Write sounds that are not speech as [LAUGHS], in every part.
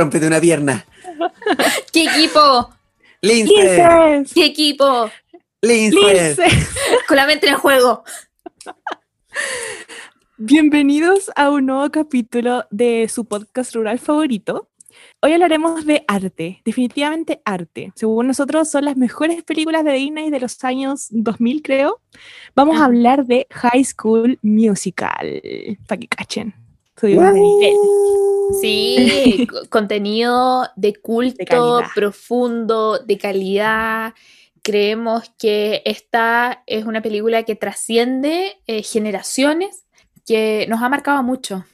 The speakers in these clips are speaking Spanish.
Rómpete una pierna. [LAUGHS] ¿Qué equipo? Lince. ¿Qué equipo? Lince. Con la [LAUGHS] mente en el juego. Bienvenidos a un nuevo capítulo de su podcast rural favorito. Hoy hablaremos de arte, definitivamente arte. Según nosotros son las mejores películas de Disney de los años 2000, creo. Vamos a hablar de High School Musical, para que cachen. Sí, [LAUGHS] contenido de culto, profundo, de calidad. Creemos que esta es una película que trasciende eh, generaciones, que nos ha marcado mucho.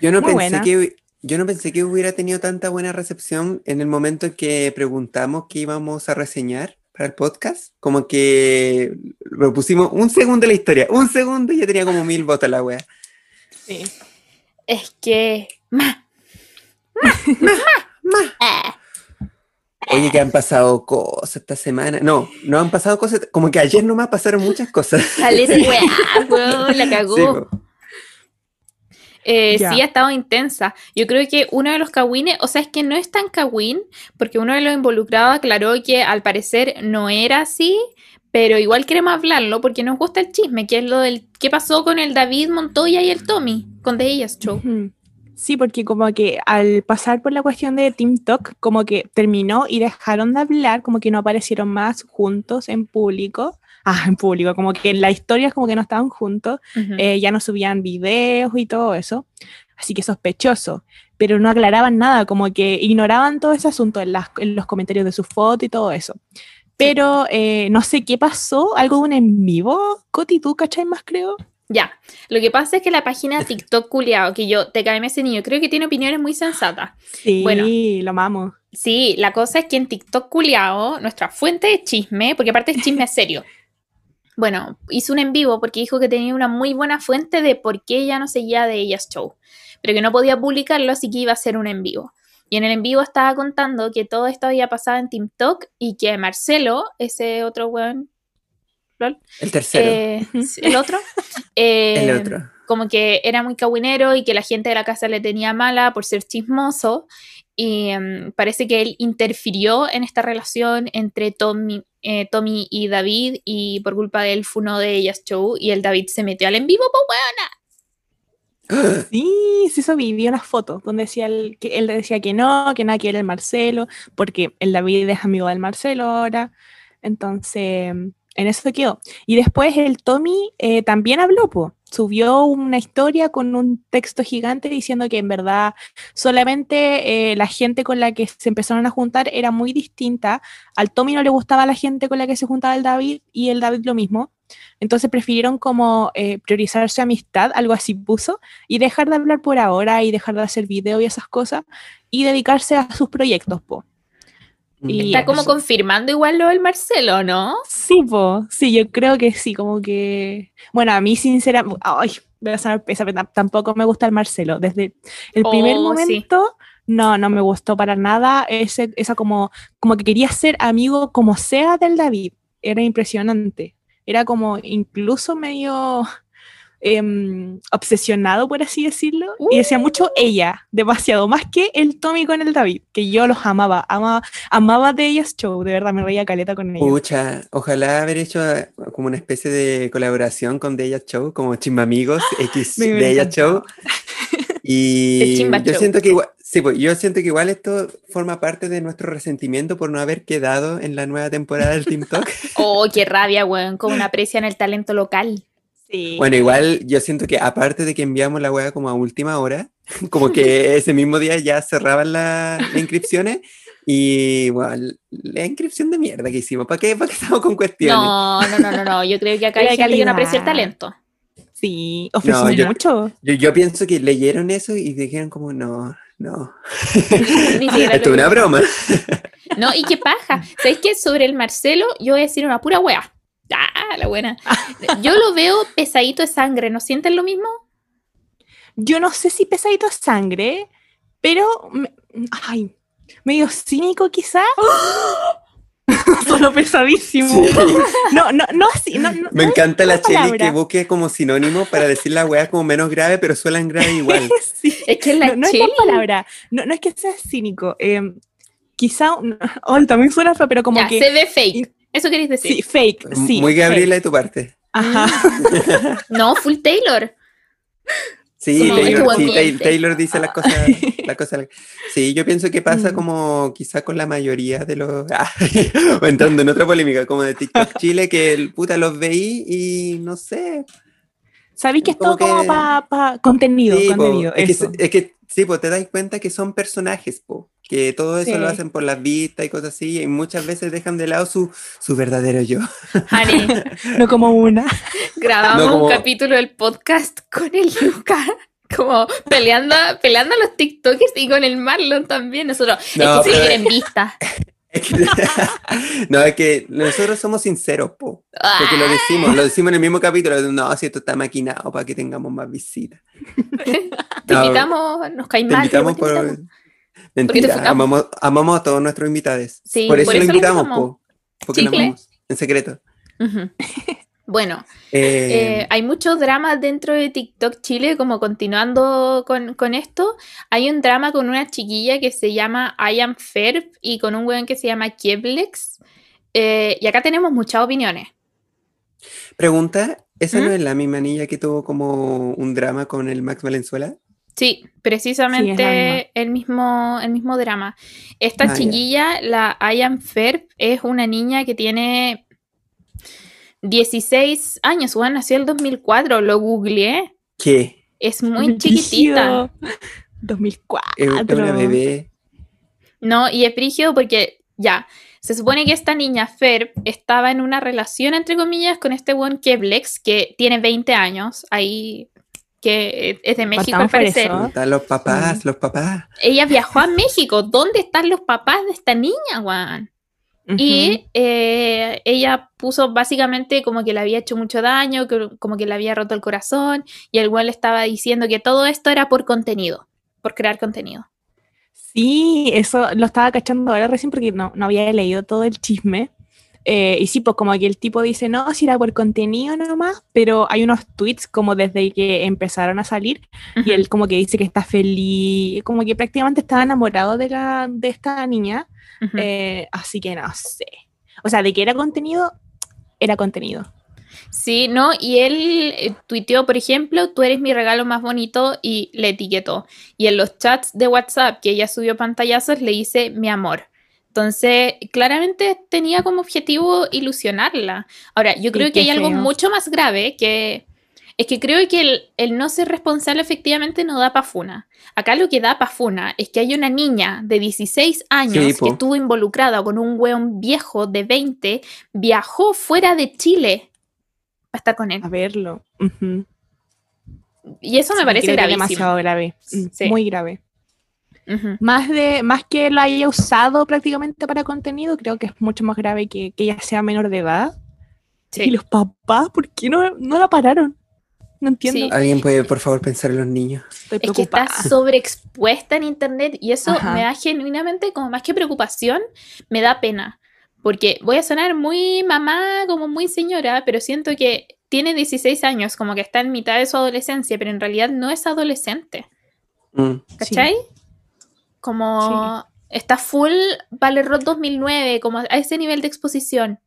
Yo no Muy pensé buena. que yo no pensé que hubiera tenido tanta buena recepción en el momento en que preguntamos qué íbamos a reseñar para el podcast. Como que lo pusimos un segundo de la historia, un segundo y ya tenía como mil votos la wea. Sí. Es que... ¡Ma! Ah, Oye, que han pasado cosas esta semana. No, no han pasado cosas. Como que ayer nomás pasaron muchas cosas. Caleta, [LAUGHS] weá, weón, la cagó. Sí. Eh, Ya. sí, ha estado intensa. Yo creo que uno de los cagüines, o sea, es que no es tan cagüín, porque uno de los involucrados aclaró que al parecer no era así, pero igual queremos hablarlo porque nos gusta el chisme, que es lo del qué pasó con el David Montoya y el Tommy, con The Ellas Show. Sí, porque como que al pasar por la cuestión de Team Talk, como que terminó y dejaron de hablar, como que no aparecieron más juntos en público. Ah, en público, como que en la historia es como que no estaban juntos, eh, ya no subían videos y todo eso. Así que sospechoso, pero no aclaraban nada, como que ignoraban todo ese asunto en, las- en los comentarios de su foto y todo eso. Pero eh, no sé qué pasó, algo de un en vivo, Coti, ¿tú cachai más creo? Ya, lo que pasa es que la página TikTok culiao, que yo, te cae ese niño, creo que tiene opiniones muy sensatas. Sí, Bueno. lo amamos. Sí, la cosa es que en TikTok culiao, nuestra fuente de chisme, porque aparte es chisme [LAUGHS] serio. Bueno, hizo un en vivo porque dijo que tenía una muy buena fuente de por qué ya no seguía de ellas show, pero que no podía publicarlo, así que iba a hacer un en vivo. Y en el en vivo estaba contando que todo esto había pasado en TikTok y que Marcelo, ese otro weón, lol, El tercero. eh, [LAUGHS] el otro, eh, el otro. como que era muy cagüinero y que la gente de la casa le tenía mala por ser chismoso. Y em, parece que él interfirió en esta relación entre Tommy, eh, Tommy y David y por culpa de él fue uno de ellas show y el David se metió al en vivo, pues weona. Sí, sí, eso vi, vi unas fotos donde decía que él decía que no, que nada que era el Marcelo, porque el David es amigo del Marcelo ahora. Entonces, en eso se quedó. Y después el Tommy eh, también habló, subió una historia con un texto gigante diciendo que en verdad solamente eh, la gente con la que se empezaron a juntar era muy distinta. Al Tommy no le gustaba la gente con la que se juntaba el David y el David lo mismo. Entonces prefirieron como eh, priorizar su amistad, algo así puso, y dejar de hablar por ahora y dejar de hacer video y esas cosas y dedicarse a sus proyectos, po. Y Está como eso. confirmando igual lo del Marcelo, ¿no? Sí, po, sí, yo creo que sí, como que, bueno, a mí sinceramente, ay, voy a sonar pesa, pero tam- tampoco me gusta el Marcelo, desde el primer Oh, sí. momento, no, no me gustó para nada, ese, esa como, como que quería ser amigo como sea del David, era impresionante, era como incluso medio [LAUGHS] em, obsesionado, por así decirlo, y decía mucho ella, demasiado, más que el Tommy con el David, que yo los amaba, amaba, amaba de ellas show, de verdad, me reía caleta con ellos. Pucha, ojalá haber hecho eh, como una especie de colaboración con Ella Show, como Chimba Amigos X Me The Ella encantaba. Show. [LAUGHS] Y yo Show. siento que igual, sí, pues, yo siento que igual esto forma parte de nuestro resentimiento por no haber quedado en la nueva temporada del Team Talk. [LAUGHS] Oh, qué rabia, weón, cómo no aprecian el talento local. Sí. Bueno, igual yo siento que aparte de que enviamos la wea como a última hora, [LAUGHS] como que [LAUGHS] ese mismo día ya cerraban la- las inscripciones y bueno, la inscripción de mierda que hicimos, ¿para qué, ¿para qué estamos con cuestiones? No, no, no, no, no. Yo creo que acá hay no aprecia el talento. Sí, ofreció yo- mucho. Yo, yo pienso que leyeron eso y dijeron como, no, no, [LAUGHS] esto es una broma. No, y qué paja. ¿Sabéis qué? Sobre el Marcelo, yo voy a decir una pura wea. Ah, la buena. [LAUGHS] Yo lo veo pesadito de sangre, ¿no sienten lo mismo? Yo no sé si pesadito es sangre, pero. me- ay, medio cínico quizá. [LAUGHS] Solo pesadísimo. Sí. No, no, no así. No, no, Me no encanta la Cheli que busque como sinónimo para decir la weá como menos grave, pero suenan grave igual. [LAUGHS] Sí. Es que la No, no es la palabra. No, no es que sea cínico. eh, quizá. [LAUGHS] Ay, también suena feo, pero como ya, que. se ve fake. Eso queréis decir. Sí, fake. Sí, Muy fake. Gabriela de tu parte. Ajá. No, full Taylor. Sí, Como Taylor, sí, Taylor. Taylor dice las cosas, las cosas. Sí, yo pienso que pasa como quizá con la mayoría de los. Ah, [LAUGHS] entrando en otra polémica, como de TikTok Chile, que el puta los veí y no sé. Sabéis que es todo como que- para contenido. Sí, po, contenido es, que, es que sí, pues te das cuenta que son personajes, po, que todo eso lo hacen por las vistas y cosas así, y muchas veces dejan de lado su, su verdadero yo. Honey, [LAUGHS] No como una. grabamos No, como- un capítulo del podcast con el Luca. Como peleando, peleando a los TikTokers y con el Marlon también. Nosotros, No, [LAUGHS] es que pero- quieren vista. Es que- no, es que nosotros somos sinceros, po, porque lo Ah, decimos, lo decimos en el mismo capítulo, no, si esto está maquinado para que tengamos más visitas. [LAUGHS] te No, invitamos, nos cae Te mal. invitamos igual te por... Mentira, amamos, amamos a todos nuestros invitados. Sí, por eso por lo eso lo invitamos, po, porque lo Chicle. amamos, en secreto. [LAUGHS] Bueno, Eh, eh, hay muchos dramas dentro de TikTok Chile, como continuando con, con esto. Hay un drama con una chiquilla que se llama I Am Ferb y con un weón que se llama Kieblex. Eh, y acá tenemos muchas opiniones. Pregunta, ¿esa ¿Mm? no es la misma niña que tuvo como un drama con el Max Valenzuela? Sí, precisamente el, mismo, el mismo drama. Esta Ah, chiquilla, la I Am Ferb, es una niña que tiene 16 años. Bueno, nació el 2004, lo googleé. ¿Qué? Es muy chiquitita. [LAUGHS] Brígido. 2004. Es una bebé. No, y es brígido porque ya, se supone que esta niña Ferb estaba en una relación, entre comillas, con este buen Keblex, que tiene 20 años, ahí, que es de México al parecer. eso. ¿Dónde están los papás? Mm. Los papás. Ella viajó a México. ¿Dónde están los papás de esta niña, Juan? Y eh, ella puso básicamente como que le había hecho mucho daño, que- como que le había roto el corazón, y el güey le estaba diciendo que todo esto era por contenido, por crear contenido. Sí, eso lo estaba cachando ahora recién porque no, no había leído todo el chisme. Eh, y sí, pues como que el tipo dice, no, si era por contenido nomás, pero hay unos tweets como desde que empezaron a salir y él como que dice que está feliz, como que prácticamente estaba enamorado de, la, de esta niña, eh, así que no sé. O sea, de que era contenido, era contenido. Sí, ¿no? Y él eh, tuiteó, por ejemplo, tú eres mi regalo más bonito y le etiquetó. Y en los chats de WhatsApp que ella subió pantallazos le dice mi amor. Entonces, claramente tenía como objetivo ilusionarla. Ahora, yo creo que hay algo mucho más grave que es que creo que el, el no ser responsable efectivamente no da pa' funa. Acá lo que da pa' funa es que hay una niña de 16 años Sí, que estuvo involucrada con un weón viejo de 20, viajó fuera de Chile para estar con él. A verlo. Y eso me parece gravísimo. demasiado grave. Mm, Sí. Muy grave. Más, de, más que lo haya usado prácticamente para contenido, creo que es mucho más grave que, que ella sea menor de edad. Sí. Y los papás, ¿por qué no, no la pararon? No entiendo. Sí. ¿Alguien puede, por favor, pensar en los niños? Estoy Es que está sobreexpuesta en internet y eso Ajá. me da genuinamente como más que preocupación, me da pena. Porque voy a sonar muy mamá, como muy señora, pero siento que tiene 16 años, como que está en mitad de su adolescencia, pero en realidad no es adolescente. Mm. ¿Cachai? Como está full Valerrot 2009, como a ese nivel de exposición.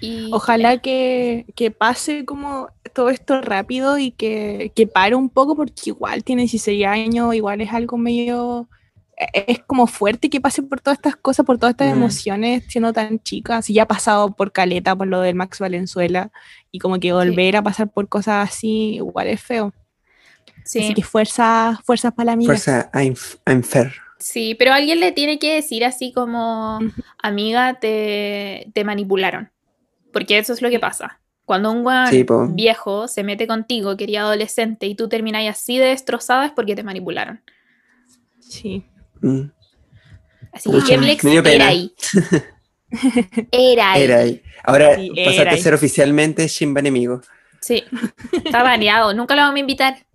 Y Ojalá que, que pase como todo esto rápido y que, que pare un poco porque igual tiene 16 años, igual es algo medio... e- Es como fuerte que pase por todas estas cosas, por todas estas Mm. emociones siendo tan chica. Si ya ha pasado por Caleta, por lo del Max Valenzuela, y como que volver a pasar por cosas así, igual es feo. Sí. Así que fuerza, fuerzas para la amiga. Fuerza, I'm, I'm fair. Sí, pero alguien le tiene que decir así como, amiga, te, te manipularon. Porque eso es lo que pasa. Cuando un weón Sí, po. viejo se mete contigo, quería adolescente, y tú terminas así de destrozada, es porque te manipularon. Sí. Mm. Así Pucha, que era ahí. [LAUGHS] Era ahí. Era ahí. Ahora Sí, pasaste a ser oficialmente Shimba enemigo. Sí, está baneado. Nunca lo vamos a invitar.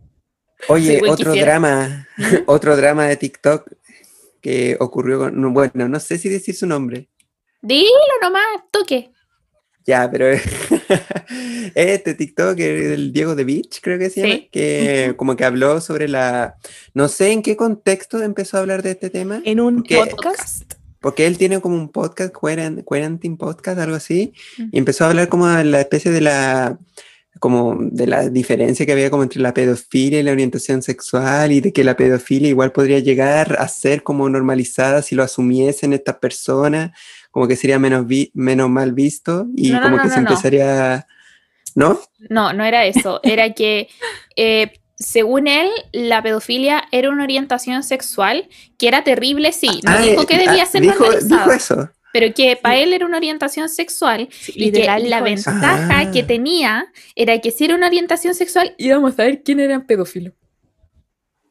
Oye, otro quisiera. drama, [LAUGHS] otro drama de TikTok que ocurrió con, no, bueno, no sé si decir su nombre. Dilo nomás, toque. Ya, pero [LAUGHS] este TikTok el Diego de Beach, creo que se llama, Sí. que como que habló sobre la... No sé en qué contexto empezó a hablar de este tema, En un podcast. porque él tiene como un podcast, Quarant- Quarantine Podcast, algo así, Mm. y empezó a hablar como de la especie de la como de la diferencia que había como entre la pedofilia y la orientación sexual y de que la pedofilia igual podría llegar a ser como normalizada si lo asumiesen estas personas, como que sería menos, vi- menos mal visto y No, no, como no, que no, se no. empezaría... ¿No? No, no era eso. Era que, eh, según él, la pedofilia era una orientación sexual que era terrible, sí. No Ah, dijo eh, que debía ah, ser dijo, normalizada, dijo eso. Pero que para él era una orientación sexual Sí, y que la ventaja Ah. que tenía era que si era una orientación sexual íbamos a saber quién era pedófilo.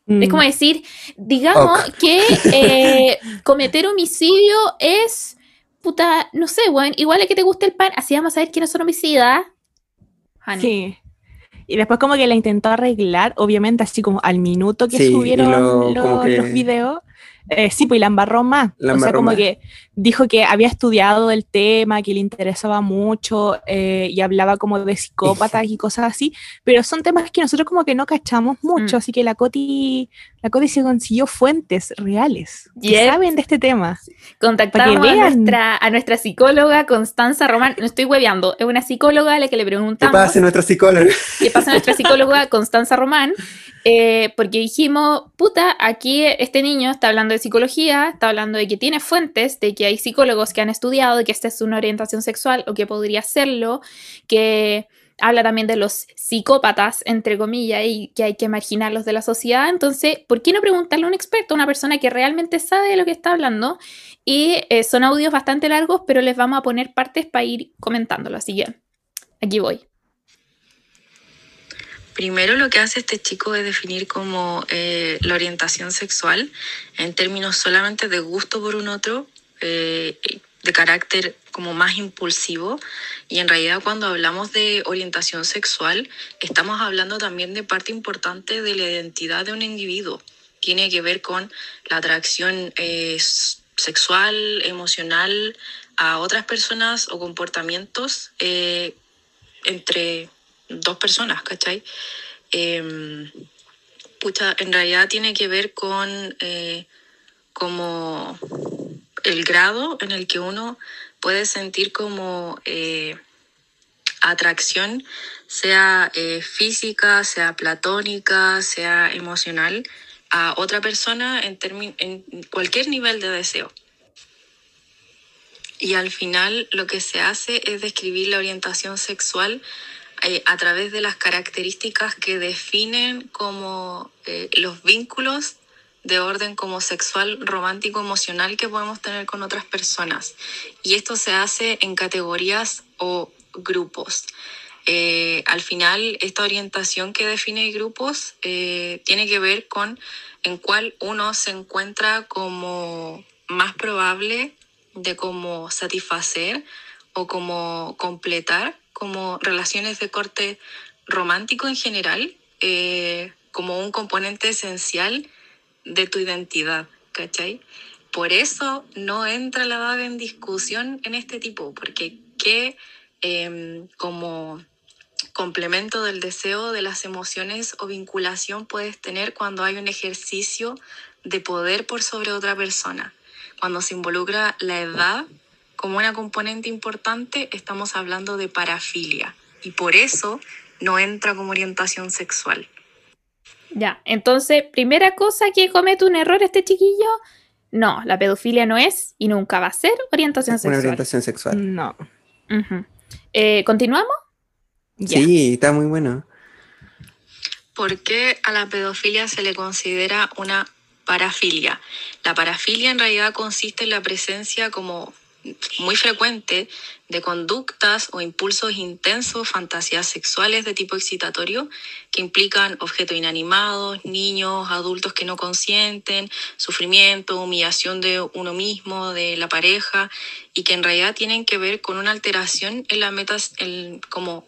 Mm. Es como decir, digamos Ok. que eh, [LAUGHS] cometer homicidio es, puta, no sé, weón, igual es que te guste el pan, así vamos a saber quiénes son homicidas. Honey. Sí. Y después como que la intentó arreglar, obviamente así como al minuto que Sí, subieron lo- lo- como que- los videos. eh, sí, pues y la embarró más. La o sea, como más. que dijo que había estudiado el tema, que le interesaba mucho eh, y hablaba como de psicópatas y cosas así, pero son temas que nosotros como que no cachamos mucho, Mm. así que la Coti, la Coti se consiguió fuentes reales que Yep. saben de este tema. Contactamos a que nuestra, a nuestra psicóloga Constanza Román. No estoy hueveando, es una psicóloga a la que le ¿Qué preguntamos pasa nuestra psicóloga? qué pasa a nuestra psicóloga [LAUGHS] Constanza Román, eh, porque dijimos, puta, aquí este niño está hablando de psicología, está hablando de que tiene fuentes, de que hay psicólogos que han estudiado que esta es una orientación sexual o que podría serlo, que habla también de los psicópatas, entre comillas, y que hay que marginarlos de la sociedad. Entonces, ¿por qué no preguntarle a un experto, a una persona que realmente sabe de lo que está hablando? Y eh, son audios bastante largos, pero les vamos a poner partes para ir comentándolo. Así que aquí voy. Primero lo que hace este chico es definir como eh, la orientación sexual en términos solamente de gusto por un otro, eh, de carácter como más impulsivo. Y en realidad cuando hablamos de orientación sexual, estamos hablando también de parte importante de la identidad de un individuo. Tiene que ver con la atracción eh, sexual, emocional a otras personas o comportamientos eh, entre dos personas, ¿cachai? Em, pucha, en realidad tiene que ver con como el grado en el que uno puede sentir como eh, atracción, sea eh, física, sea platónica, sea emocional, a otra persona en, en cualquier nivel de deseo. Y al final lo que se hace es describir la orientación sexual eh, a través de las características que definen como los vínculos de orden como sexual, romántico, emocional que podemos tener con otras personas. Y esto se hace en categorías o grupos. Eh, al final, esta orientación que define grupos eh, tiene que ver con en cuál uno se encuentra como más probable de cómo satisfacer o como completar como relaciones de corte romántico en general, eh, como un componente esencial de tu identidad, ¿cachai? Por eso no entra la vaga en discusión en este tipo, porque qué em, como complemento del deseo, de las emociones o vinculación puedes tener cuando hay un ejercicio de poder por sobre otra persona. Cuando se involucra la edad como una componente importante, estamos hablando de parafilia y por eso no entra como orientación sexual. Ya, entonces, primera cosa que comete un error este chiquillo, no, la pedofilia no es y nunca va a ser orientación Una sexual. orientación sexual. No. Eh, ¿Continuamos? Sí, está muy bueno. ¿Por qué a la pedofilia se le considera una parafilia? La parafilia en realidad consiste en la presencia como muy frecuente de conductas o impulsos intensos, fantasías sexuales de tipo excitatorio que implican objetos inanimados, niños, adultos que no consienten, sufrimiento, humillación de uno mismo, de la pareja y que en realidad tienen que ver con una alteración en la meta, en- como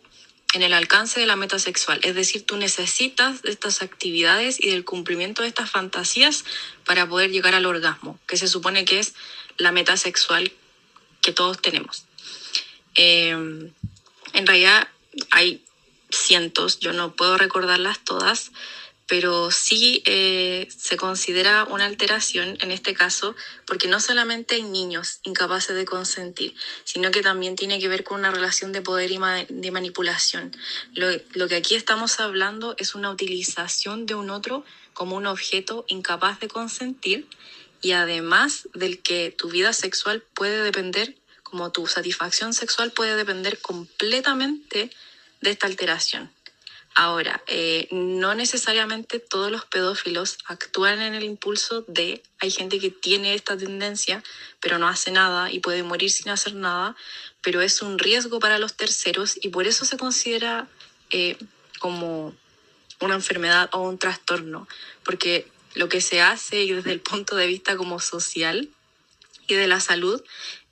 en el alcance de la meta sexual. Es decir, tú necesitas de estas actividades y del cumplimiento de estas fantasías para poder llegar al orgasmo, que se supone que es la meta sexual que todos tenemos. Eh, en realidad hay cientos, yo no puedo recordarlas todas, pero sí eh, se considera una alteración en este caso porque no solamente hay niños incapaces de consentir, sino que también tiene que ver con una relación de poder y de manipulación. Lo que aquí estamos hablando es una utilización de un otro como un objeto incapaz de consentir y además del que tu vida sexual puede depender, como tu satisfacción sexual puede depender completamente de esta alteración. Ahora, eh, no necesariamente todos los pedófilos actúan en el impulso de, hay gente que tiene esta tendencia, pero no hace nada y puede morir sin hacer nada, pero es un riesgo para los terceros y por eso se considera eh, como una enfermedad o un trastorno, porque lo que se hace y desde el punto de vista como social y de la salud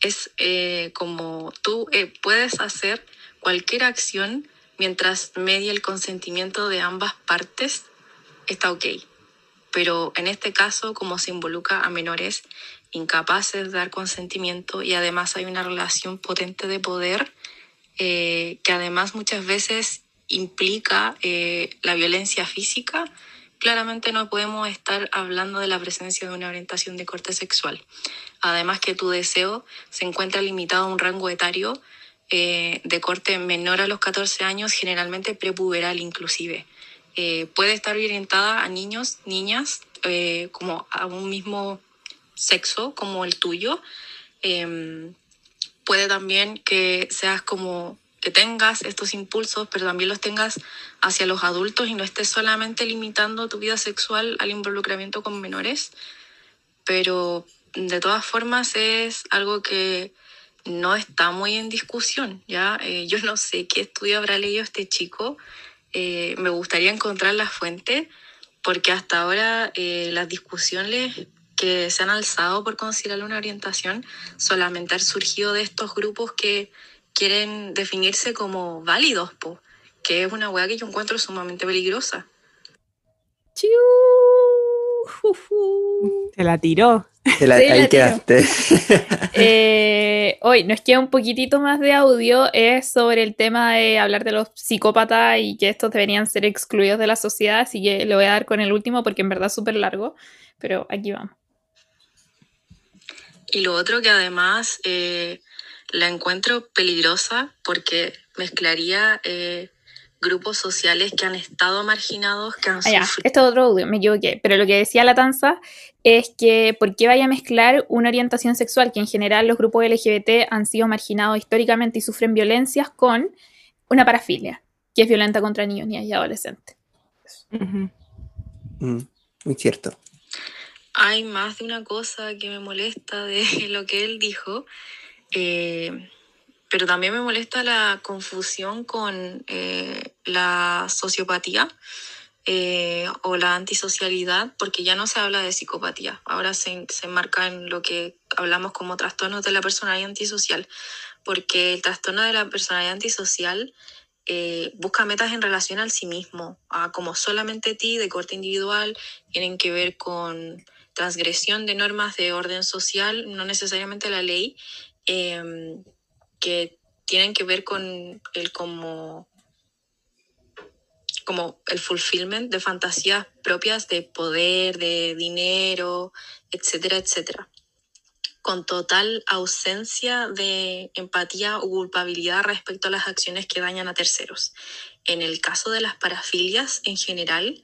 es eh, como tú eh, puedes hacer cualquier acción mientras medie el consentimiento de ambas partes, está ok. Pero en este caso, como se involucra a menores incapaces de dar consentimiento y además hay una relación potente de poder eh, que además muchas veces implica la violencia física, claramente no podemos estar hablando de la presencia de una orientación de corte sexual. Además que tu deseo se encuentra limitado a un rango etario eh, de corte menor a los 14 años, generalmente prepuberal inclusive. Eh, puede estar orientada a niños, niñas, eh, como a un mismo sexo como el tuyo. Em, puede también que seas como que tengas estos impulsos, pero también los tengas hacia los adultos y no estés solamente limitando tu vida sexual al involucramiento con menores. Pero de todas formas es algo que no está muy en discusión, ¿ya? Eh, yo no sé qué estudio habrá leído este chico. Eh, me gustaría encontrar la fuente, porque hasta ahora eh, las discusiones que se han alzado por considerar una orientación solamente han surgido de estos grupos que quieren definirse como válidos, po, que es una weá que yo encuentro sumamente peligrosa. Chiu. [LAUGHS] Juju. Se la tiró. Te la- [LAUGHS] ahí quedaste. [LAUGHS] Eh, hoy nos queda un poquitito más de audio, es sobre el tema de hablar de los psicópatas y que estos deberían ser excluidos de la sociedad, así que lo voy a dar con el último porque en verdad es súper largo, pero aquí vamos. Y lo otro que además eh, la encuentro peligrosa porque mezclaría eh, grupos sociales que han estado marginados, que han Ah, ya, esto es otro audio, me equivoqué, pero lo que decía la tanza es que ¿por qué vaya a mezclar una orientación sexual que en general los grupos LGBT han sido marginados históricamente y sufren violencias con una parafilia, que es violenta contra niños, niñas y adolescentes? Mm, muy cierto. Hay más de una cosa que me molesta de [LAUGHS] lo que él dijo, eh, pero también me molesta la confusión con eh, la sociopatía eh, o la antisocialidad, porque ya no se habla de psicopatía, ahora se, se enmarca en lo que hablamos como trastornos de la personalidad antisocial, porque el trastorno de la personalidad antisocial eh, busca metas en relación al sí mismo, a como solamente ti, de corte individual, tienen que ver con transgresión de normas de orden social, no necesariamente la ley, eh, que tienen que ver con el como como el fulfillment de fantasías propias de poder, de dinero, etcétera, etcétera. Con total ausencia de empatía o culpabilidad respecto a las acciones que dañan a terceros. En el caso de las parafilias en general,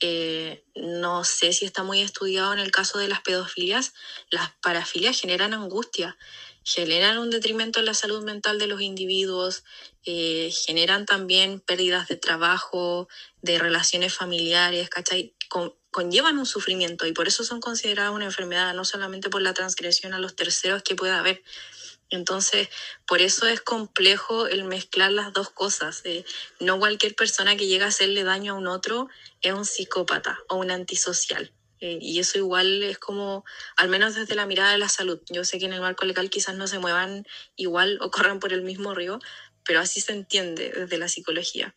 eh, no sé si está muy estudiado en el caso de las pedofilias, las parafilias generan angustia, generan un detrimento en la salud mental de los individuos, eh, generan también pérdidas de trabajo, de relaciones familiares, ¿cachai? Con- conllevan un sufrimiento y por eso son consideradas una enfermedad, no solamente por la transgresión a los terceros que pueda haber. Entonces, por eso es complejo el mezclar las dos cosas. eh, no cualquier persona que llega a hacerle daño a un otro es un psicópata o un antisocial. Eh, y eso igual es como, al menos desde la mirada de la salud. Yo sé que en el marco legal quizás no se muevan igual o corran por el mismo río, pero así se entiende desde la psicología.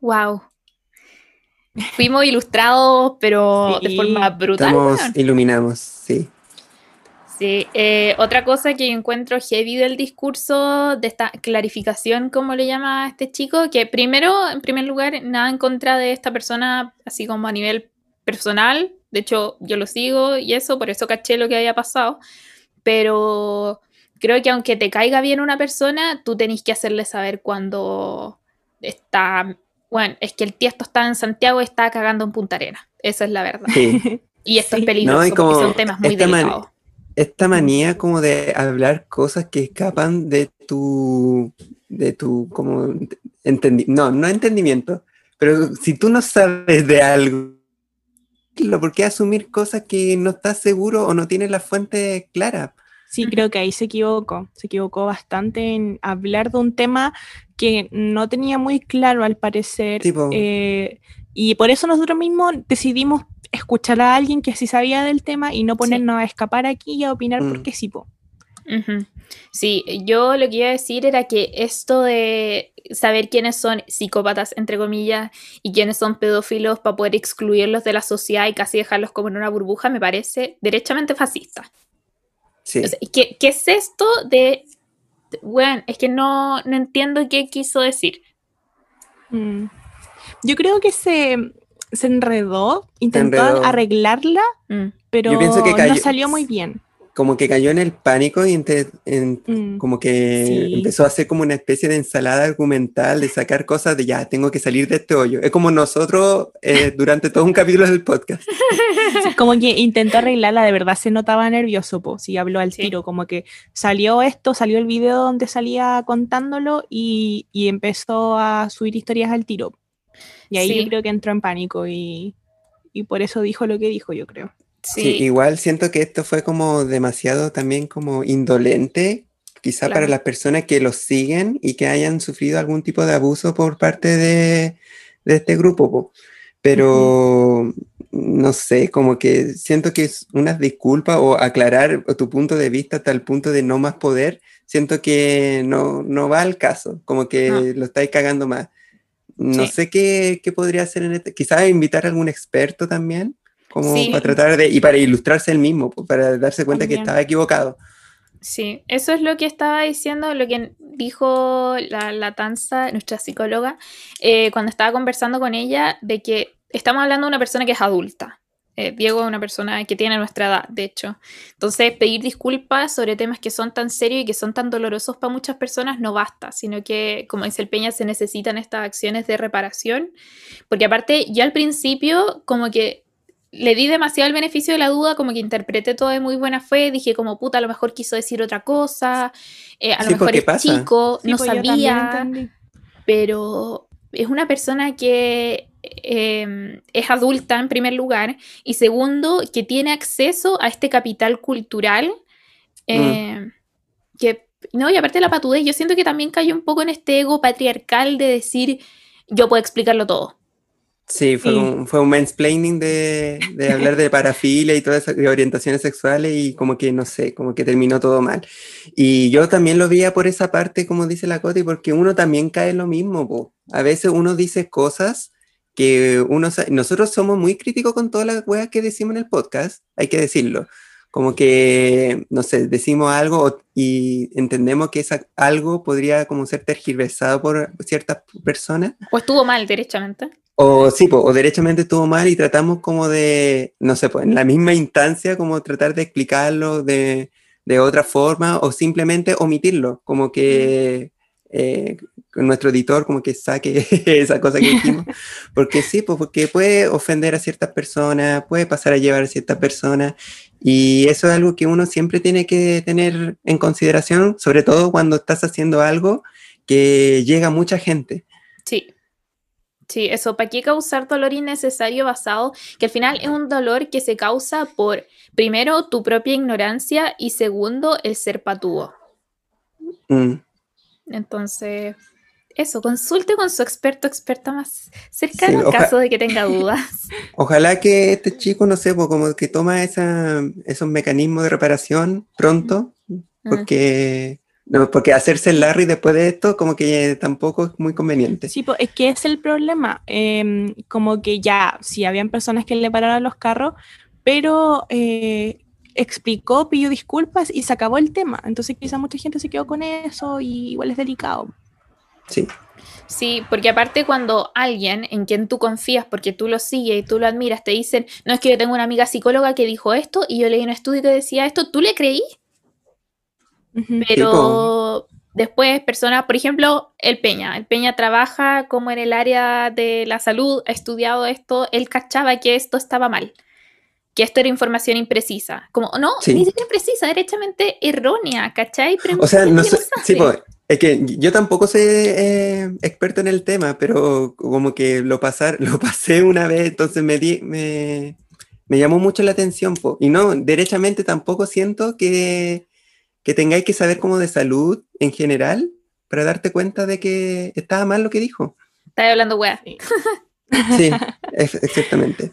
Wow. Fuimos ilustrados, pero de forma brutal. Estamos iluminamos, sí. Sí, eh, otra cosa que encuentro heavy del discurso, de esta clarificación, como le llama este chico, que primero, en primer lugar, nada en contra de esta persona, así como a nivel personal, de hecho yo lo sigo y eso, por eso caché lo que había pasado, pero creo que aunque te caiga bien una persona, tú tenés que hacerle saber cuando está, bueno, es que el tiesto está en Santiago y está cagando en Punta Arena, esa es la verdad. Y esto es peligroso, porque son temas muy delicados. esta manía como de hablar cosas que escapan de tu, de tu, como, no, no entendimiento, pero si tú no sabes de algo, ¿por qué asumir cosas que no estás seguro o no tienes la fuente clara? Sí, creo que ahí se equivocó, se equivocó bastante en hablar de un tema que no tenía muy claro al parecer. Eh, y por eso nosotros mismos decidimos escuchar a alguien que sí sabía del tema y no ponernos a escapar aquí y a opinar mm. porque sí, po. Sí, yo lo que iba a decir era que esto de saber quiénes son psicópatas, entre comillas, y quiénes son pedófilos para poder excluirlos de la sociedad y casi dejarlos como en una burbuja, me parece derechamente fascista. Sí. ¿qué, es esto de... Bueno, es que no, no entiendo qué quiso decir. Mm. Yo creo que se, se enredó, intentó arreglarla, mm. pero no salió muy bien. Como que cayó en el pánico y mm. como que empezó a hacer como una especie de ensalada argumental de sacar cosas de ya, tengo que salir de este hoyo. Es como nosotros eh, [LAUGHS] durante todo un capítulo del podcast. como que intentó arreglarla, de verdad se notaba nervioso, pues, sí habló al tiro, como que salió esto, salió el video donde salía contándolo y, y empezó a subir historias al tiro. Y ahí yo creo que entró en pánico y, por eso dijo lo que dijo, yo creo. Sí. igual siento que esto fue como demasiado también como indolente, quizá para las personas que los siguen y que hayan sufrido algún tipo de abuso por parte de, este grupo. Pero no sé, como que siento que es una disculpa o aclarar tu punto de vista hasta el punto de no más poder, siento que no, no va al caso, como que lo estáis cagando más. No sé qué, qué, podría hacer en este. Quizás invitar a algún experto también, como para tratar de. y para ilustrarse él mismo, para darse cuenta que estaba equivocado. Sí, eso es lo que estaba diciendo, lo que dijo la, la Tanza, nuestra psicóloga, eh, cuando estaba conversando con ella, de que estamos hablando de una persona que es adulta. Eh, Diego es una persona que tiene nuestra edad, de hecho. Entonces, pedir disculpas sobre temas que son tan serios y que son tan dolorosos para muchas personas no basta, sino que, como dice el Peña, se necesitan estas acciones de reparación. Porque aparte, ya al principio, como que le di demasiado el beneficio de la duda, como que interpreté todo de muy buena fe, dije como puta, a lo mejor quiso decir otra cosa, eh, a lo mejor es chico, no pues sabía, pero es una persona que Em, es adulta en primer lugar y segundo, que tiene acceso a este capital cultural. Mm. Em, que, no, y aparte de la patudez, yo siento que también cayó un poco en este ego patriarcal de decir, yo puedo explicarlo todo. Sí, fue, Un, fue un mansplaining de, de hablar de parafilia y todas esas orientaciones sexuales y como que, no sé, como que terminó todo mal. Y yo también lo veía por esa parte, como dice la Coti, porque uno también cae en lo mismo. A veces uno dice cosas que uno, nosotros somos muy críticos con todas las weas que decimos en el podcast, hay que decirlo. Como que, no sé, decimos algo y entendemos que esa, algo podría como ser tergiversado por ciertas personas. O estuvo mal, derechamente. O sí, o derechamente estuvo mal y tratamos como de, no sé, pues en la misma instancia, como tratar de explicarlo de, de otra forma o simplemente omitirlo, como que eh, nuestro editor como que saque [LAUGHS] esa cosa que dijimos, [LAUGHS] porque sí, pues porque puede ofender a ciertas personas, puede pasar a llevar a ciertas personas, y eso es algo que uno siempre tiene que tener en consideración, sobre todo cuando estás haciendo algo que llega a mucha gente. Sí. Sí, eso, ¿para qué causar dolor innecesario basado? Que al final es un dolor que se causa por, primero, tu propia ignorancia y segundo, el ser patúo. Mm. Entonces, eso, consulte con su experto experta más cercano en caso de que tenga dudas. [LAUGHS] Ojalá que este chico, no sé, pues, como que toma esa, esos mecanismos de reparación pronto, porque, no, porque hacerse el Larry después de esto como que tampoco es muy conveniente. Sí, pues, es que es el problema, em, como que ya, sí, habían personas que le pararon los carros, pero... Eh, explicó, pidió disculpas y se acabó el tema. Entonces quizá mucha gente se quedó con eso y igual es delicado. Sí. Sí, porque aparte cuando alguien en quien tú confías, porque tú lo sigues y tú lo admiras, te dicen, no es que yo tengo una amiga psicóloga que dijo esto y yo leí un estudio que decía esto, ¿tú le creí? Pero después personas, por ejemplo, el Peña. El Peña trabaja como en el área de la salud, ha estudiado esto, él cachaba que esto estaba mal, que esto era información imprecisa. Como, no, Sí. ni siquiera imprecisa, derechamente errónea, ¿cachai? Pero O sea, no ¿qué sé, sí, pues, es que yo tampoco soy eh, experto en el tema, pero como que lo pasar, [LAUGHS] lo pasé una vez, entonces me di, me, me llamó mucho la atención, po. Y no, derechamente tampoco siento que, que tengáis que saber como de salud en general para darte cuenta de que estaba mal lo que dijo. Estaba hablando weá. Sí. [LAUGHS] Sí, es- exactamente.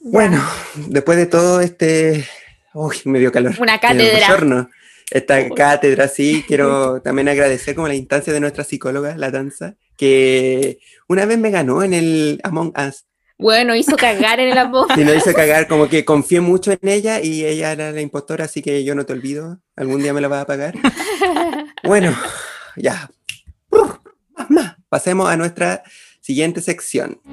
Bueno, después de todo este... Uy, me dio calor. Una cátedra. Esta cátedra, sí, quiero [LAUGHS] también agradecer como la instancia de nuestra psicóloga, la danza, que una vez me ganó en el Among Us Bueno, hizo cagar en el amor. [LAUGHS] y nos hizo cagar, como que confié mucho en ella y ella era la impostora, así que yo no te olvido, algún día me la vas a pagar. [LAUGHS] Bueno, ya. Más. Pasemos a nuestra siguiente sección. [LAUGHS]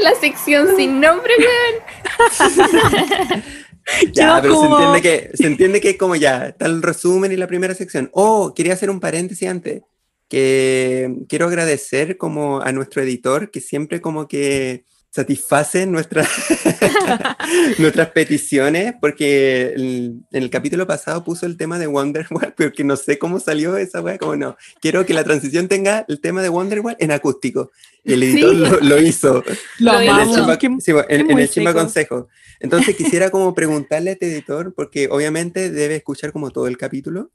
La sección sin nombre, weón. [LAUGHS] Ya, pero se como- entiende que se entiende que es como ya, está el resumen y la primera sección. Oh, quería hacer un paréntesis antes, que quiero agradecer como a nuestro editor que siempre como que satisface nuestras [LAUGHS] nuestras peticiones, porque el- en el capítulo pasado puso el tema de Wonderwall, [LAUGHS] pero que no sé cómo salió esa weá, como no, quiero que la transición tenga el tema de Wonderwall en acústico. Y el editor Sí. lo, lo hizo. Lo En el. Chimba- Qué- sí, en, en el Chimba. Consejo. Entonces [LAUGHS] quisiera como preguntarle a este editor, porque obviamente debe escuchar como todo el capítulo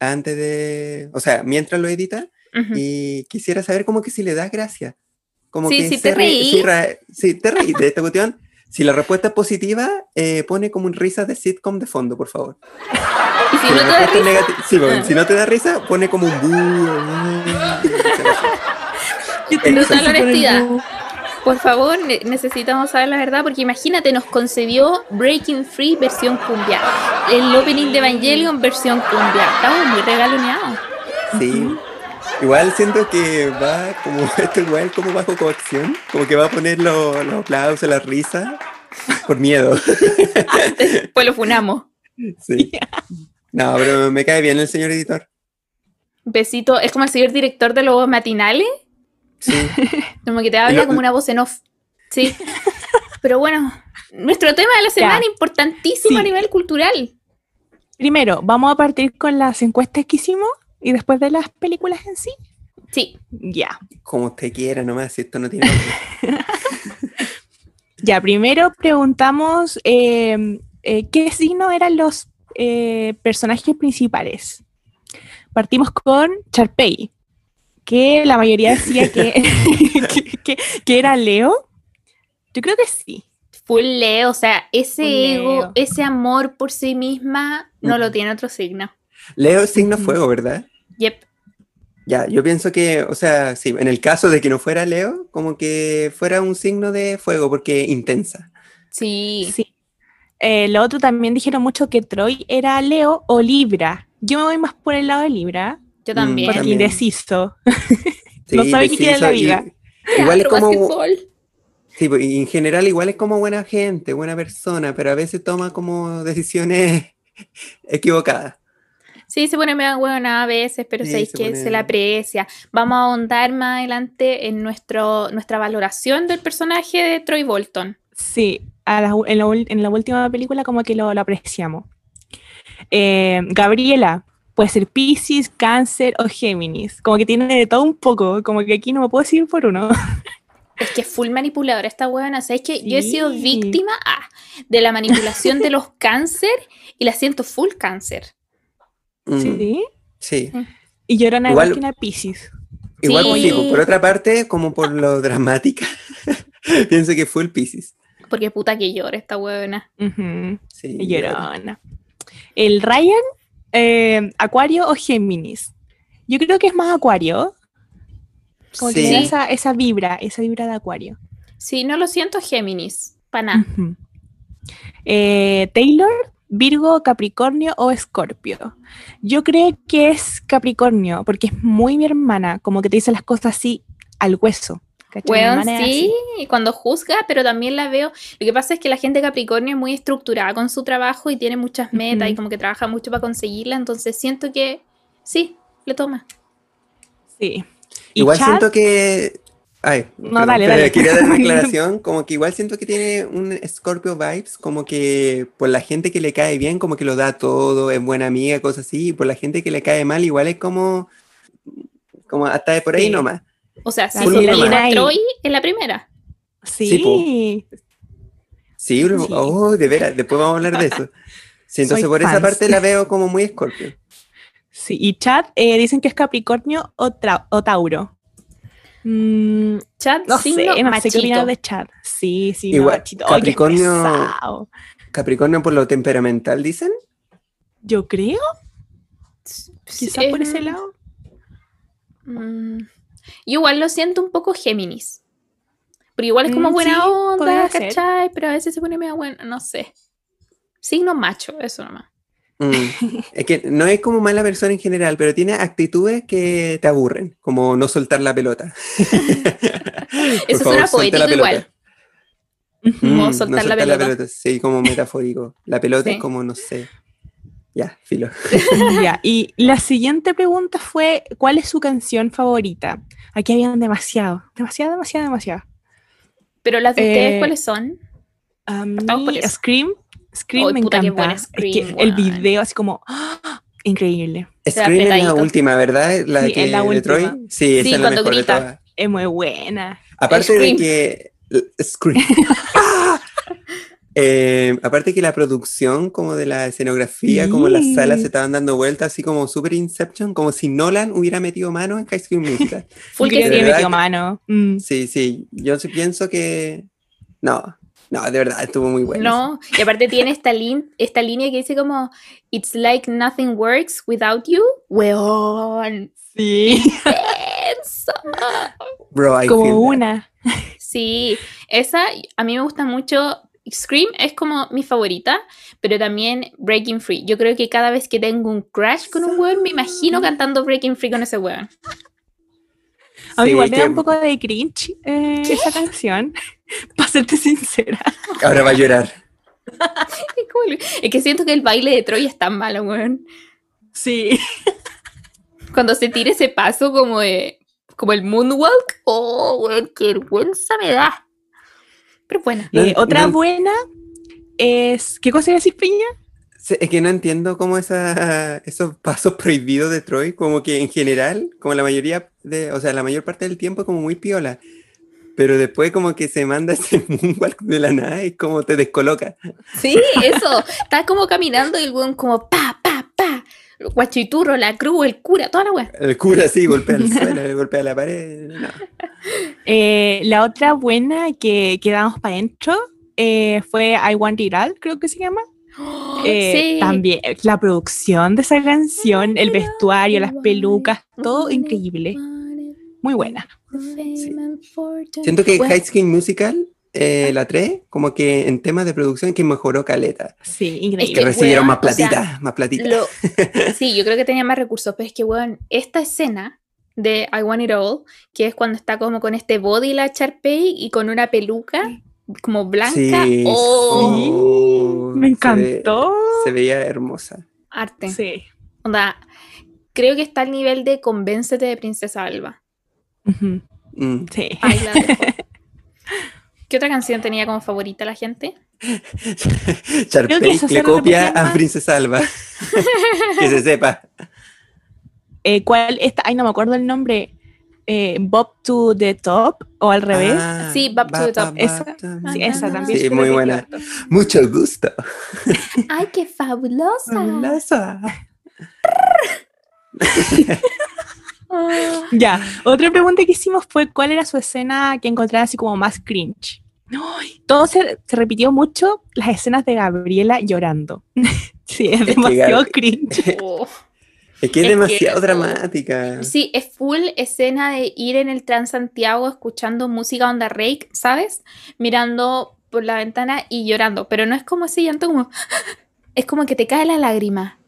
antes de, o sea, mientras lo edita, Ujú. y quisiera saber como que si le das gracia. Como Sí, que sí te reí. sí, te reí de esta cuestión. [LAUGHS] Si la respuesta es positiva, eh, pone como un risa de sitcom de fondo, por favor. Y si Si no te da risa, sí, bueno, Ah. si no te da risa, pone como un bú. [LAUGHS] El honestidad. por favor, ne- necesitamos saber la verdad, porque imagínate, nos concedió Breaking Free versión cumbia. El opening de Evangelion versión cumbia. Estamos muy regaloneados. Sí. Igual siento que va como [LAUGHS] esto igual como bajo coacción, como que va a poner lo- los aplausos, la risa, [LAUGHS] por miedo. [LAUGHS] Pues lo funamos. Sí. No, pero me cae bien el señor editor. Besito, es como el señor director de los matinales, Sí. como que te habla lo- como una voz en off. Sí. Pero bueno, nuestro tema de la semana, importantísimo Sí. a nivel cultural. Primero, vamos a partir con las encuestas que hicimos y después de las películas en sí. Sí. Ya. Como usted quiera nomás, si esto no tiene. [LAUGHS] Ya, primero preguntamos eh, eh, qué signo eran los eh, personajes principales. Partimos con Charpey, que la mayoría decía que, [LAUGHS] que, que- que era Leo. Yo creo que sí. Full Leo, o sea, ese ego, ese amor por sí misma, no lo tiene otro signo. Leo es signo fuego, ¿verdad? Yep. Ya, yo pienso que, o sea, sí, en el caso de que no fuera Leo, como que fuera un signo de fuego, porque intensa. Sí. Sí. Eh, lo otro también dijeron mucho que Troy era Leo o Libra. Yo me voy más por el lado de Libra, Yo también. porque también. indeciso. [LAUGHS] Sí, No sabe qué quiere la y- vida. Igual es como, sí, pues, y en general igual es como buena gente, buena persona, pero a veces toma como decisiones [LAUGHS] equivocadas. Sí, se pone medio buena a veces, pero Sí, sabéis se que pone- se la aprecia. Vamos a ahondar más adelante en nuestro, nuestra valoración del personaje de Troy Bolton. Sí, a la u- en, la, ul- en la última película como que lo, lo apreciamos. Eh, Gabriela, puede ser Pisces, Cáncer o Géminis. Como que tiene de todo un poco, como que aquí no me puedo decir por uno. [LAUGHS] Es que es full manipuladora esta buena. ¿Sabéis que yo he sido víctima ah, de la manipulación de los [LAUGHS] cáncer y la siento full cáncer? Mm, Sí. sí. Y lloran Igual- igual que una Pisces. Igual, Sí. sí, pues, por otra parte, como por lo [LAUGHS] dramática, [LAUGHS] pienso que fue el Pisces. Porque puta que llora esta buena. Ujú, Sí, y llorona. El Ryan, eh, Acuario o Géminis. Yo creo que es más Acuario. Como Sí. que tiene esa, esa vibra, esa vibra de acuario. Sí, no lo siento Géminis, para nada. Eh, Taylor, Virgo, Capricornio o Escorpio. Yo creo que es Capricornio, porque es muy mi hermana, como que te dice las cosas así al hueso. Bueno, sí, así. cuando juzga, pero también la veo. Lo que pasa es que la gente de Capricornio es muy estructurada con su trabajo y tiene muchas metas y como que trabaja mucho para conseguirla, entonces siento que sí, le toma. Sí. Igual Chad, siento que. Ay, No, dale, dale. Quería dar una [LAUGHS] aclaración, como que igual siento que tiene un Scorpio vibes, como que por la gente que le cae bien, como que lo da todo, es buena amiga, cosas así, y por la gente que le cae mal, igual es como. Como hasta de por ahí Sí. nomás. O sea, si Troy en la primera. Sí, Sí. Sí, bro, Sí. oh, de veras, después vamos a hablar de eso. Sí, entonces Soy por esa parte la veo como muy Scorpio. Sí, y Chad eh, dicen que es Capricornio o, o Tauro. Mm, Chat, no signo sé, no sé qué machito. opinar de Chad. Sí, sí, no, machito. Capricornio-. Capricornio por lo temperamental, dicen. Yo creo, quizás por ese lado. mm, yo igual lo siento un poco Géminis. Pero igual es como Mm, buena sí, onda, ser. ¿cachai? Pero a veces se pone medio buena, no sé. Signo macho, eso nomás. Mm. Es que no es como mala persona en general, pero tiene actitudes que te aburren, como no soltar la pelota. [LAUGHS] Eso favor, suena poético igual. Mm, soltar la pelota. Sí, como metafórico. La pelota Sí. es como, no sé. Ya, filo. [LAUGHS] Ya, y [LAUGHS] la siguiente pregunta fue, ¿cuál es su canción favorita? Aquí habían demasiado, demasiado, demasiado, demasiado. Pero las de Eh, ustedes, ¿cuáles son? A mí. Scream, Scream Ay, me puta, qué encanta. buena Es Scream, que el video así como, ¡ah! increíble. Scream es la última, ¿verdad? La Sí, que es la de última. Troy. Sí, esa Sí, es la cuando mejor de grita. todas. Es muy buena. Aparte Scream. de que. Scream. ¡Ah! [LAUGHS] [LAUGHS] Eh, aparte que la producción, como de la escenografía, como las Sí. salas se estaban dando vueltas, así como super Inception, como si Nolan hubiera metido mano en High School Musical. [LAUGHS] Full que de sí. que- mano. Mm. Sí, sí, yo sí pienso que. No, no, de verdad, estuvo muy bueno. No, y aparte tiene esta, lin- esta línea que dice como It's like nothing works without you. Weón. Sí. Bro, I feel como that. una. Sí, esa a mí me gusta mucho. Scream es como mi favorita, pero también Breaking Free. Yo creo que cada vez que tengo un crash con un weón, me imagino cantando Breaking Free con ese weón. A mí Sí, igual me que da un poco de cringe eh, esa canción, [LAUGHS] para serte sincera. Ahora va a llorar. [LAUGHS] Es, como el- es que siento que el baile de Troy es tan malo, weón. Sí. [LAUGHS] Cuando se tira ese paso como de, como el moonwalk, oh, weón, qué vergüenza me da. Pero bueno, No, Eh, otra no- buena es. ¿Qué cosa iba a decir Piña? Es que no entiendo cómo esa, esos pasos prohibidos de Troy, como que en general, como la mayoría de, o sea, la mayor parte del tiempo como muy piola, pero después como que se manda [LAUGHS] ese moonwalk de la nada y como te descoloca. sí, eso. Está como caminando y el weón como pa, pa, pa. Guachiturro, la cruz, el cura, toda la weón. El cura así golpea el suelo, golpea la pared. no. [LAUGHS] Eh, la otra buena que quedamos para adentro eh, fue I Want It All, creo que se llama. [GASPS] Eh, sí. También la producción de esa canción, el vestuario, las pelucas, todo increíble. Muy buena. Siento que Bueno, High School Musical, eh, la 3, como que en temas de producción que mejoró caleta. Sí, Que increíble. que- recibieron weón, más o sea, platita, más platita. Lo- [LAUGHS] sí, yo creo que tenía más recursos, pero es que, weón, esta escena de I Want It All, que es cuando está como con este body la Charpey y con una peluca como blanca. Sí, ¡Oh! sí, Me se ve- encantó. Se, veía hermosa. Arte. Sí. Onda, creo que está al nivel de Convéncete de Princesa Alba. Mm. Sí. Ahí la dejo. [LAUGHS] ¿Qué otra canción tenía como favorita la gente? [LAUGHS] Se le copia a. Princesa Alba. [LAUGHS] que se sepa. Eh, ¿Cuál? Esta, ay, no me acuerdo el nombre. Eh, Bob to the Top o al revés. Ah, Sí, Back to the Top. ba, Esa- ba, Sí, esa también. Sí, muy buena. Mucho gusto. ¡Ay, qué fabulosa! Fabulosa. Ah. Ya, otra pregunta que hicimos fue cuál era su escena que encontraba así como más cringe. ¡Ay! Todo se, se repitió mucho las escenas de Gabriela llorando. [LAUGHS] sí, es demasiado cringe. [LAUGHS] Oh. Es que es, Es que- demasiado dramática. Sí, es full escena de ir en el Transantiago escuchando música onda rake, ¿sabes? Mirando por la ventana y llorando. Pero no es como ese llanto como... [LAUGHS] Es como que te cae la lágrima.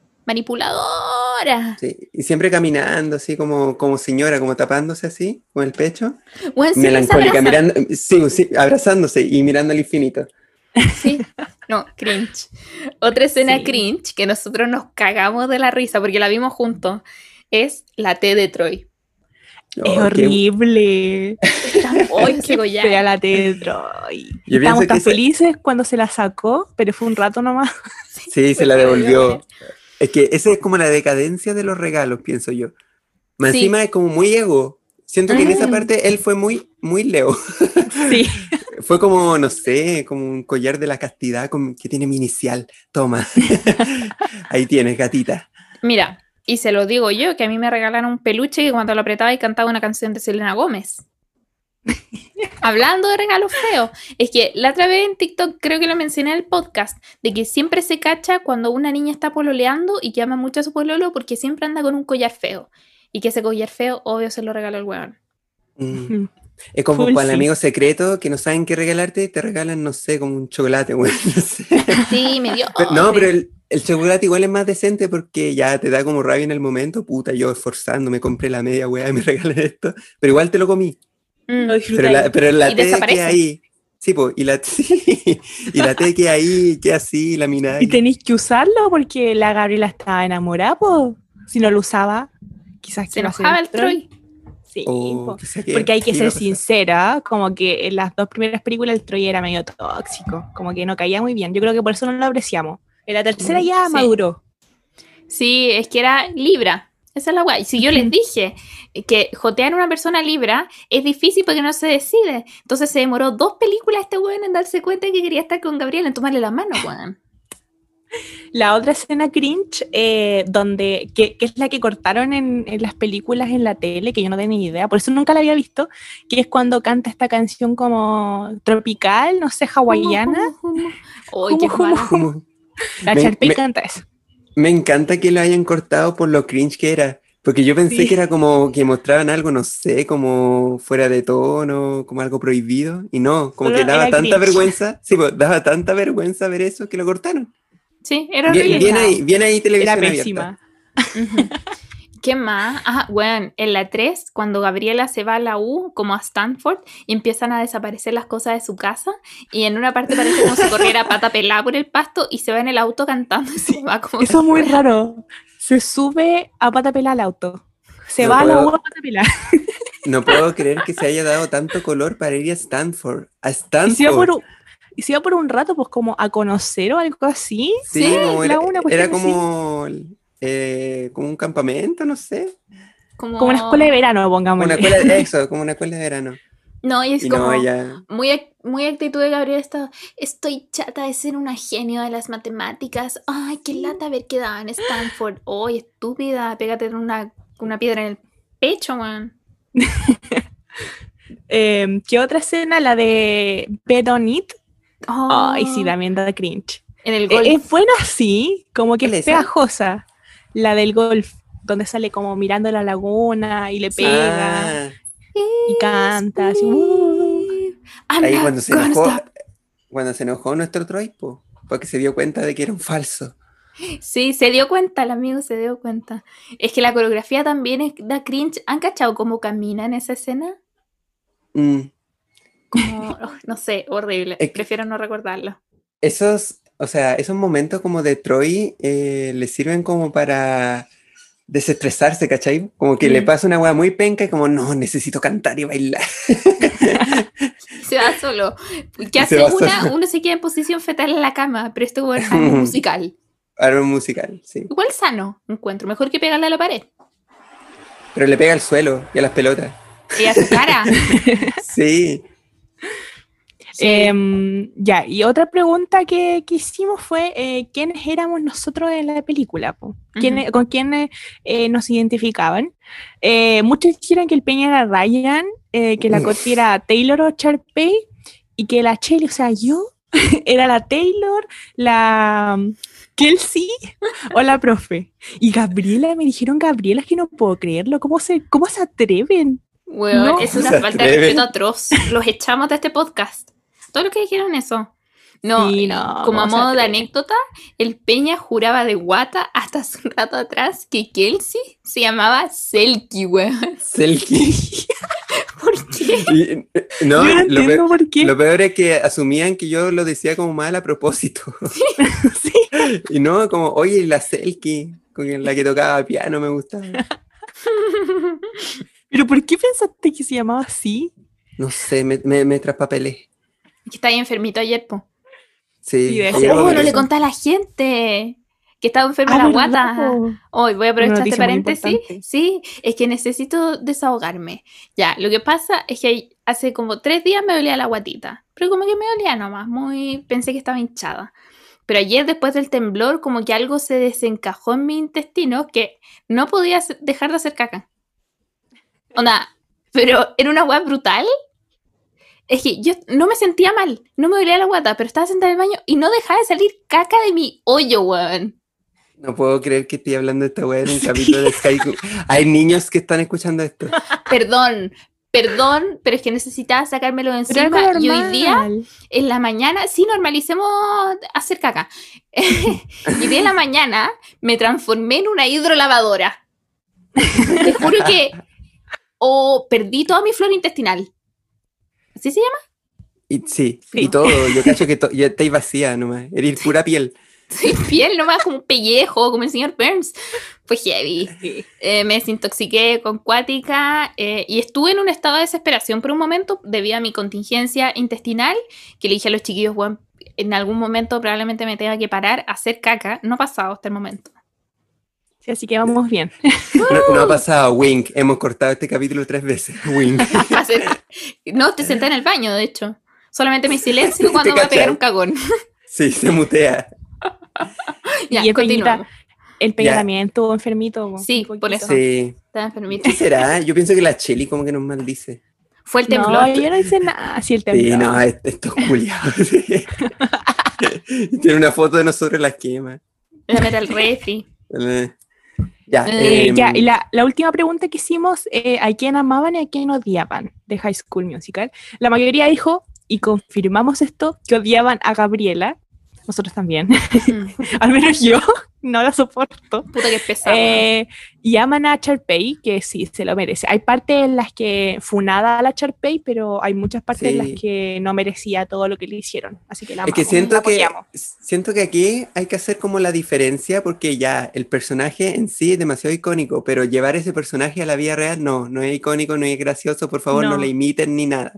Sí, Y siempre caminando así como, como señora, como tapándose así, con el pecho. Bueno, sí, Melancólica, mirando, sí, sí, abrazándose y mirando al infinito. Sí. No, cringe. Otra escena Sí. cringe que nosotros nos cagamos de la risa porque la vimos juntos es la T de Troy. Es Oh, qué- horrible. [LAUGHS] Hoy fea la T de Troy. Yo Estábamos tan esa- felices cuando se la sacó, pero fue un rato nomás. Sí, se la devolvió. Es que esa es como la decadencia de los regalos, pienso yo. Más Sí. encima es como muy ego. Siento que en esa Mm. parte él fue muy, muy Leo. [LAUGHS] Sí. [LAUGHS] Fue como, no sé, como un collar de la castidad con- que tiene mi inicial. Toma. [LAUGHS] Ahí tienes, gatita. Mira, y se lo digo yo, que a mí me regalaron un peluche que cuando lo apretaba y cantaba una canción de Selena Gómez. [LAUGHS] Hablando de regalos feos, es que la otra vez en TikTok creo que lo mencioné en el podcast, de que siempre se cacha cuando una niña está pololeando y que ama mucho a su pololo porque siempre anda con un collar feo. Y que ese collar feo, obvio, se lo regaló el weón. Mm. Es como Full para el sí. amigo secreto que no saben qué regalarte y te regalan, no sé, como un chocolate, [LAUGHS] güey. No, sé. Sí, me dio. Pero- no, pero el, el chocolate igual es más decente porque ya te da como rabia en el momento. Puta, yo esforzándome compré la media weá y me [LAUGHS] regalan esto. Pero igual te lo comí. Mm. Pero la, pero la Y T desaparece. que ahí. Sí, pues, y la, [LAUGHS] sí, y la T que ahí, que así, la mina. Y tenéis que usarlo porque la Gabriela estaba enamorada, po. Si no lo usaba, quizás Se enojaba el Troy. Sí, Oh, po. quizá que- Porque hay que ser sincera, como que en las dos primeras películas el Troy era medio tóxico, como que no caía muy bien. Yo creo que por eso no lo apreciamos. En la tercera ya Sí. maduró. Sí, es que era Libra. Esa es la guay. Si yo les dije que jotear a una persona Libra es difícil porque no se decide. Entonces se demoró dos películas este weón en darse cuenta de que quería estar con Gabriel, en tomarle la mano, weón. La otra escena cringe, eh, donde, que, que es la que cortaron en, en las películas en la tele, que yo no tenía ni idea, por eso nunca la había visto, que es cuando canta esta canción como tropical, no sé, hawaiana. Uy, qué Humo, humo. Como- La Me- Sharpay me- canta eso. Me encanta que lo hayan cortado por lo cringe que era. Porque yo pensé Sí. que era como que mostraban algo, no sé, como fuera de tono, como algo prohibido. Y no, como Solo que daba era tanta cringe. vergüenza. Sí, pues daba tanta vergüenza ver eso que lo cortaron. Sí, era Bien, bien ahí, bien ahí Era televisión abierta. pésima. Ujú. ¿Qué más? Ajá, bueno, en la 3, cuando Gabriela se va a la U, como a Stanford, y empiezan a desaparecer las cosas de su casa, y en una parte parece como si corriera [LAUGHS] pata pelada por el pasto, y se va en el auto cantando y se va como... Eso es muy [LAUGHS] raro. Se sube a pata pelada al auto. Se No va a la puedo. U a pata pelada. [LAUGHS] No puedo creer que se haya dado tanto color para ir a Stanford. A Y se iba Stanford. por un, y se iba por un rato, pues como a conocer o algo así. Sí, Sí, como la era, una era así. Como, eh, como un campamento, no sé. Como, Como una escuela de verano, pongamos. Una escuela de eso, como una escuela de verano. [LAUGHS] No, y es Y como... no. Muy, muy actitud de Gabriela está, estoy chata de ser una genio de las matemáticas. Ay, qué lata haber quedado en Stanford. Ay, estúpida, pégate una, una piedra en el pecho, man. [LAUGHS] Eh, ¿Qué otra escena? La de Bet on It. Ay, sí, también da cringe. En el Eh, gol. Es buena así, como que ¿Cuál es pegajosa. La del golf, donde sale como mirando la laguna y le pega Ah, y canta. Así, uh. Ahí cuando se enojó, stop. cuando se enojó nuestro Troy, po, porque se dio cuenta de que era un falso. Sí, se dio cuenta, el amigo se dio cuenta. Es que la coreografía también es, da cringe. ¿Han cachado cómo camina en esa escena? Mm, Como, oh, [LAUGHS] no sé, horrible. Es que- Prefiero no recordarlo. Esos, o sea, esos momentos como de Troy eh, le sirven como para desestresarse, ¿cachai? Como que le pasa una weá muy penca y como, no, necesito cantar y bailar. [LAUGHS] Se va solo. ¿Qué [LAUGHS] Se hace una? solo. Uno se queda en posición fetal en la cama, pero weón es algo [LAUGHS] musical. Un musical, sí. Igual sano, encuentro. Mejor que pegarle a la pared. Pero le pega al suelo y a las pelotas. Y a su cara. Sí. Sí. Em, ya, y otra pregunta que, que hicimos fue eh, quiénes éramos nosotros en la película, po? ¿Quiénes- con quiénes eh, nos identificaban. Eh, muchos dijeron que el Peña era Ryan, eh, que la. Coti era Taylor o Sharpay y que la Shelly, o sea, yo [LAUGHS] era la Taylor, la mm, Kelsey o la profe. Y Gabriela, me dijeron Gabriela, es que no puedo creerlo. ¿Cómo se, cómo se atreven? Weón, No. es una falta de respeto atroz. Los echamos de este podcast. Todos los que dijeron eso. No, Sí, como a ¿cómo se modo de atreven? anécdota, el Peña juraba de guata hasta hace un rato atrás que Kelsey se llamaba Selkie, weón. [LAUGHS] Selkie. ¿Por qué? Y, eh, no, Yo no lo, peor, por qué. lo peor es que asumían que yo lo decía como mal a propósito. Sí. [LAUGHS] Y no, como, oye, la Selkie, con la que tocaba piano me gustaba. [LAUGHS] ¿Pero por qué pensaste que se llamaba así? No sé, me, me, me traspapelé. Que está ahí enfermito ayer, po. Sí, Sí, Oh, no le conté a la gente que estaba enferma Ah, la ¿verdad, guata. Hoy voy a aprovechar este paréntesis. Sí, es que necesito desahogarme. Ya, lo que pasa es que hace como tres días me dolía la guatita, pero como que me dolía nomás, muy pensé que estaba hinchada. Pero ayer después del temblor como que algo se desencajó en mi intestino que no podía dejar de hacer caca. Onda, pero era una guata brutal. Es que yo no me sentía mal, no me dolía la guata, pero estaba sentada en el baño y no dejaba de salir caca de mi hoyo, weón. No puedo creer que estoy hablando de esta weá en un capítulo de Sky. Hay niños que están escuchando esto. Perdón, perdón, pero es que necesitaba sacármelo de encima y hoy día, normal. en la mañana, sí normalicemos hacer caca. [LAUGHS] y hoy día en la mañana me transformé en una hidrolavadora. Te juro que o perdí toda mi flora intestinal. ¿Así se llama? Y, sí, Sí. y todo. Yo [LAUGHS] cacho que ya estáis vacía nomás. Eres pura piel. Sí, piel nomás como un pellejo, como el señor Burns. Fue heavy. Eh, me desintoxiqué con cuática eh, y estuve en un estado de desesperación por un momento debido a mi contingencia intestinal, que le dije a los chiquillos, bueno, en algún momento probablemente me tenga que parar a hacer caca. No ha pasado hasta el momento. Sí, así que vamos bien. No, no ha pasado, Wink. Hemos cortado este capítulo tres veces. [LAUGHS] Wink. [LAUGHS] No, te senté en el baño, de hecho. Solamente mi silencio cuando ¿Te me va a pegar un [LAUGHS] cagón. Sí, se mutea. ya, Y es continuamos. El Peña Ya. también estuvo enfermito. po, Sí, por eso. Sí. Estaba enfermito. ¿Qué será? Yo pienso que la Cheli como que nos maldice. Fue el No, temblor. yo no hice nada. Sí, el Sí, temblor. no, es- estos culiados. sí. Tiene una foto de nosotros en la quema. La meter al refri. Eh, Ya, Eh, Eh, ya, y la, la última pregunta que hicimos, eh, ¿a quién amaban y a quién odiaban de High School Musical? La mayoría dijo, y confirmamos esto, que odiaban a Gabriela. Nosotros también. Mm, [LAUGHS] Al menos yo no la soporto. Puta que pesado. Eh, y aman a Charpey, que sí, se lo merece. Hay partes en las que funada a la Charpey, pero hay muchas partes en Sí. las que no merecía todo lo que le hicieron. Así que la Es que siento la que siento que aquí hay que hacer como la diferencia porque ya el personaje en sí es demasiado icónico, pero llevar ese personaje a la vida real no, no es icónico, no es gracioso, por favor, no, No. le imiten ni nada.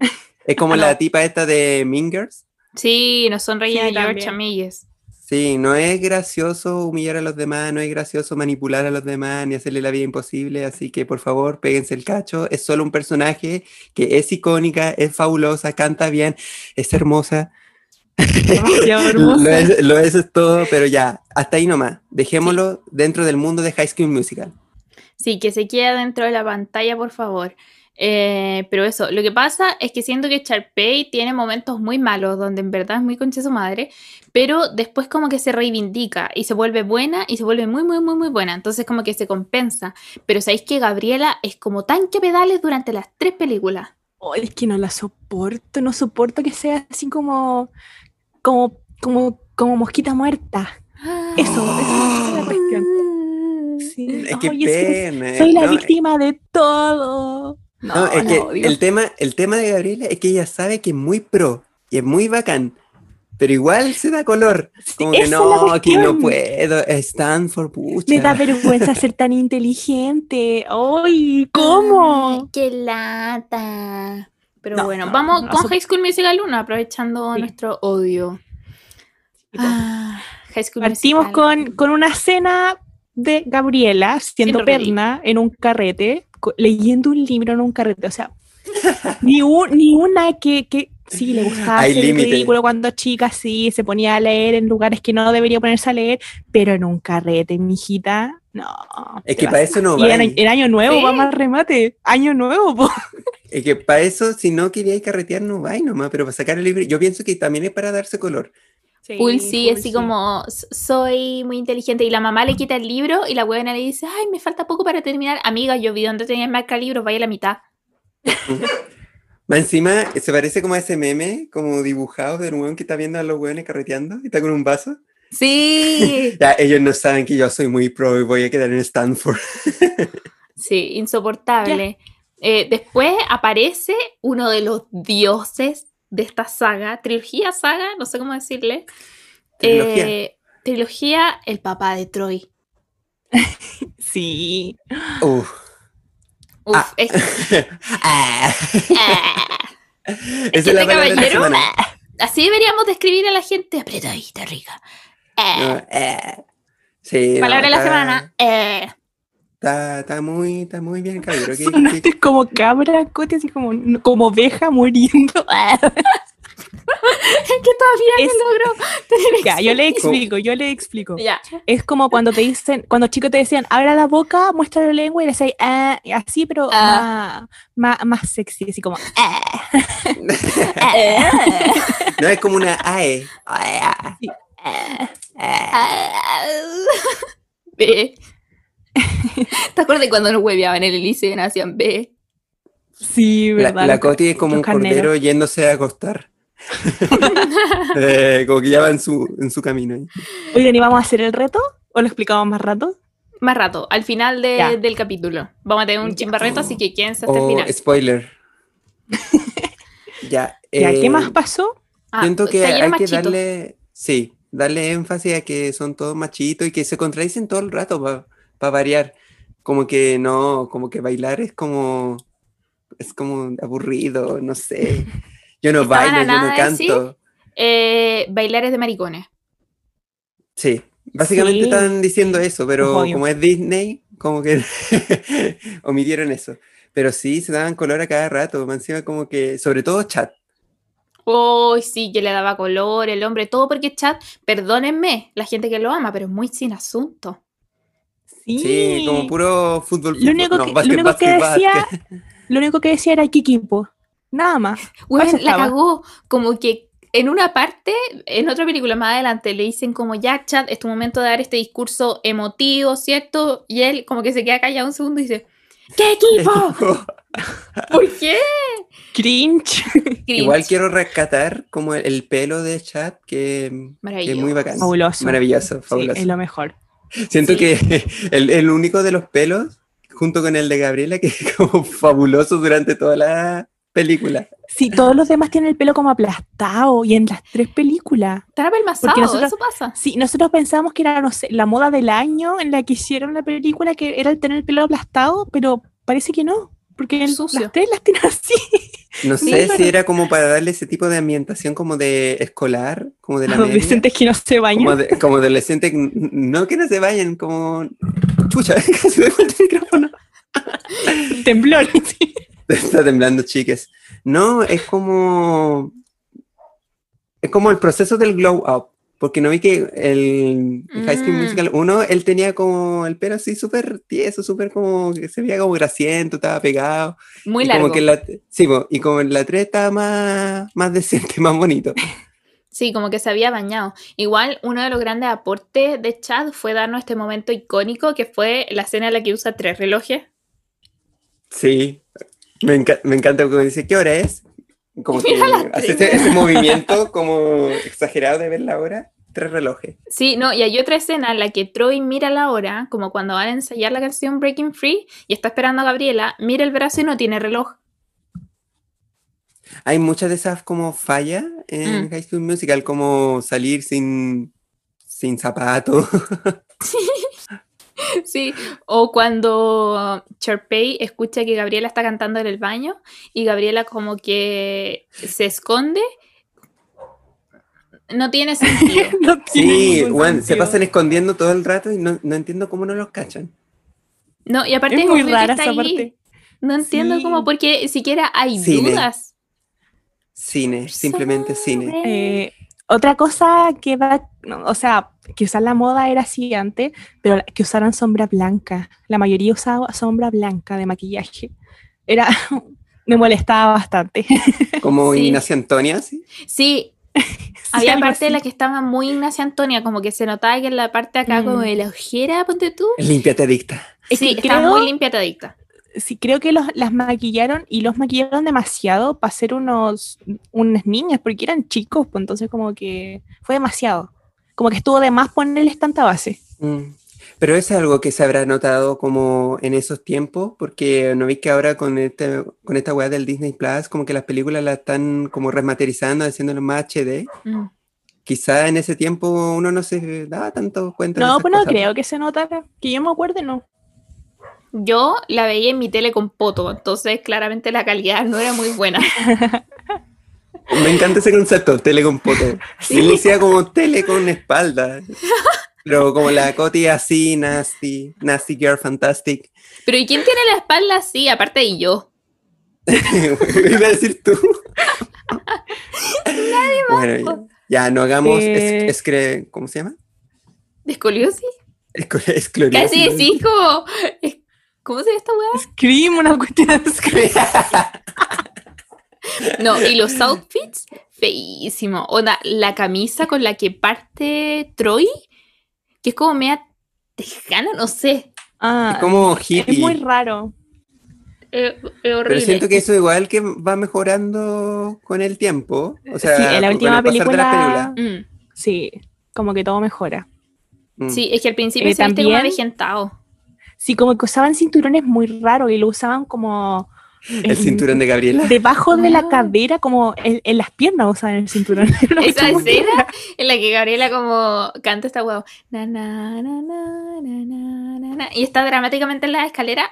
Es como [LAUGHS] No. la tipa esta de Mingers. Sí, no son Regina Sí, George amigues. Sí, no es gracioso humillar a los demás, no es gracioso manipular a los demás ni hacerle la vida imposible, así que por favor, péguense el cacho. Es solo un personaje que es icónica, es fabulosa, canta bien, es hermosa. [LAUGHS] [LAUGHS] Es, lo es, es todo, pero ya, hasta ahí nomás. Dejémoslo dentro del mundo de High School Musical. Sí, que se quede dentro de la pantalla, por favor. Eh, pero eso, lo que pasa es que siento que Sharpay tiene momentos muy malos, donde en verdad es muy concha su madre, pero después como que se reivindica y se vuelve buena y se vuelve muy, muy, muy, muy buena. Entonces como que se compensa. Pero sabéis que Gabriela es como tanque pedales durante las tres películas. Oh, es que no la soporto, no soporto que sea así como, como, como, como mosquita muerta. Eso, esa es la cuestión. Sí. Es que Ay, es que pena. soy la no, víctima de todo. No, no, es que el tema, el tema de Gabriela es que ella sabe que es muy pro y es muy bacán, pero igual se da color. Como que no, aquí no puedo, Stanford, pucha. Me da vergüenza ser tan inteligente. ¡Ay! ¿Cómo? Ay, ¡Qué lata! Pero No, bueno, no, vamos no, con so- High School Musical 1, aprovechando Sí. nuestro odio. Ah, High School Partimos Musical. con, con una escena de Gabriela siendo perna en un carrete, leyendo un libro en un carrete. O sea, ni, un- ni una que, que sí le gustaba Hay el ridículo cuando chica, sí, se ponía a leer en lugares que no debería ponerse a leer, pero en un carrete, mijita, no. Es que para eso no y va. en, en año nuevo, Sí. vamos al remate. Año nuevo, po. Es que para eso, si no queríais carretear, no vais nomás, pero para sacar el libro, yo pienso que también es para darse color. Full sí, así como "S- soy muy inteligente y la mamá le quita el libro y la buena le dice, ay, me falta poco para terminar. Amiga, yo vi dónde tenías marca libros, vaya a la mitad. [LAUGHS] Más encima, se parece como a ese meme, como dibujado del weón que está viendo a los weones carreteando y está con un vaso. Sí. [LAUGHS] Ya, ellos no saben que yo soy muy pro y voy a quedar en Stanford. [LAUGHS] sí, insoportable. Eh, después aparece uno de los dioses de esta saga, trilogía saga, no sé cómo decirle. Trilogía. Eh, trilogía, el papá de Troy. [LAUGHS] Sí. Uf. Uf, Ah. es- [LAUGHS] Ah. ah. Que es la este de caballero, semana. Así deberíamos describir a la gente apretadita, rica. Eh, No, eh. Sí, no, palabra de la semana. Eh. Está, está muy, está muy bien, caballero. ¿Qué- qué- Sonaste como cabra, Cote, así como, como oveja muriendo. [LAUGHS] que todavía Es- no logro tener ya, yo le explico, yo le explico. Ya. Es como cuando te dicen, cuando chicos te decían, abra la boca, muestra la lengua y le decís, ah, así, pero Ah. más, más, más sexy, así como, ah. Eh. [LAUGHS] no es como una AE. Ah, Sí. [LAUGHS] ¿Te acuerdas cuando nos hueveaban en el liceo y nos hacían B? Sí, La, ¿verdad? la Coti es como un carneros. cordero yéndose a acostar. [LAUGHS] Eh, como que ya va en su, en su camino. Oigan, ¿y vamos a hacer el reto? ¿O lo explicamos más rato? Más rato, al final de- del capítulo. Vamos a tener un chimbarreto, así que quédense hasta el O final. spoiler. [LAUGHS] ya. Ya, ¿Qué eh, más pasó? Ah, Siento que hay que darle, sí, darle énfasis a que son todos machitos y que se contradicen todo el rato para variar. Como que no, como que bailar es como, es como aburrido, no sé. [LAUGHS] Yo no bailo, yo no canto. Eh, bailares de maricones. Sí, básicamente Sí. están diciendo eso, pero como es Disney, como que [LAUGHS] omitieron eso. Pero sí, se daban color a cada rato, encima como que, sobre todo chat. Oh, sí, que le daba color, el hombre, todo porque chat, perdónenme, la gente que lo ama, pero es muy sin asunto. Sí, Sí, como puro fútbol. Lo único No, que- lo básquet, único que básquet, decía- básquet. [LAUGHS] Lo único que decía era Kikipo. Nada más. [LAUGHS] Eso la estaba. cagó. Como que en una parte, en otra película más adelante, le dicen como ya, chat, es tu momento de dar este discurso emotivo, ¿cierto? Y él como que se queda callado un segundo y dice, ¿qué [LAUGHS] equipo? ¿Por qué? Cringe. Igual quiero rescatar como el, el pelo de chat, que, que es muy bacán. Fabuloso. Maravilloso, Sí, fabuloso. es lo mejor. Siento Sí. que [LAUGHS] el, el único de los pelos, junto con el de Gabriela, que es [LAUGHS] como fabuloso durante toda la película. Sí, todos los demás tienen el pelo como aplastado y en las tres películas. Están apelmazados, nosotros- eso pasa. Sí, nosotros pensábamos que era, no sé, la moda del año en la que hicieron la película, que era el tener el pelo aplastado, pero parece que no, porque el- Sucio. las tres las tienen así. No Sí, sé pero- si era como para darle ese tipo de ambientación como de escolar, como de la media, Adolescentes que no se bañan. como de, como adolescente, que n- no que no se vayan, como... Chucha, [LAUGHS] casi me el micrófono. Temblor. [LAUGHS] sí. Está temblando, chiques. No, es como. Es como el proceso del glow up. Porque no vi que el High School Mm. Musical 1, él tenía como el pelo así súper tieso, súper como que se veía como grasiento, estaba pegado. Muy y largo. como que en la, sí, y como en la 3 estaba más, más [LAUGHS] decente, más bonito. Sí, como que se había bañado. Igual, uno de los grandes aportes de Chad fue darnos este momento icónico que fue la escena en la que usa tres relojes. Sí, me, enca- me encanta cuando dice, ¿qué hora es? Como que hace ese, ese [LAUGHS] movimiento como exagerado de ver la hora, tres relojes. Sí, no, y hay otra escena en la que Troy mira la hora, como cuando van a ensayar la canción Breaking Free y está esperando a Gabriela, mira el brazo y no tiene reloj. Hay muchas de esas como fallas en Mm. High School Musical, como salir sin, sin zapatos. [LAUGHS] Sí, [LAUGHS] o cuando Sharpay escucha que Gabriela está cantando en el baño y Gabriela como que se esconde. No tiene sentido. [LAUGHS] No tiene Sí, weón, se pasan escondiendo todo el rato y no, no entiendo cómo no los cachan. No, y aparte Es es muy rara está esa ahí. parte. No entiendo Sí. cómo, porque siquiera hay Cine. dudas. Cine, simplemente cine. Eh, otra cosa que va, o sea, que usar la moda era así antes, pero que usaran sombra blanca. La mayoría usaba sombra blanca de maquillaje. Era [LAUGHS] Me molestaba bastante. [LAUGHS] Como Sí. Ignacia Antonia, ¿sí? Sí, [LAUGHS] había parte de la que estaba muy Ignacia Antonia, como que se notaba que en la parte de acá, Mm. como de la ojera, ponte tú. Límpiate adicta. Es Sí, que estaba creo- muy limpia, te adicta. Sí, creo que los, las maquillaron y los maquillaron demasiado para ser unos unas niñas, porque eran chicos, pues entonces como que fue demasiado. Como que estuvo de más ponerles tanta base. Mm. Pero es algo que se habrá notado como en esos tiempos, porque no vi que ahora con este, con esta weá del Disney Plus, como que las películas las están como remasterizando, haciéndolo más HD. Mm. Quizá en ese tiempo uno no se daba tanto cuenta. de No, esas pues no cosas. creo que se notara. Que yo me acuerde, no. Yo la veía en mi tele con poto, entonces claramente la calidad no era muy buena. [LAUGHS] Me encanta ese concepto, tele con poto. Sí. Decía como tele con espalda. Pero como la Coti así, nasty, nasty girl, fantastic. Pero ¿y quién tiene la espalda así, aparte de yo? [LAUGHS] Iba a decir tú. bueno, ya, ya no hagamos Eh. es- ¿cómo se llama? ¿De escoliosis? Esco- esclerosis. Casi decís como... es- ¿Cómo se llama esta weá? Scream, una cuestión así. [LAUGHS] No, y los outfits, feísimo. Onda, la camisa con la que parte Troy, que es como media tejana, no sé. Ah, Es como es hippie. muy raro. Eh, es Pero horrible. siento que eso igual que va mejorando con el tiempo. O sea, sí, en la última de película. Mm, Sí, como que todo mejora. Mm. Sí, es que al principio Eh, se viste como también- avejentado. Sí, como que usaban cinturones muy raros y lo usaban como. El en- cinturón de Gabriela. Debajo de la Ah. cadera, como en, en las piernas usaban el cinturón. [LAUGHS] Esa escena en la que Gabriela como canta esta huevo. Na, na, na, na, na, na, na, na, y está dramáticamente en la escalera.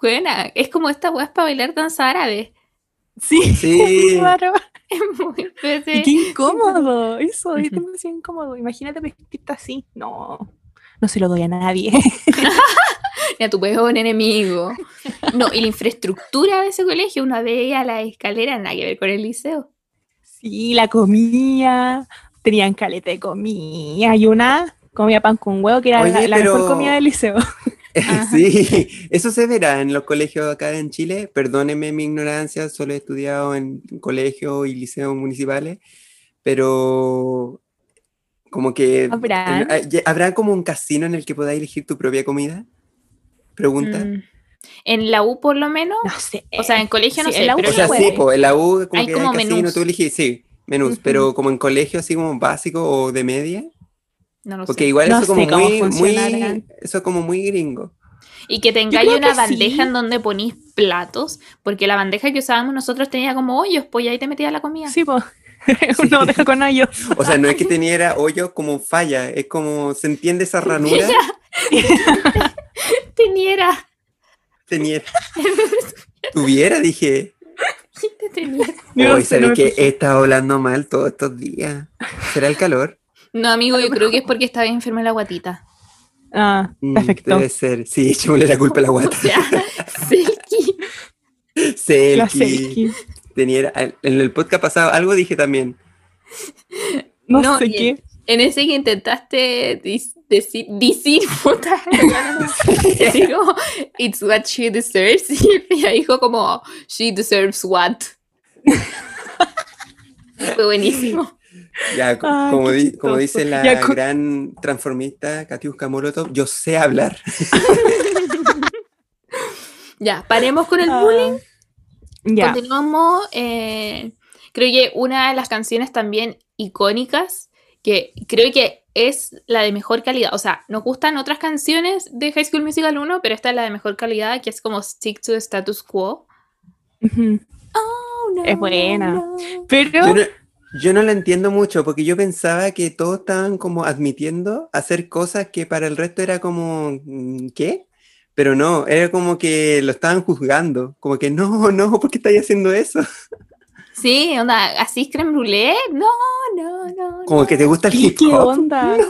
Buena, es como esta hueá para bailar danza árabe. Sí, [LAUGHS] Sí. muy raro. [LAUGHS] Es muy qué incómodo. Eso es demasiado incómodo. Imagínate vestirte así. No, no se lo doy a nadie. Ni a tu peor enemigo. No, y la infraestructura de ese colegio, una veía la escalera, nada que ver con el liceo. Sí, la comida. Tenían caleta de comida. Y una comía pan con huevo, que era Oye, la, la pero- mejor comida del liceo. [LAUGHS] Sí, eso se verá en los colegios acá en Chile. Perdóneme mi ignorancia, solo he estudiado en colegios y liceos municipales, pero como que ¿Habrán? en- hay- habrá como un casino en el que podáis elegir tu propia comida. Pregunta. Mm. En la U por lo menos, No sé. o sea, en colegio no Sí, sé, en la U pero O sea, se sí, pues en la U como Hay que como hay casino, menús. tú elegís, sí, menús, pero como en colegio así como básico o de media, no lo porque sé. igual No eso como muy, eso es como muy gringo. Y que tengáis una que bandeja sí. en donde ponís platos, porque la bandeja que usábamos nosotros tenía como hoyos, pues y ahí te metías la comida. Sí, pues. [LAUGHS] Con ellos. O sea, no es que [LAUGHS] teniera hoyo como falla, es como, ¿se entiende esa ranura? Teniera, [LAUGHS] Tenía. Tuviera, dije. teniera. Hoy sabes que he estado hablando mal todos estos días. ¿Será el calor? No, amigo, yo creo que es porque estaba enferma en la guatita. Ah, Mm, perfecto. Debe ser. Sí, echémosle la culpa a la O guata. sea, Selkie. La Selkie. Tenía, en el podcast pasado algo dije también. No, No, sé qué. En ese que intentaste decir, decir, [LAUGHS] puta, decir como, it's what she deserves, [LAUGHS] y ella dijo como, she deserves what. [LAUGHS] Fue buenísimo. Ya, Ay, como, di- como dice la Ya, co- gran transformista Katiuska Molotov, yo sé hablar. Ya, paremos con el Ah, bullying. Ya. Continuamos. eh, creo que una de las canciones también icónicas, que creo que es la de mejor calidad. O sea, nos gustan otras canciones de High School Musical 1, pero esta es la de mejor calidad, que es como Stick to the Status Quo. Oh, no, Es buena. no. Pero Yo no, yo no la entiendo mucho porque yo pensaba que todos estaban como admitiendo hacer cosas que para el resto era como, mm, ¿qué? Pero no, era como que lo estaban juzgando, como que no, no, ¿por qué estáis haciendo eso? Sí, onda, así creme brûlée. No, no, no. Como no. que te gusta el ¿Y hip qué onda? No,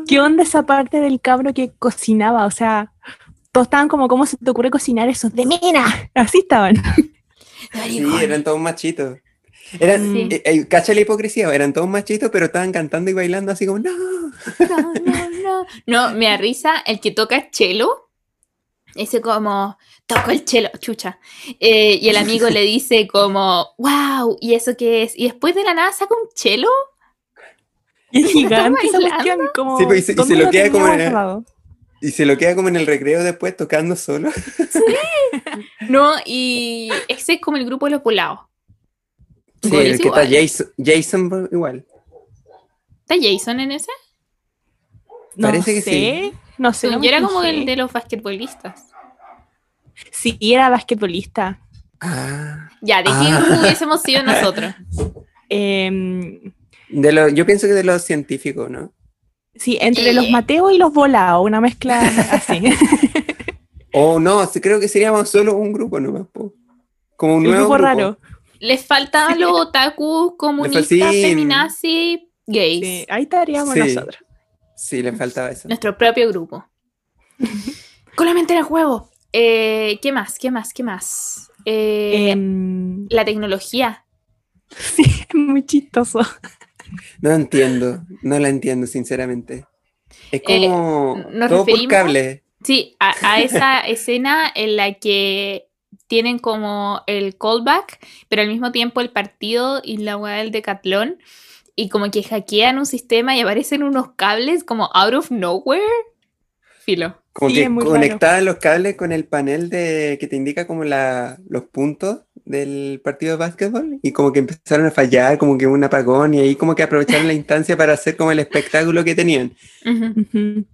no. ¿Qué onda esa parte del cabro que cocinaba? O sea, todos estaban como, ¿cómo se te ocurre cocinar eso? ¡De mina! Así estaban. Sí, eran todos machitos. Eran, Sí. eh, eh, cacha la hipocresía, eran todos machitos, pero estaban cantando y bailando así como, no. No, no, no. No, me da risa el que toca cello. Dice como, toco el chelo, chucha. Eh, y el amigo le [LAUGHS] dice como, wow, ¿y eso qué es? Y después de la nada saca un chelo. Y es gigante esa cuestión, como... Sí, pues, y se- y ¿dónde se lo queda como en el-? Y se lo queda como en el recreo después tocando solo. No, y ese es como el grupo de los volados. Sí, el es que está igual. Jason, Jason igual. ¿Está Jason en ese? No Parece que sé, sí. No sé. no Yo era como el de los basquetbolistas. Sí, era basquetbolista. Ah. Ya, ¿de qué Ah. grupo [LAUGHS] hubiésemos sido nosotros? [LAUGHS] Em, De lo, yo pienso que de los científicos, ¿no? sí, entre Eh. los Mateo y los Volados, una mezcla [LAUGHS] así. O no, creo que seríamos solo un grupo nomás. po. Como un Un nuevo grupo grupo. raro. Les faltaban los otakus, comunistas, feminazis, gays. Sí, ahí estaríamos Sí. nosotros. Sí, le faltaba eso. Nuestro propio grupo. [LAUGHS] Con la mente en el juego. Eh, ¿Qué más? ¿Qué más? ¿Qué más? Eh, Em, la tecnología. sí, [LAUGHS] es muy chistoso. No entiendo, no la entiendo, sinceramente. Es como Eh, nos todo por cable. Sí, a, a esa [LAUGHS] escena en la que tienen como el callback, pero al mismo tiempo el partido y la weá del decatlón. Y como que hackean un sistema y aparecen unos cables como out of nowhere. Filo. Como Sí, que conectaban los cables con el panel de que te indica como la, los puntos del partido de básquetbol y como que empezaron a fallar, como que un apagón y ahí como que aprovecharon la instancia para hacer como el espectáculo que tenían.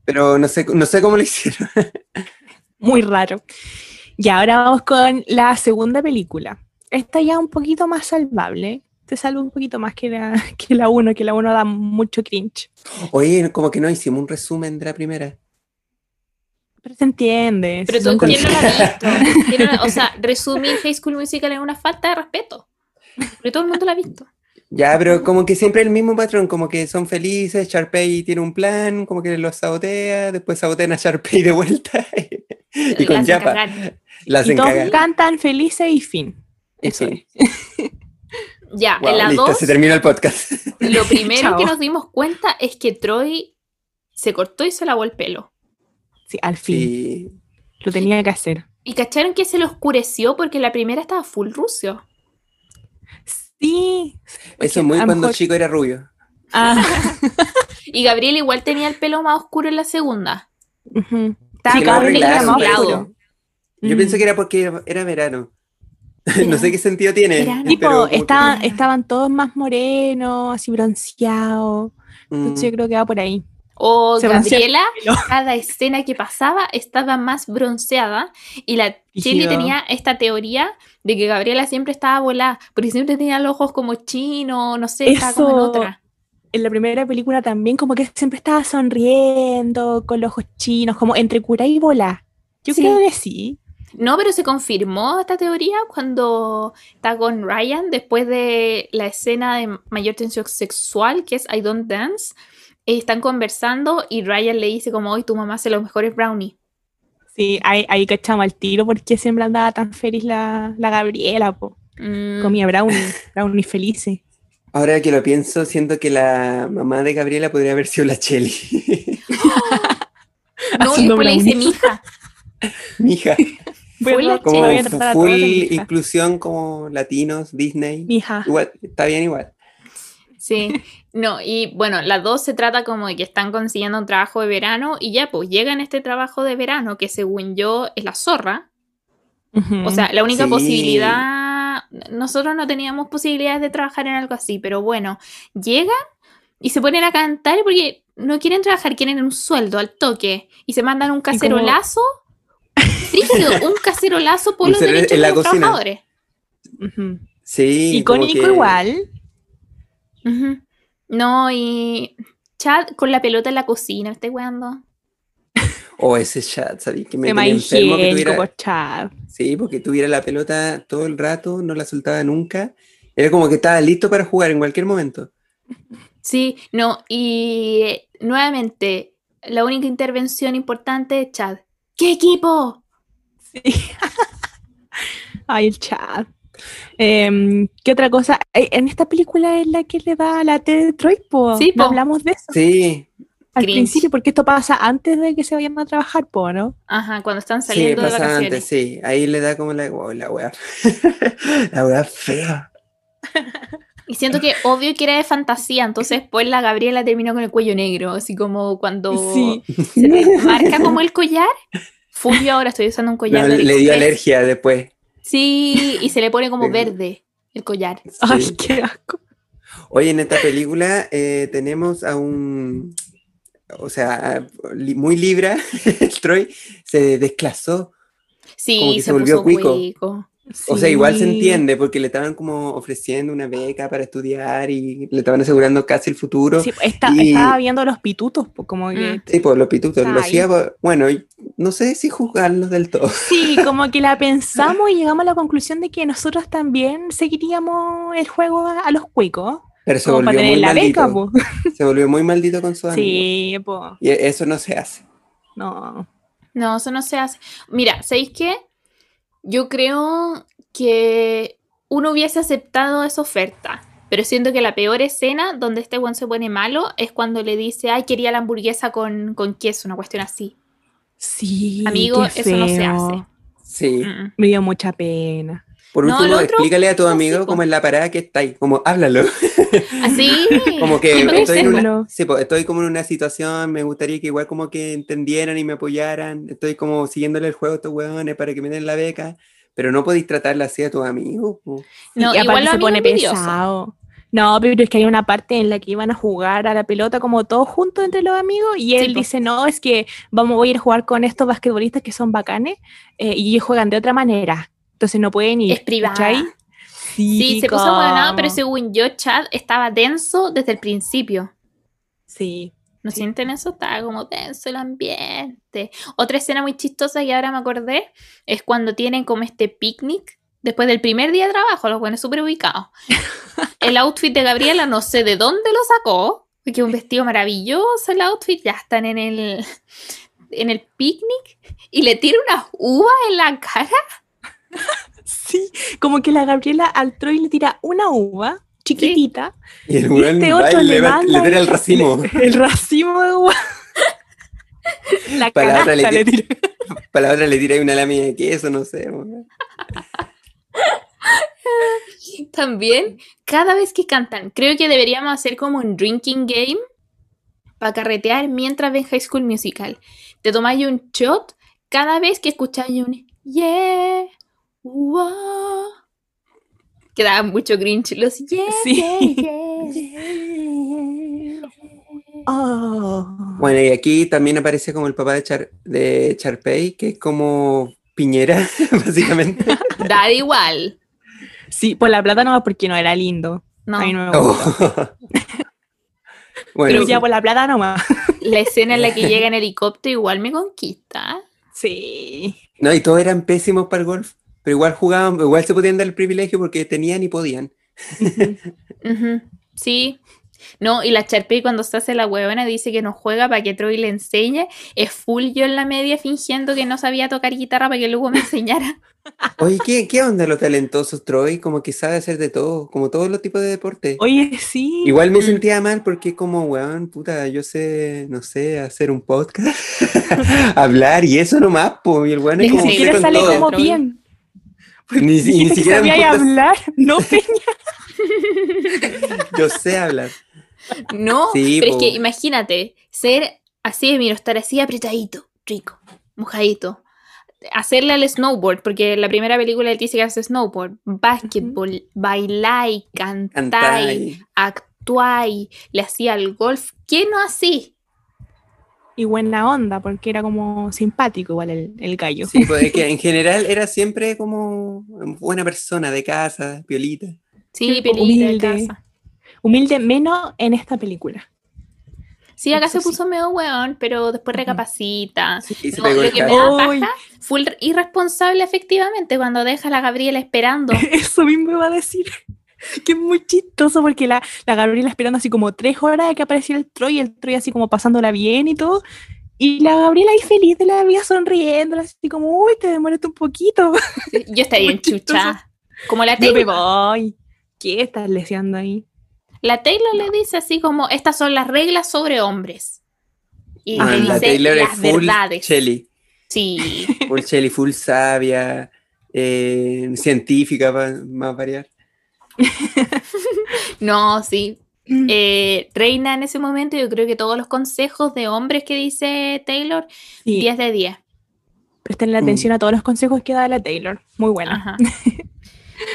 Pero no sé, no sé cómo lo hicieron. [LAUGHS] Muy raro. Y ahora vamos con la segunda película. Esta ya un poquito más salvable. Te salva un poquito más que la, [LAUGHS] que la 1, que la 1 da mucho cringe. Oye, como que no hicimos un resumen de la primera. Pero se entiende. Pero tú, ¿quién no la ha [LAUGHS] visto? ¿Quién no la- o sea, resumir High School Musical es una falta de respeto. Porque todo el mundo la ha visto. Ya, pero como que siempre el mismo patrón, como que son felices, Sharpay tiene un plan, como que los sabotea, después sabotean a Sharpay de vuelta [LAUGHS] y con Yapa cagar. la Y todos cantan felices y fin. Eso fin. Ya, Wow, en la listo, 2, se terminó el podcast. [LAUGHS] lo primero que nos dimos cuenta es que Troy se cortó y se lavó el pelo. Sí, al fin. Sí. Lo tenía que hacer. Y cacharon que se le oscureció porque la primera estaba full rucio. Sí. Eso muy cuando mejor- chico era rubio. Ah, [LAUGHS] [LAUGHS] Y Gabriel igual tenía el pelo más oscuro en la segunda. ujú. Estaba Sí, como lo un negro arreglaron, mezclado. pero- Yo Mm. pensé que era porque era verano. [LAUGHS] no sé qué sentido tiene. Verano. Tipo, pero como que- estaban, estaban todos más morenos, así bronceados. Mm. Entonces yo creo que va por ahí. O Gabriela, [LAUGHS] cada escena que pasaba estaba más bronceada. Y la Brígido. tenía esta teoría de que Gabriela siempre estaba volada, porque siempre tenía los ojos como chinos, no sé, estaba como en otra. En la primera película también como que siempre estaba sonriendo, con los ojos chinos, como entre cura y bola. Yo Sí. creo que sí. No, pero se confirmó esta teoría cuando está con Ryan después de la escena de mayor tensión sexual, que es I Don't Dance. eh, Están conversando y Ryan le dice como, hoy tu mamá hace los mejores brownies. Sí, ahí, ahí cachamos al tiro porque siempre andaba tan feliz la, la Gabriela, po. Mm, Comía brownie, brownie felices. Ahora que lo pienso, siento que la mamá de Gabriela podría haber sido la Cheli. [LAUGHS] no, después le dice brownies. mi hija. [LAUGHS] A tratar- Como voy a tratar a full inclusión como latinos, Disney. Mija. Igual, está bien igual. Sí, no, y bueno, las dos se trata como de que están consiguiendo un trabajo de verano y ya, pues llegan este trabajo de verano que según yo es la zorra. O sea, la única Sí. posibilidad, nosotros no teníamos posibilidades de trabajar en algo así, pero bueno, llegan y se ponen a cantar porque no quieren trabajar, quieren un sueldo al toque y se mandan un cacerolazo. Frígido, un cacerolazo por los derechos en la de los cocina. trabajadores. Ujú. Sí. Icónico que- igual. No, y Chad con la pelota en la cocina, ¿me estoy weando? O ese chat, ¿sabes? Que me Tema tenía enfermo que tuviera. por chat. Sí, porque tuviera la pelota todo el rato, no la soltaba nunca. Era como que estaba listo para jugar en cualquier momento. Sí, no, y eh, nuevamente, la única intervención importante es Chad. ¿Qué equipo? Sí. [LAUGHS] Ay, el chat. Em, ¿Qué otra cosa? En esta película es la que le da la T de Troy, po. Sí, ¿No po. hablamos de eso? Sí, Al Cringe. principio, porque esto pasa antes de que se vayan a trabajar, po, ¿no? Ajá, cuando están Sí, saliendo de pasa vacaciones. antes, sí. Ahí le da como la, oh, la wea. [LAUGHS] la wea fea. [LAUGHS] Y siento que obvio que era de fantasía, entonces después la Gabriela terminó con el cuello negro, así como cuando Sí. se te marca como el collar. Fui yo ahora estoy usando un collar. No, de le dio alergia después. Sí, y se le pone como verde el collar. Ay, qué asco. Oye, en esta película eh, tenemos a un, o sea, li- muy libra, el [LAUGHS] Troy se desclasó. Sí, Como que se, se volvió puso cuico. cuico. O sea, igual se entiende porque le estaban como ofreciendo una beca para estudiar y le estaban asegurando casi el futuro. Sí, está- Y- estaba viendo los pitutos, po, como que... Mm. Sí, por los pitutos. Lo hacía, bueno, no sé si juzgarlos del todo. Sí, como que la [LAUGHS] pensamos y llegamos a la conclusión de que nosotros también seguiríamos el juego a, a los cuicos. Pero se volvió tener muy la maldito. beca, po. Se volvió muy maldito con su amigo. Sí, pues, Y eso no se hace. no. No, eso no se hace. Mira, ¿sabéis qué? Yo creo que uno hubiese aceptado esa oferta. Pero siento que la peor escena donde este weón se pone malo es cuando le dice, ay, quería la hamburguesa con, con queso, una cuestión así. Sí, Amigo, qué eso no se hace. Sí. Mm. Me dio mucha pena. Por No, último, otro, explícale a tu amigo cómo es la parada que está ahí. Como, háblalo. Así. [LAUGHS] Como que estoy, en una, sí, pues, estoy como en una situación, me gustaría que igual como que entendieran y me apoyaran. Estoy como siguiéndole el juego a estos huevones para que me den la beca. Pero no podéis tratarla así a tus amigos. No, y igual se pone pesado. No, pero es que hay una parte en la que iban a jugar a la pelota como todos juntos entre los amigos y él Sí, dice, no, es que vamos, voy a ir a jugar con estos basquetbolistas que son bacanes eh, y ellos juegan de otra manera. Entonces no pueden ir. Es privada. ¿cachai? Sí, se puso huevonado, pero según yo, Chad estaba denso desde el principio. Sí. ¿No Sí. sienten eso? Estaba como tenso el ambiente. Otra escena muy chistosa que ahora me acordé es cuando tienen como este picnic después del primer día de trabajo, los buenos súper ubicados. [LAUGHS] El outfit de Gabriela no sé de dónde lo sacó, porque un vestido maravilloso el outfit, ya están en el, en el picnic y le tira unas uvas en la cara. [LAUGHS] Sí, como que la Gabriela al Troy le tira una uva chiquitita, Y el Y weón este va otro y le va- tira el y- racimo. [LAUGHS] el racimo de uva. [LAUGHS] La Para la otra le le tira. Para la otra le tira una lámina de queso, no sé. También, cada vez que cantan, creo que deberíamos hacer como un drinking game para carretear mientras ven High School Musical. Te tomáis un shot cada vez que escucháis un yeah, wow. Que daban mucho cringe los yeah, Sí. yeah, yeah. Oh. Bueno, y aquí también aparece como el papá de, Char de Charpey, que es como Piñera, [LAUGHS] básicamente. [LAUGHS] Da igual. Sí, por la plata no, porque no era lindo. No, A mí no me gusta. Oh. [LAUGHS] bueno, Pero ya por la plata nomás. la escena en la que llega en helicóptero igual me conquista. Sí. no, y todos eran pésimos para el golf, pero igual jugaban, igual se podían dar el privilegio porque tenían y podían. Sí. No, y la Charpey cuando se hace la huevona dice que no juega para que Troy le enseñe. Es full yo en la media fingiendo que no sabía tocar guitarra para que luego me enseñara. [LAUGHS] Oye, ¿qué, qué onda los talentosos, Troy? Como que sabe hacer de todo, como todos los tipos de deporte. Oye, sí. Igual me Mm. sentía mal porque como, weón, puta, yo sé, no sé, hacer un podcast, [LAUGHS] hablar y eso nomás, po, y el weón es Ni como Ni siquiera sale todo. como Troy. Bien. Ni, si- ni siquiera sabía importa- hablar. No, [LAUGHS] Peña. yo sé hablar. No, Sí, pero es que imagínate, ser así de miro, estar así apretadito, rico, mojadito. Hacerle al snowboard, porque la primera película él dice que hace snowboard, básquetbol, bailar, cantar, Cantar. actuar, le hacía al golf. ¿Qué no así? Y buena onda, porque era como simpático igual el, el gallo. Sí, pues es que [LAUGHS] en general era siempre como buena persona de casa, piolita. Sí, Sí, pelita de humilde. casa. Humilde menos en esta película. Sí, acá Eso se sí. puso medio weón, pero después recapacita. Se No, lo que me da Uy. paja, full irresponsable efectivamente cuando deja a la Gabriela esperando. [LAUGHS] Eso mismo iba a decir. Que es muy chistoso porque la, la Gabriela esperando así como tres horas de que apareciera el Troy y el Troy así como pasándola bien y todo. Y la Gabriela ahí feliz de la vida sonriendo, así como, uy, te demoraste un poquito. Yo [LAUGHS] estaría enchuchada. Como la Yo me Taylor. voy. ¿Qué estás leseando ahí? La Taylor le dice así como, estas son las reglas sobre hombres. y Ah, le la dice Taylor las es full verdades. Shelly. Sí, Full Shelly, full sabia, eh, científica, para más variar. [LAUGHS] no, sí. Eh, reina en ese momento, yo creo que todos los consejos de hombres que dice Taylor, Sí, 10 de 10. prestenle Mm. atención a todos los consejos que da la Taylor. Muy buena. Ajá. [LAUGHS]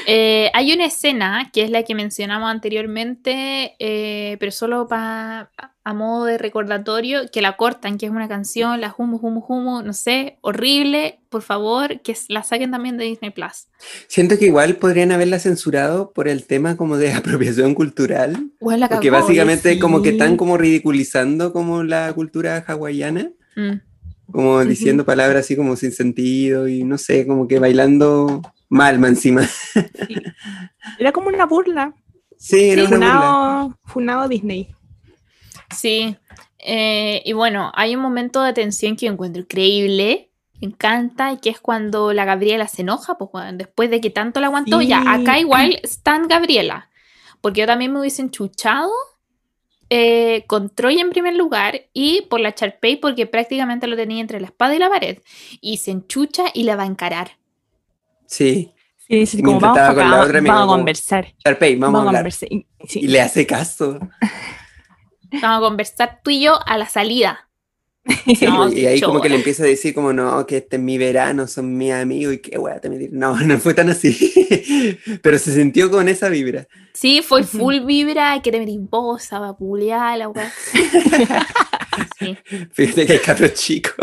Eh, hay una escena que es la que mencionamos anteriormente, eh, pero solo pa- a modo de recordatorio, que la cortan, que es una canción, la humo, humo, humo, no sé, horrible. Por favor, que la saquen también de Disney Plus. Siento que igual podrían haberla censurado por el tema como de [LAUGHS] apropiación cultural, Bueno, la porque básicamente sí. como que están como ridiculizando como la cultura hawaiana, Mm. como diciendo palabras así como sin sentido y no sé, como que bailando mal más encima. Sí. [LAUGHS] Era como una burla. Sí, era Sí, una burla. Funado, funado Disney. Sí. Eh, y bueno, hay un momento de tensión que yo encuentro increíble. Me encanta, y que es cuando la Gabriela se enoja, pues bueno, después de que tanto la aguantó, Sí. ya, acá igual están Gabriela. Porque yo también me hubiese enchuchado eh, con Troy en primer lugar y por la Charpey porque prácticamente lo tenía entre la espada y la pared. Y se enchucha y la va a encarar. Sí, como mientras vamos, estaba con acá, la vamos, otra, me vamos a conversar. Sharpay, vamos, a hablar. conversar. Y- sí. Y le hace caso. [LAUGHS] Vamos a conversar tú y yo a la salida. [LAUGHS] Sí, No, y ahí como que le empieza a decir como, no, que este es mi verano, son mis amigos y qué weá te metí". No, [LAUGHS] no fue tan así. Pero se sintió con esa vibra. Sí, fue full vibra, que te metí bosa, vapulear, la weá. Sí. Fíjate que hay cabros chicos.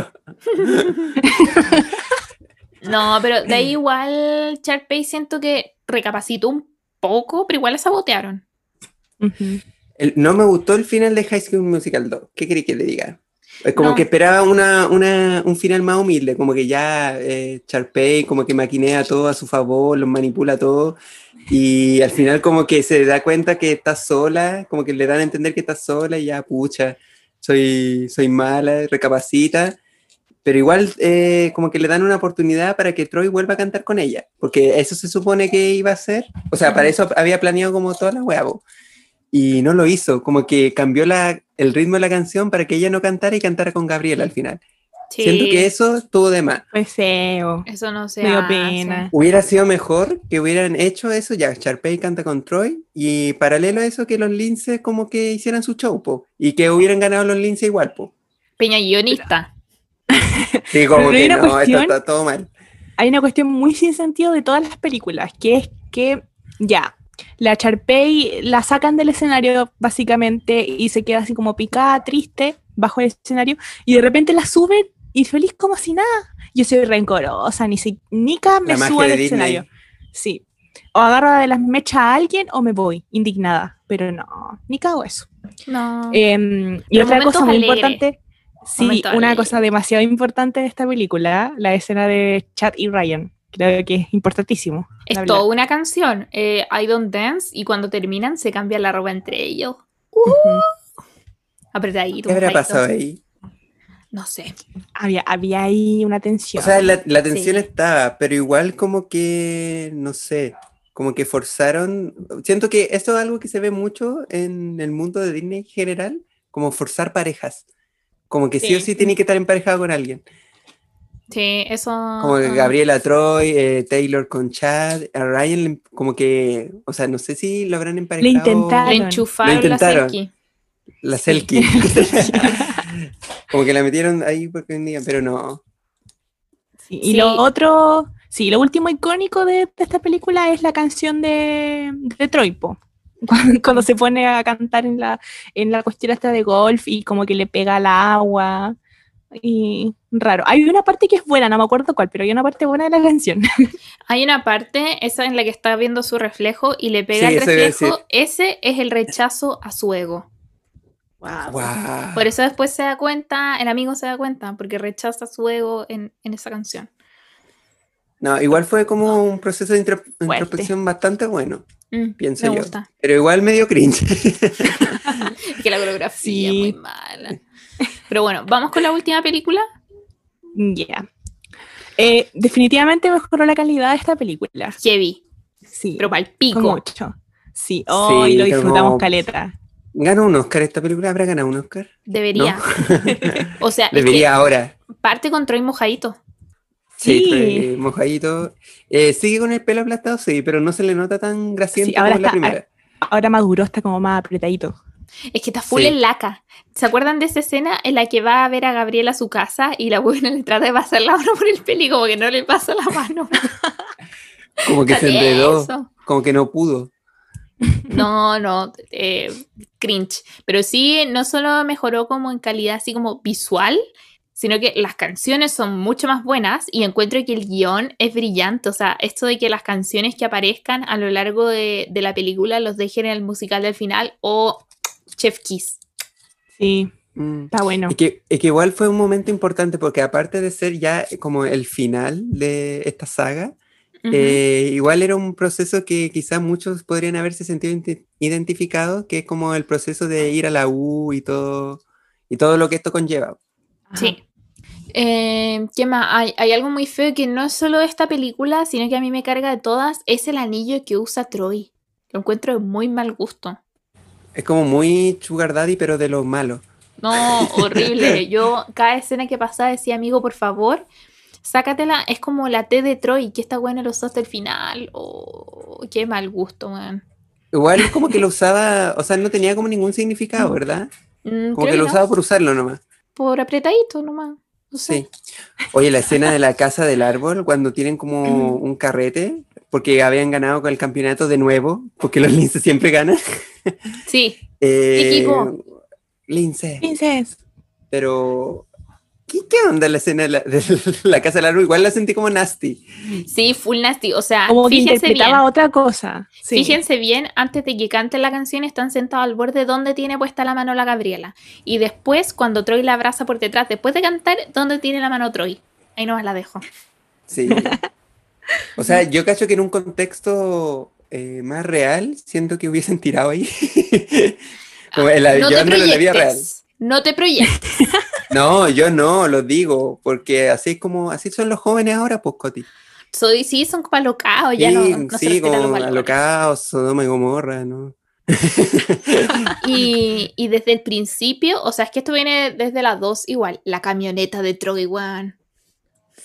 [LAUGHS] No, pero de ahí igual Sharpay siento que recapacitó un poco, pero igual la sabotearon. El- no me gustó el final de High School Musical 2. ¿Qué queréis que le diga? Es como No. que esperaba una, una- un final más humilde, como que ya eh, como que maquinea todo a su favor, los manipula todo, y al final como que se da cuenta que está sola, como que le dan a entender que está sola y ya, pucha, soy, soy mala, recapacita, pero igual eh, como que le dan una oportunidad para que Troy vuelva a cantar con ella, porque eso se supone que iba a hacer, o sea, para eso había planeado como toda la huevo. Y no lo hizo, como que cambió la, el ritmo de la canción para que ella no cantara y cantara con Gabriela al final. Sí, Siento que eso estuvo de más. Fue feo. eso no se Me pena. Hubiera sido mejor que hubieran hecho eso, ya, Sharpay canta con Troy, y paralelo a eso que los linces como que hicieran su show, po, y que hubieran ganado los linces igual, po. Peña guionista. [LAUGHS] Sí, como que una no, esto cuestión- está todo mal. Hay una cuestión muy sin sentido de todas las películas, que es que ya, la Charpey la sacan del escenario básicamente y se queda así como picada, triste, bajo el escenario, y de repente la suben y feliz como si nada. Yo soy rencorosa, ni si Nika me subo al Disney. escenario. Sí. O agarro de las mechas a alguien o me voy, indignada. Pero no, ni cago eso. No. Em, y otra cosa muy importante, sí, una cosa demasiado importante de esta película, la escena de Chad y Ryan. Creo que es importantísimo. es hablar. toda una canción. eh, I don't dance y cuando terminan se cambia la ropa entre ellos. Ujú. Apretadito. ¿Qué habrá pasado ahí? No sé. Había, había ahí una tensión. O sea, la, la tensión Sí. estaba, pero igual como que, no sé, como que forzaron. Siento que esto es algo que se ve mucho en el mundo de Disney en general, como forzar parejas. Como que sí, o Sí. tiene que estar emparejado con alguien. Sí, eso. Como que ah, Gabriela Troy, eh, Taylor con Chad, a Ryan, le- como que, o sea, no sé si lo habrán emparejado. intentaron. Le Lo enchufaron la intentaron. selkie. La Selkie. [LAUGHS] como que la metieron ahí porque vendían, pero no. Sí, y Sí. lo otro, sí, lo último icónico de, de esta película es la canción de, de Troy, po. Cuando, [LAUGHS] cuando se pone a cantar en la, en la cuestión esta de golf y como que le pega al agua. Y raro. Hay una parte que es buena, no me acuerdo cuál, pero hay una parte buena de la canción. [LAUGHS] Hay una parte, esa en la que está viendo su reflejo y le pega Sí, el reflejo. Ese es el rechazo a su ego. Guau. Por eso después se da cuenta, el amigo se da cuenta, porque rechaza su ego en, en esa canción. No, igual fue como un proceso de intro- introspección bastante bueno, Mm, pienso me yo. gusta. Pero igual medio cringe. [LAUGHS] Es que la coreografía Sí. es muy mala. Pero bueno, vamos con la última película. Ya. Eh, definitivamente mejoró la calidad de esta película. Heavy, Sí. pero para el con pico. mucho. Sí, oh, y lo Sí, disfrutamos como- caleta. ¿Ganó un Oscar esta película? ¿Habrá ganado un Oscar? Debería. o sea, [LAUGHS] es que Debería ahora. parte con Troy mojadito. Sí, mojadito. Eh, sigue con el pelo aplastado, sí, pero no se le nota tan grasiento Sí, ahora como en la está- primera. Ahora maduró, está como más apretadito. Es que está full Sí. en laca. ¿Se acuerdan de esa escena en la que va a ver a Gabriela a su casa y la buena le trata de pasar la mano por el pelo y como que no le pasa la mano? [LAUGHS] Como que se Está enredó, como que no pudo. No, no, eh, cringe. Pero sí, no solo mejoró como en calidad así como visual, sino que las canciones son mucho más buenas y encuentro que el guion es brillante. O sea, esto de que las canciones que aparezcan a lo largo de, de la película los dejen en el musical del final o Chef Kiss. Sí, Mm. está bueno. Es que, igual fue un momento importante porque aparte de ser ya como el final de esta saga, eh, igual era un proceso que quizás muchos podrían haberse sentido identi- identificados, que es como el proceso de ir a la U y todo, y todo lo que esto conlleva. Sí. Eh, ¿Qué más? Hay, hay algo muy feo que no es solo de esta película, sino que a mí me carga de todas, es el anillo que usa Troy. Lo encuentro de muy mal gusto. Es como muy sugar daddy, pero de lo malo. No, [LAUGHS] horrible. Yo cada escena que pasaba decía, amigo, por favor, sácatela. Es como la T de Troy, que está buena los hasta el final. Oh, qué mal gusto, man. Igual es como que lo [LAUGHS] usaba, o sea, no tenía como ningún significado, ¿verdad? Mm, Como que lo no. usaba por usarlo nomás. por apretadito nomás. No sé. Sí. Oye, la escena de la casa del árbol, cuando tienen como un carrete, porque habían ganado con el campeonato de nuevo, porque los linces siempre ganan. Sí, [LAUGHS] Eh, equipo? Lince. Princess. Pero, ¿qué, qué onda la escena de la, de [LAUGHS] la casa? Igual la sentí como nasty. sí, full nasty. O sea, Como que fíjense interpretaba bien. otra cosa. Sí. Fíjense bien, antes de que cante la canción, están sentados al borde donde tiene puesta la mano la Gabriela. Y después, cuando Troy la abraza por detrás, después de cantar, ¿dónde tiene la mano Troy? Ahí nomás la dejo. Sí. [LAUGHS] O sea, yo cacho que en un contexto eh, más real, siento que hubiesen tirado ahí. [LAUGHS] como en la, no te en la vida real. proyectes. No te proyectes. No, yo no, lo digo, porque así es como, así son los jóvenes ahora, pues, Coti. Soy, sí, son como alocados, ya no, no se sí, los como valores. alocados, Sodoma y Gomorra, ¿no? Y, y desde el principio, o sea, es que esto viene desde las dos igual, la camioneta de Troy.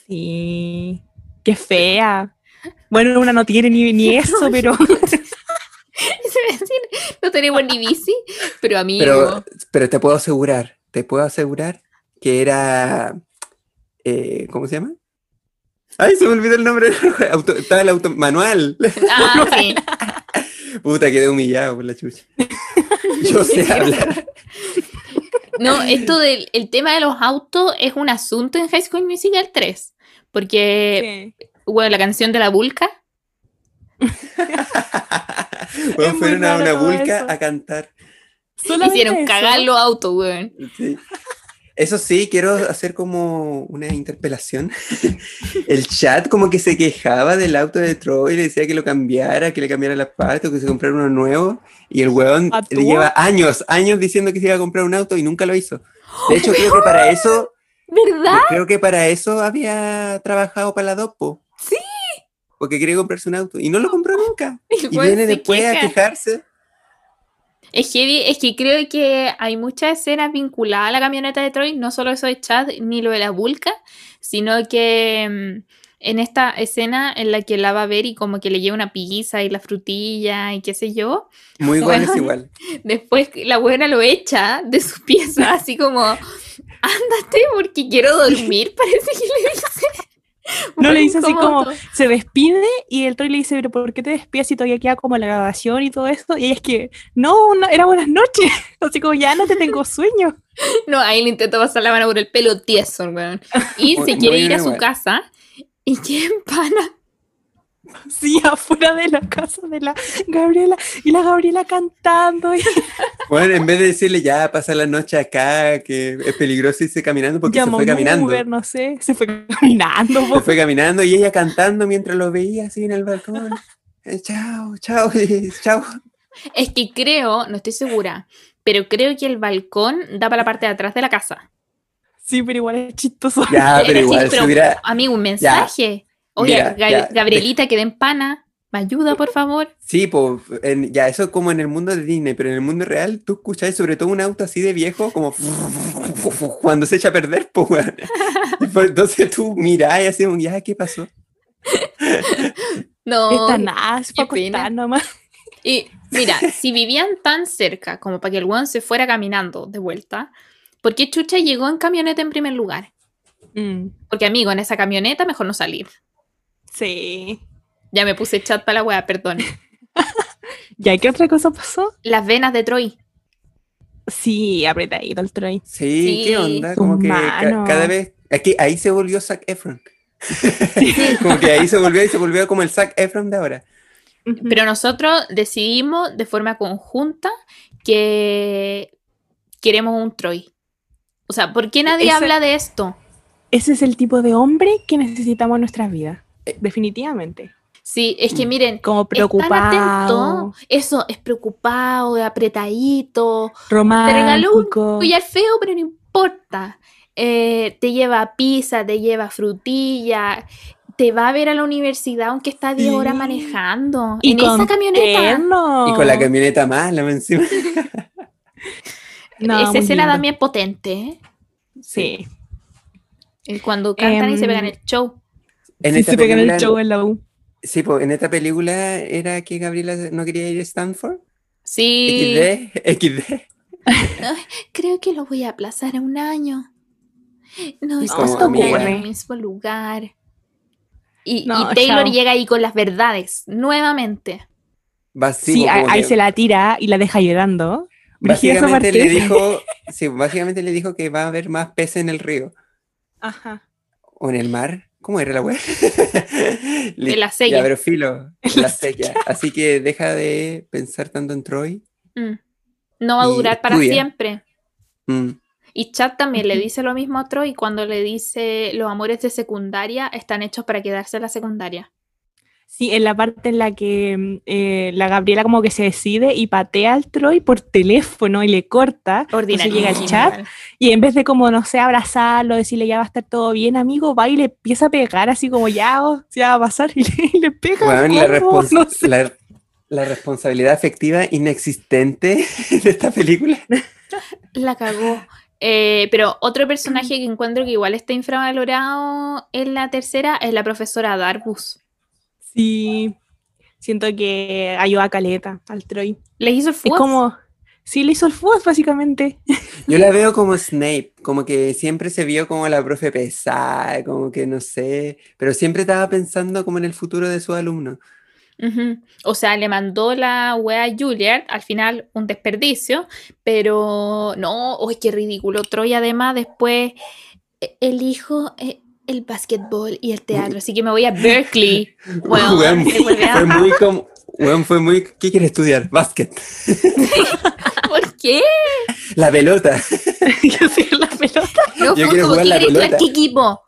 Sí. Qué fea. Bueno, una no tiene ni, ni [LAUGHS] eso, pero [LAUGHS] a no tenemos ni bici, pero amigo. Pero, pero te puedo asegurar, te puedo asegurar que era, eh, ¿cómo se llama? Ay, se me olvidó el nombre. [LAUGHS] Auto- estaba el auto manual. [LAUGHS] Ah, sí. [LAUGHS] Puta, quedé humillado por la chucha. Yo sé hablar. No, esto del el tema de los autos es un asunto en High School Musical 3. Porque, bueno, la canción de la Vulca. Bueno, fueron a una vulca eso. a cantar. solamente Hicieron eso. cagar los autos, weón. Sí. Eso sí, quiero hacer como una interpelación. [LAUGHS] El chat como que se quejaba del auto de Troy, le decía que lo cambiara, que le cambiara las partes, que se comprara uno nuevo. Y el weón le lleva años, años diciendo que se iba a comprar un auto y nunca lo hizo. De hecho, [GASPS] creo que para eso, ¿Verdad? creo que para eso había trabajado para la Dopo. Sí. Porque quería comprarse un auto y no lo compró nunca. [LAUGHS] Y viene después a queja. quejarse. Es heavy, es que creo que hay muchas escenas vinculadas a la camioneta de Troy, no solo eso de Chad ni lo de la Vulca, sino que mm, en esta escena en la que la va a ver y como que le lleva una pizza y la frutilla y qué sé yo, Muy [LAUGHS] bueno es igual. después la buena lo echa de su pieza, así como, ándate porque quiero dormir, [LAUGHS] parece que le dice. [LAUGHS] No le dice así como, se despide y el Troy le dice, pero ¿por qué te despides si todavía queda como la grabación y todo eso? Y ella es que, no, no, era buenas noches. [LAUGHS] Así como, ya no te tengo sueño. [LAUGHS] No, ahí le intenta pasar la mano por el pelo tieso, weón. Y se quiere ir a su casa y queda en pana. Sí, afuera de la casa de la Gabriela. Y la Gabriela cantando. Y [LAUGHS] Bueno, en vez de decirle ya pasa la noche acá, que es peligroso irse caminando, porque llamó se fue caminando. Uber, no sé. Se fue caminando. Se fue caminando y ella cantando mientras lo veía así en el balcón. Eh, chao, chao, [LAUGHS] chao. Es que creo, no estoy segura, pero creo que el balcón da para la parte de atrás de la casa. Sí, pero igual es chistoso. Ya, pero igual, pero, si hubiera. Amigo, un mensaje. Oye, Mira, Gab- ya, Gabrielita, quedé en pana. ¿Me ayuda, por favor? Sí, pues, en- ya eso como en el mundo de Disney, pero en el mundo real tú escuchás sobre todo un auto así de viejo, como [LAUGHS] cuando se echa a perder, pues, pues, Entonces tú mirás y así, ya, ¿qué pasó? [LAUGHS] No. Está nada, es nomás. Y mira, si vivían tan cerca como para que el weón se fuera caminando de vuelta, ¿por qué Chucha llegó en camioneta en primer lugar? Mm, Porque, amigo, en esa camioneta mejor no salir. Sí. Ya me puse chat para la wea, perdón. [LAUGHS] ¿Ya qué otra cosa pasó? Las venas de Troy. Sí, apretadito el Troy. Sí, Sí. ¿qué onda? Sus Como que ca- cada vez, aquí, ahí se volvió Zac Efron. [LAUGHS] como que ahí se volvió y se volvió como el Zac Efron de ahora. Pero nosotros decidimos de forma conjunta que queremos un Troy. O sea, ¿por qué nadie Ese- habla de esto? Ese es el tipo de hombre que necesitamos en nuestras vidas. Eh. Definitivamente. Sí, es que miren, Como preocupado, atento. Eso, es preocupado, apretadito. Te regaló un romántico. collar feo, pero no importa. Eh, te lleva pizza, te lleva frutilla, te va a ver a la universidad aunque está 10 horas Sí. manejando. Y en esa con camioneta. terno. Y con la camioneta mala más encima. [LAUGHS] No, Esa escena también potente. ¿eh? Sí. El Cuando cantan y se Em, pegan el show. En Sí, esta se pegan el película- show en la U. Sí, pues en esta película era que Gabriela no quería ir a Stanford. Sí. XD, XD. [LAUGHS] Creo que lo voy a aplazar a un año. No estamos como, en el mismo lugar. Y, No, y Taylor chao. llega ahí con las verdades, nuevamente. Va- sí, ahí que se la tira y la deja llorando. Básicamente le dijo, [LAUGHS] sí, básicamente le dijo que va a haber más peces en el río Ajá. o en el mar. ¿Cómo era la web? En [LAUGHS] la sella. Ya, pero filo, [LAUGHS] la sella. Así que deja de pensar tanto en Troy. Mm. No va a durar para estudia. siempre. Mm. Y Chad también le dice lo mismo a Troy cuando le dice los amores de secundaria están hechos para quedarse en la secundaria. Sí, en la parte en la que mm, eh, la Gabriela como que se decide y patea al Troy por teléfono y le corta. Ordinario. llega el chat Y en vez de como, no sé, abrazarlo, decirle ya va a estar todo bien, amigo, va y le empieza a pegar así como ya, oh, ya va a pasar [LAUGHS] y le, y le pega. Weón, la, ¿cómo? respons- No sé. la- la responsabilidad afectiva inexistente [LAUGHS] de esta película. La cagó. Eh, pero otro personaje que encuentro que igual está infravalorado en la tercera es la profesora Darbus. Sí, siento que ayuda a Caleta, al Troy. Les hizo el Es fuego. como, sí, le hizo el fuego básicamente. [LAUGHS] Yo la veo como Snape, como que siempre se vio como la profe pesada, como que no sé, pero siempre estaba pensando como en el futuro de sus alumnos. Ujú. O sea, le mandó la wea a Juilliard, al final un desperdicio, pero no, uy, qué ridículo. Troy además después eh, elijo eh, el básquetbol y el teatro, así que me voy a [LAUGHS] Berkeley. Bueno, a- fue muy como, fue muy, ¿qué quiere estudiar? Básquet. [LAUGHS] ¿Por qué? La pelota. [LAUGHS] Yo soy la pelota. No, Yo quiero fútbol, jugar ¿qué la pelota. ¿Qué equipo?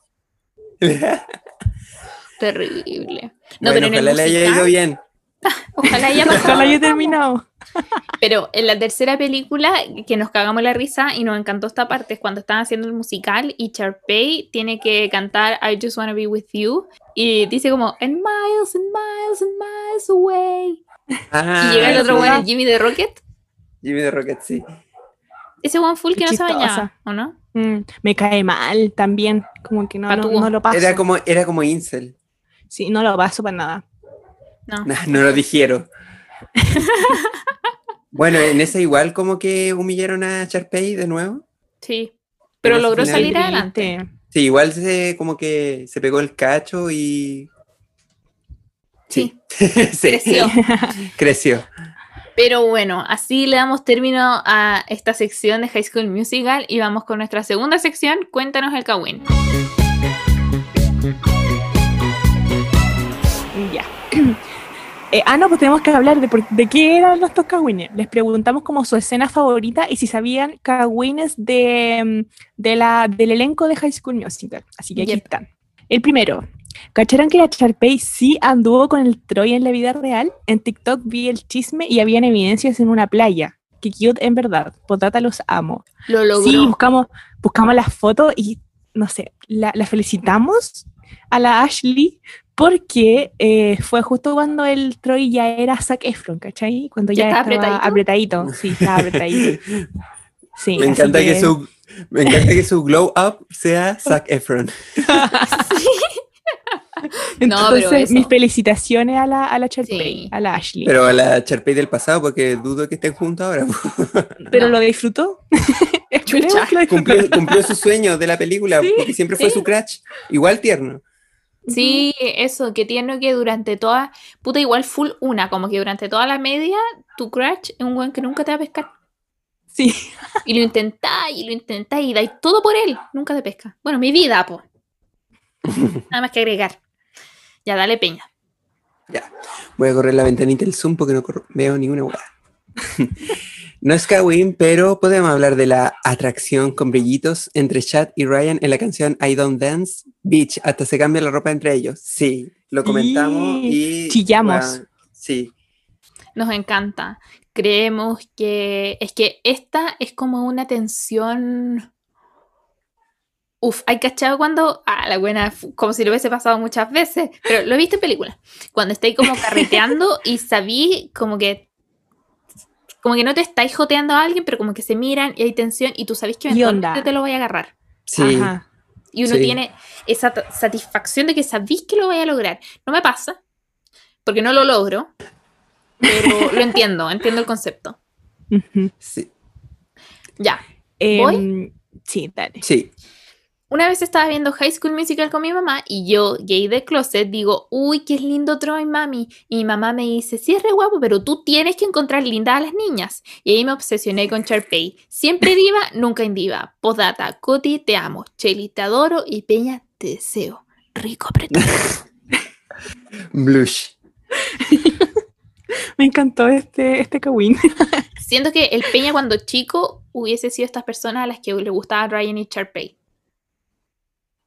Terrible. No, bueno, pero en el le haya ido bien. [LAUGHS] ojalá haya pasado. Ojalá haya terminado. Pero en la tercera película, que nos cagamos la risa y nos encantó esta parte, es cuando están haciendo el musical y Sharpay tiene que cantar I Just Wanna Be With You y dice como And miles and miles and miles away. Ah, y llega el otro sí. weón, el Jimmy de Rocket. Jimmy de Rocket, sí. Ese one full que no se bañaba, ¿o no? Mm, me cae mal también, como que no, no lo paso. Era como, era como Incel. Sí, no lo paso para nada. No. [LAUGHS] No lo dijeron. [LAUGHS] bueno, en esa igual como que humillaron a Sharpay de nuevo. Sí. Pero logró salir adelante. Sí, igual se como que se pegó el cacho y. Sí. Sí. [LAUGHS] Creció. Creció. Pero bueno, así le damos término a esta sección de High School Musical y vamos con nuestra segunda sección, Cuéntanos el Kawin. Eh, ah, no, pues tenemos que hablar de, qué eran los dos cagüines. Les preguntamos como su escena favorita y si sabían cagüines de, mm, de la, del elenco de High School Musical. Así que aquí Yep. están. El primero. ¿Cacharon que la Sharpay sí anduvo con el Troy en la vida real? En TikTok vi el chisme y habían evidencias en una playa. Que cute en verdad. Potata los amo. Lo logró. Sí, buscamos, buscamos las fotos y no sé, la, la felicitamos a la Ashley Porque eh, fue justo cuando el Troy ya era Zac Efron, ¿cachai? Cuando ¿Ya ya, estaba estaba apretadito. Sí, estaba apretadito. [LAUGHS] Sí, Me encanta que... su me encanta que su glow up sea Zac Efron. [LAUGHS] [LAUGHS] Entonces, pero mis felicitaciones a la, a la Sharpay, Sí. a la Ashley. Pero a la Charpey del pasado, porque dudo que estén juntos ahora. Pero No. lo disfrutó. Cumplió, cumplió su sueño de la película, Sí, porque siempre fue sí. su crush. Igual tierno. Sí, eso, que tiene que durante toda, puta, igual full una, como que durante toda la media, tu crush es un weón que nunca te va a pescar. Sí. Y lo intentáis, y lo intentáis, y dais todo por él, nunca te pesca. Bueno, mi vida, po. [LAUGHS] Nada más que agregar. Ya, dale peña. Ya. Voy a correr la ventanita del Zoom porque no veo ninguna hueá. [LAUGHS] no es Kawin, pero podemos hablar de la atracción con brillitos entre Chad y Ryan en la canción I Don't Dance Beach. Hasta se cambia la ropa entre ellos. Sí, lo comentamos y. Chillamos. sí. Nos encanta. Creemos que es que esta es como una tensión. Uf, hay cachado cuando. Ah, la buena, como si lo hubiese pasado muchas veces. Pero lo he visto en películas. Cuando estáis como [LAUGHS] carreteando y sabí como que. Como que no te estáis joteando a alguien, pero como que se miran y hay tensión y tú sabes que eventualmente te lo vaya a agarrar. Sí. Ajá. Y uno Sí. tiene esa satisfacción de que sabéis que lo vaya a lograr. No me pasa, porque no lo logro, pero lo entiendo, entiendo el concepto. Sí. Ya. Em, sí, dale. sí. Una vez estaba viendo High School Musical con mi mamá y yo, gay de closet, digo, uy, qué lindo Troy, mami. Y mi mamá me dice, sí, es re guapo, pero tú tienes que encontrar linda a las niñas. Y ahí me obsesioné con Sharpay. Siempre [LAUGHS] diva, nunca indiva. Podata, Coti, te amo. Cheli, te adoro. Y Peña, te deseo. Rico apretado. [LAUGHS] Blush. [LAUGHS] Me encantó este, este Kawin. Siento que el Peña cuando chico hubiese sido estas personas a las que le gustaba Ryan y Sharpay.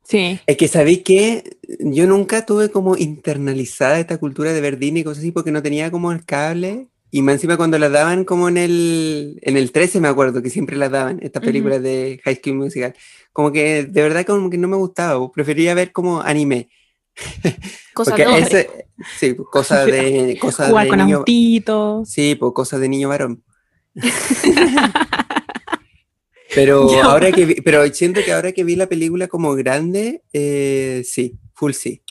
Sí. Es que sabéis que yo nunca tuve como internalizada esta cultura de ver Disney y cosas así porque no tenía como el cable. Y más encima cuando las daban como en el, en el 13 me acuerdo que siempre las daban, estas películas de High School Musical. Como que de verdad como que no me gustaba, prefería ver como anime. [LAUGHS] Cosa Porque de ese, sí, pues, cosas [LAUGHS] de, cosas Jugar de con niño, autitos. sí, pues cosas de niño varón. [LAUGHS] Pero [LAUGHS] Ya. ahora que vi- pero siento que ahora que vi la película como grande, eh, sí, full sí.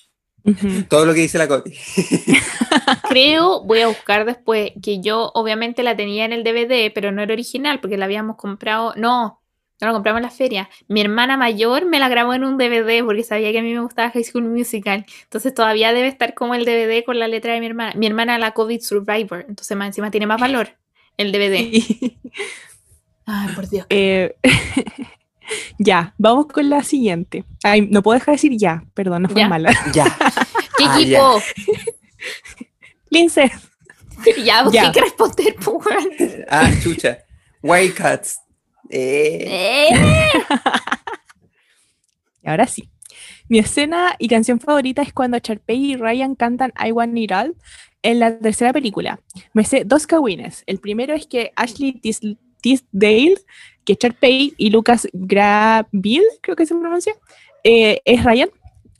Ujú. Todo lo que dice la Coti. [LAUGHS] Creo, voy a buscar después, que yo obviamente la tenía en el DVD, pero no era original porque la habíamos comprado. No, no la compramos en la feria. Mi hermana mayor me la grabó en un DVD porque sabía que a mí me gustaba High School Musical. Entonces todavía debe estar como el DVD con la letra de mi hermana. Mi hermana la COVID Survivor, entonces más encima tiene más valor el DVD. Sí. Ay, por Dios. Eh, [LAUGHS] ya, vamos con la siguiente. Ay, no puedo dejar de decir ya, perdón, no fue Ya. mala. Ya. [LAUGHS] ¿Qué Ah, equipo? [LAUGHS] Lince, Ya, vos Ya. qué que responder, pues, weón. Ah, chucha. Wildcats. Eh, Eh. ahora sí. Mi escena y canción favorita es cuando Sharpay y Ryan cantan I Want It All en la tercera película. Me sé dos cagüines. El primero es que Ashley Tis- Tisdale, que Sharpay y Lucas Graville, creo que se pronuncia, eh, es Ryan,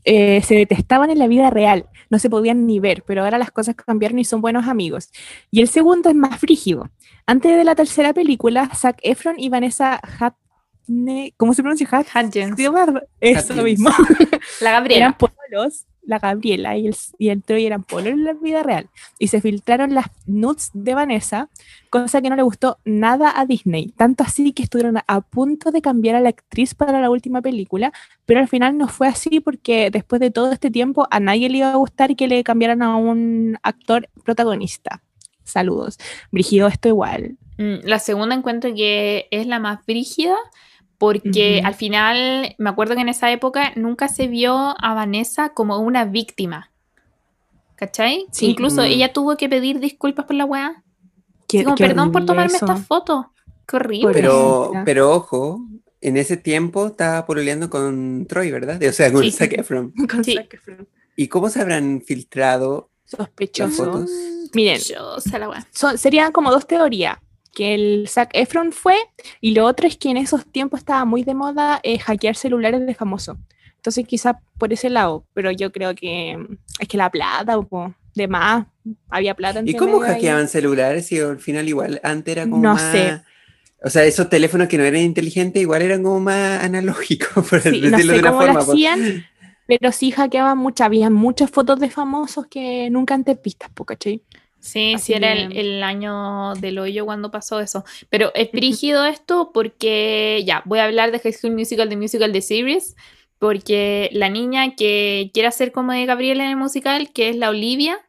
eh, se detestaban en la vida real, no se podían ni ver, pero ahora las cosas cambiaron y son buenos amigos. Y el segundo es más frígido. Antes de la tercera película, Zac Efron y Vanessa Hudgens, ¿cómo se pronuncia? Sí, Omar, Eso mismo. [LAUGHS] La Gabriela. Eran polos, la Gabriela y el, y el Troy eran polos en la vida real. Y se filtraron las nudes de Vanessa, cosa que no le gustó nada a Disney. Tanto así que estuvieron a punto de cambiar a la actriz para la última película, pero al final no fue así porque después de todo este tiempo a nadie le iba a gustar que le cambiaran a un actor protagonista. Saludos. Brigido, esto igual. Mm, La segunda encuentro que es la más brígida porque Ujú. al final me acuerdo que en esa época nunca se vio a Vanessa como una víctima. ¿Cachai? Sí. Incluso Mm. ella tuvo que pedir disculpas por la weá. Qué- como, qué perdón por tomarme eso. esta foto. Qué horrible. Pero, pero ojo, en ese tiempo estaba pololeando con Troy, ¿verdad? O sea, con Sí. Zac Efron. [LAUGHS] Con Sí. Zac Efron. ¿Y cómo se habrán filtrado? Sospechoso. fotos? Miren, Sospechosa la weá. son- serían como dos teorías. Que el Zac Efron fue, y lo otro es que en esos tiempos estaba muy de moda eh, hackear celulares de famosos. Entonces quizás por ese lado, pero yo creo que mm, es que la plata, po, de más, había plata. ¿Y cómo hackeaban celulares? Y al final igual, antes era como No más... sé. O sea, esos teléfonos que no eran inteligentes igual eran como más analógicos, [LAUGHS] por Sí, no decirlo sé de una cómo lo forma. po. hacían, Pero sí hackeaban muchas, había muchas fotos de famosos que nunca antes vistas, ¿cachai? Sí, Así sí, era el, que- el año del hoyo cuando pasó eso. Pero es brígido esto porque, ya, voy a hablar de High School Musical, de Musical, de Series, porque la niña que quiere hacer como de Gabriela en el musical, que es la Olivia,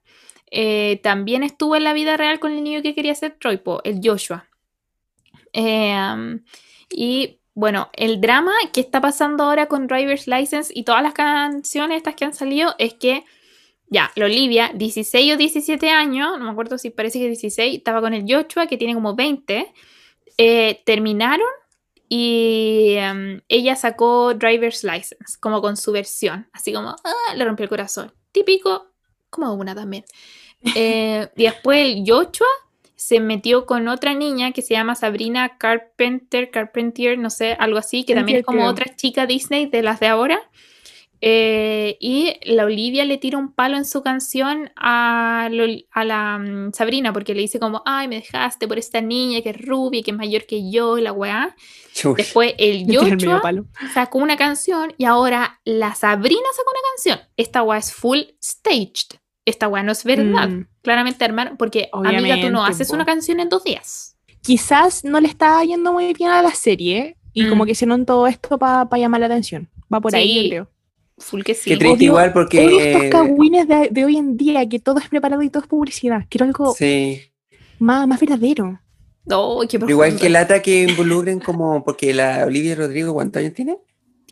eh, también estuvo en la vida real con el niño que quería ser Troy, po, el Joshua. Eh, um, y bueno, el drama que está pasando ahora con Driver's License y todas las canciones estas que han salido es que ya, la Olivia, 16 o 17 años, no me acuerdo si parece que 16, estaba con el Joshua, que tiene como 20, eh, terminaron y em, ella sacó Driver's License, como con su versión, así como, ah, le rompió el corazón. Típico, como una también. Eh, y [LAUGHS] después el Joshua se metió con otra niña que se llama Sabrina Carpenter, Carpentier, no sé, algo así, que también es como otra chica Disney de las de ahora. Eh, y la Olivia le tira un palo en su canción a, lo- a la mm, Sabrina porque le dice como, ay, me dejaste por esta niña que es rubia, que es mayor que yo, y la weá. Chuy. Después el [LAUGHS] Joshua sacó una canción y ahora la Sabrina sacó una canción. Esta weá es full staged. Esta weá no es verdad. Mm. Claramente, hermano, porque amiga, tú Obviamente, no haces una canción en dos días. Quizás no le estaba yendo muy bien a la serie y Mm. como que hicieron todo esto para llamar la atención. Va por ahí, yo creo. Full que sí. Qué triste Odio- igual porque... Odio estos cagüines de, de hoy en día, que todo es preparado y todo es publicidad. Quiero algo Sí. más, más verdadero. Oh, qué Pero igual que lata que involucren como... Porque la Olivia Rodrigo, ¿cuántos años tiene?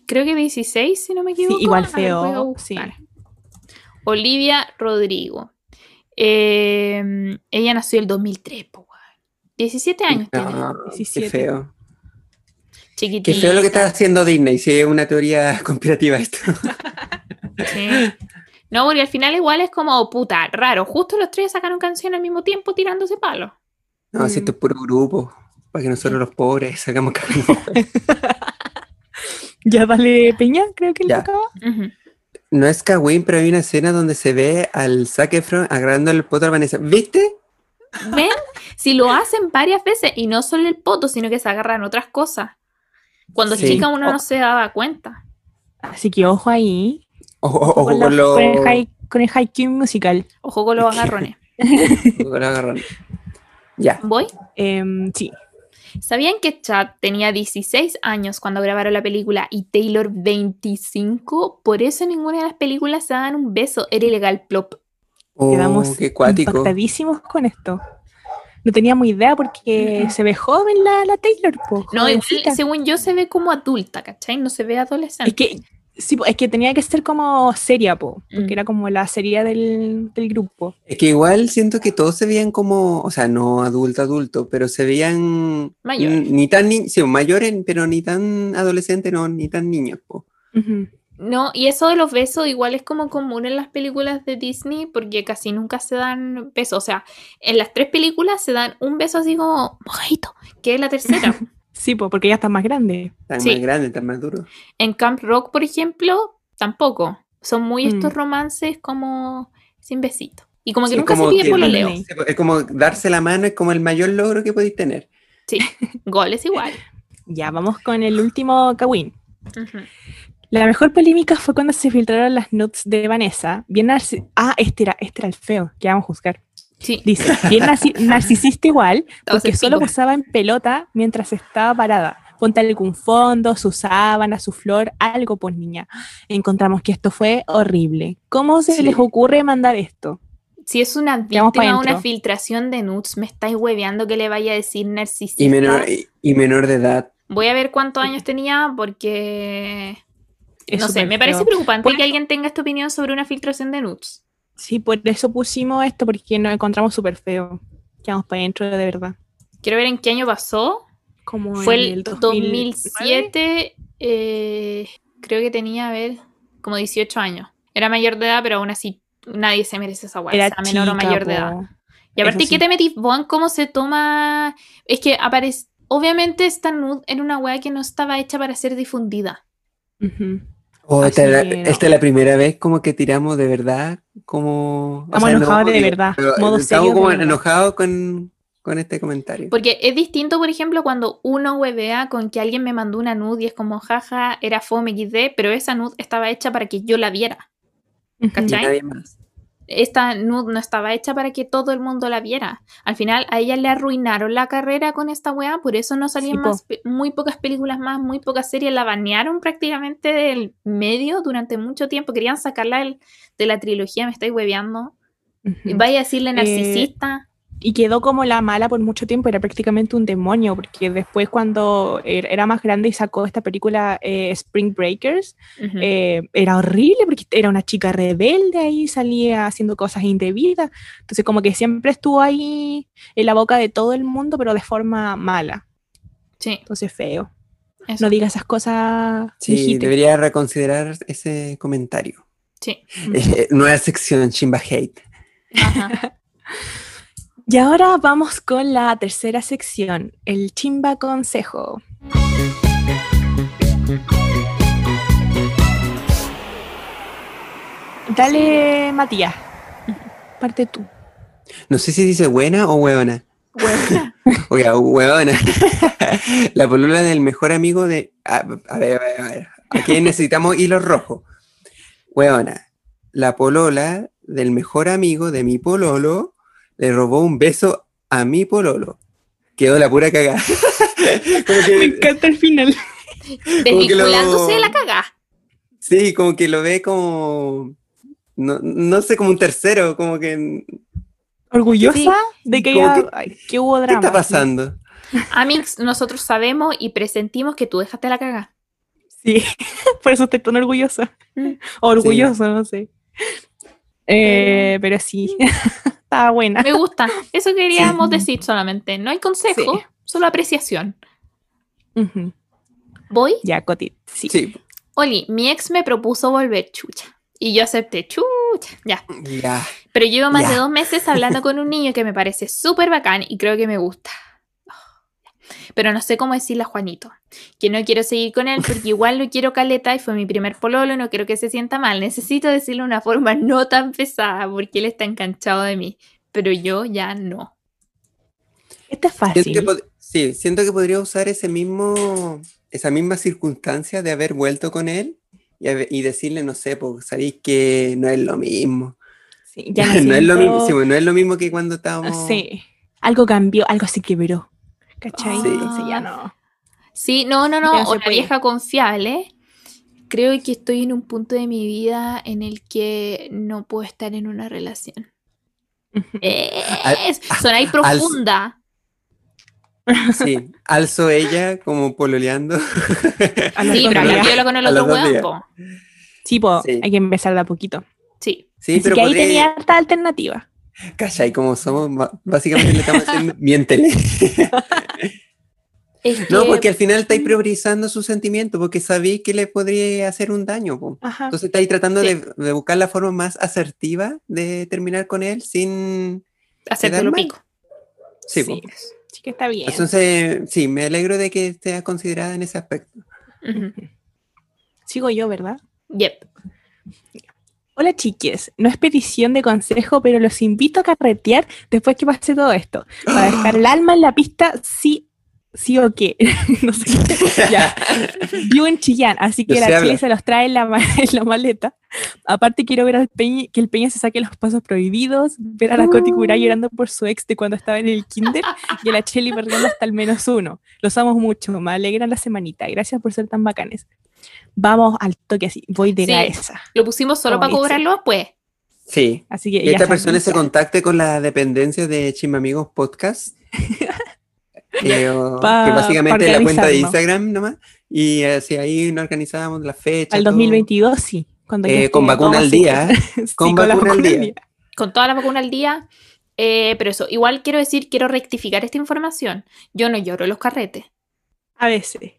Creo que 16, si no me equivoco. igual feo, sí. Olivia Rodrigo. Eh, ella nació el 2003, po, weón. 17 años tiene. No, qué 17. feo. Chiquitita. Qué feo lo que está haciendo Disney, si es una teoría [LAUGHS] conspirativa esto. [LAUGHS] Sí. No, porque al final igual es como, puta, raro. Justo los tres sacaron canción al mismo tiempo tirándose palos. No, si esto es puro grupo, para que nosotros los pobres sacamos cagando. [LAUGHS] Ya dale Peña, creo que le tocaba. No es Kawin, pero hay una escena donde se ve al Zac Efron agarrando el poto a Vanessa. ¿Viste? ¿Ven? Si lo hacen varias veces y no solo el poto, sino que se agarran otras cosas. Cuando Sí. chica uno no se daba cuenta. Así que ojo ahí. Ojo, ojo con, los con el high, con el musical. Ojo con los [LAUGHS] agarrones. ojo con los agarrones. Ya. ¿Voy? Em, sí. ¿Sabían que Chad tenía 16 años cuando grabaron la película y Taylor 25? Por eso en ninguna de las películas se dan un beso. Era ilegal, plop. Oh, Quedamos qué cuático. impactadísimos con esto. No teníamos idea porque se ve joven la, la Taylor, po, No, igual, según yo se ve como adulta, ¿cachai? No se ve adolescente. Es que, sí, es que tenía que ser como seria, po, porque Mm. era como la serie del, del grupo. Es que igual siento que todos se veían como, o sea, no adulto, adulto, pero se veían Mayores. ni tan ni, sí, mayores, pero ni tan adolescentes, no, ni tan niños. po. No, y eso de los besos igual es como común en las películas de Disney porque casi nunca se dan besos. O sea, en las tres películas se dan un beso así como mojito, que es la tercera. [LAUGHS] Sí, po, porque ya está más grande. Tan Sí. más grandes, tan más duros. en Camp Rock, por ejemplo, tampoco. Son muy estos Mm. romances como sin besito. Y como que Sí, nunca como se pide que- pololeo. Disney. Sí, Es como darse la mano, es como el mayor logro que podéis tener. Sí, goles igual. [LAUGHS] Ya, vamos con el último Kawin. La mejor polémica fue cuando se filtraron las nudes de Vanessa. Bien narci- Ah, este era, este era el feo, que vamos a juzgar. Sí, Dice, bien narci- [LAUGHS] narcisista igual, porque solo posaba en pelota mientras estaba parada. Ponte algún fondo, su sábana, su flor, algo, pues niña. Encontramos que esto fue horrible. ¿Cómo se Sí. les ocurre mandar esto? si es una víctima de una filtración de nudes, me estáis hueveando que le vaya a decir narcisista. Y menor, y, y menor de edad. Voy a ver cuántos años tenía porque... Es no sé, me parece feo. preocupante que alguien tenga esta opinión sobre una filtración de nudes. Sí, por eso pusimos esto, porque nos encontramos súper feo. Quedamos para adentro de verdad. Quiero ver en qué año pasó. Como Fue el 2009. 2007, eh, creo que tenía, a ver, como 18 años. Era mayor de edad, pero aún así nadie se merece esa weá, Era sea menor o mayor de edad. Y aparte, Eso ¿qué sí. te metís en cómo se toma? Es que aparece, obviamente esta nude era una weá que no estaba hecha para ser difundida. Ujú. Oh, esta, la- no. esta es la primera vez como que tiramos de verdad, como... o Estamos sea, enojados de odio, verdad, modo Estamos serio de como enojados con, con este comentario. Porque es distinto, por ejemplo, cuando uno huevea con que alguien me mandó una nude y es como, jaja, era fome XD, pero esa nude estaba hecha para que yo la viera. ¿cachai? nadie más. Esta nude no estaba hecha para que todo el mundo la viera. Al final a ella le arruinaron la carrera con esta weá, por eso no salían Sí, más, muy pocas películas más, muy pocas series, la banearon prácticamente del medio durante mucho tiempo. Querían sacarla del- de la trilogía, me estáis hueveando. Vaya a decirle Eh, narcisista. Y quedó como la mala por mucho tiempo, era prácticamente un demonio, porque después cuando er- era más grande y sacó esta película eh, Spring Breakers, eh, era horrible porque era una chica rebelde ahí, salía haciendo cosas indebidas, entonces como que siempre estuvo ahí en la boca de todo el mundo, pero de forma mala, sí, entonces feo. eso. No diga esas cosas, Sí, debería reconsiderar ese comentario. Sí. [LAUGHS] Eh, nueva sección, Chimba Hate. Ajá. [LAUGHS] Y ahora vamos con la tercera sección, el chimba consejo. Dale, Matías. Parte tú. No sé si dice buena o huevona. Huevona. [LAUGHS] Oiga, huevona. [LAUGHS] La polola del mejor amigo de... A, a ver, a ver, a ver. Aquí necesitamos hilos rojos. Huevona. La polola del mejor amigo de mi pololo le robó un beso a mi pololo. Quedó la pura cagada. [LAUGHS] Como que- Me encanta el final. Desvinculándose de la cagá. Sí, como que lo ve como. No, no sé, como un tercero, como que. Orgullosa Sí. de que, Como ya- que- ay, que hubo ¿Qué drama. está pasando? Amix, nosotros sabemos y presentimos que tú dejaste la cagá. Sí, [LAUGHS] por eso estoy tan orgullosa. Mm. Orgulloso, no sé. Eh, pero sí, [LAUGHS] estaba buena. Me gusta. Eso queríamos decir solamente. No hay consejo, Sí. solo apreciación. Voy. Ya, Coti. Sí. Sí, Oli, mi ex me propuso volver chucha. Y yo acepté chucha. Ya. ya. Pero llevo más Ya. de dos meses hablando con un niño que me parece súper bacán y creo que me gusta. Pero no sé cómo decirle a Juanito. Que no quiero seguir con él porque igual lo quiero caleta y fue mi primer pololo y no quiero que se sienta mal. Necesito decirle de una forma no tan pesada porque él está enganchado de mí. Pero yo ya no. Este es Siento que fácil. pod- sí, siento que podría usar ese mismo, esa misma circunstancia de haber vuelto con él y, decirle, no sé, pues sabéis que no es lo mismo. Sí, ya [LAUGHS] no, es lo siento- mismo, sí, no es lo mismo que cuando estábamos. Sí. Algo cambió, algo se quebró. ¿Cachai? Sí. Entonces ya no. Sí, no, no, no. Una vieja confiable. Creo que estoy en un punto de mi vida en el que no puedo estar en una relación. [LAUGHS] Es, sonáis profunda. Sí, alzo ella como pololeando. A Sí, pero la viola con el otro po. Sí, po, Sí. hay que empezar de a poquito. Sí. Sí, Así pero que ahí tenía harta alternativa. Cachai, como somos, básicamente le estamos haciendo, [LAUGHS] miéntele. Es No, que- porque al final estáis priorizando sus sentimientos, porque sabéis que le podría hacer un daño. Entonces estáis tratando Sí. de, de buscar la forma más asertiva de terminar con él sin... hacértelo mal. pico. Sí, Sí. po. Sí que está bien. Entonces, sí, me alegro de que esté considerada en ese aspecto. Sigo yo, ¿verdad? Yep. Hola chiques, no es petición de consejo, pero los invito a carretear después que pase todo esto. Para dejar el alma en la pista, sí, sí o qué. [LAUGHS] no sé. [LAUGHS] ya. Vivo en Chillán, así que No la chile habla. se los trae en la, ma- [LAUGHS] en la maleta. Aparte quiero ver al Peña, que el Peña se saque los pasos prohibidos, ver a la Coti Curay llorando por su ex de cuando estaba en el kinder y a la Cheli perdiendo hasta el menos uno. Los amo mucho, me alegran la semanita. Gracias por ser tan bacanes. Vamos al toque así, voy de Sí. cabeza. Lo pusimos solo para dice. cobrarlo después. Sí. Así que Que ya esta persona se contacte con la dependencia de Chimamigos Podcast. [LAUGHS] eh, o- Pa- que básicamente es la cuenta de. Instagram nomás. Y así ahí nos organizábamos la fecha. Al todo. 2022, sí. Cuando ya Eh, esté [LAUGHS] con vacuna al día. Sí, con la vacuna al día. Con toda la vacuna al día. Eh, pero eso, igual quiero decir, quiero rectificar esta información. Yo no lloro en los carretes. A veces.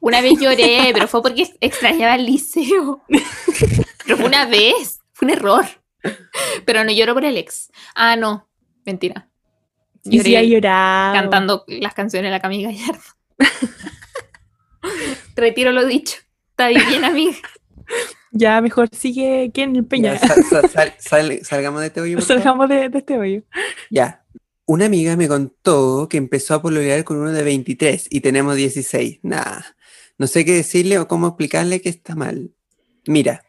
Una vez lloré, pero fue porque extrañaba el liceo. [LAUGHS] Pero fue una vez, fue un error. Pero no lloro por el ex. Ah, no, mentira. Y Lloré sí, ha llorado. cantando las canciones de la Camila Gallardo. Retiro lo dicho. Está bien, amiga. Ya, mejor sigue ¿quién el Peña. Ya, sal- sal- sal- sal- salgamos de este hoyo. Salgamos de, de este hoyo. Ya. Una amiga me contó que empezó a pololear con uno de 23 y tenemos 16. Nah. No sé qué decirle o cómo explicarle que está mal. Mira,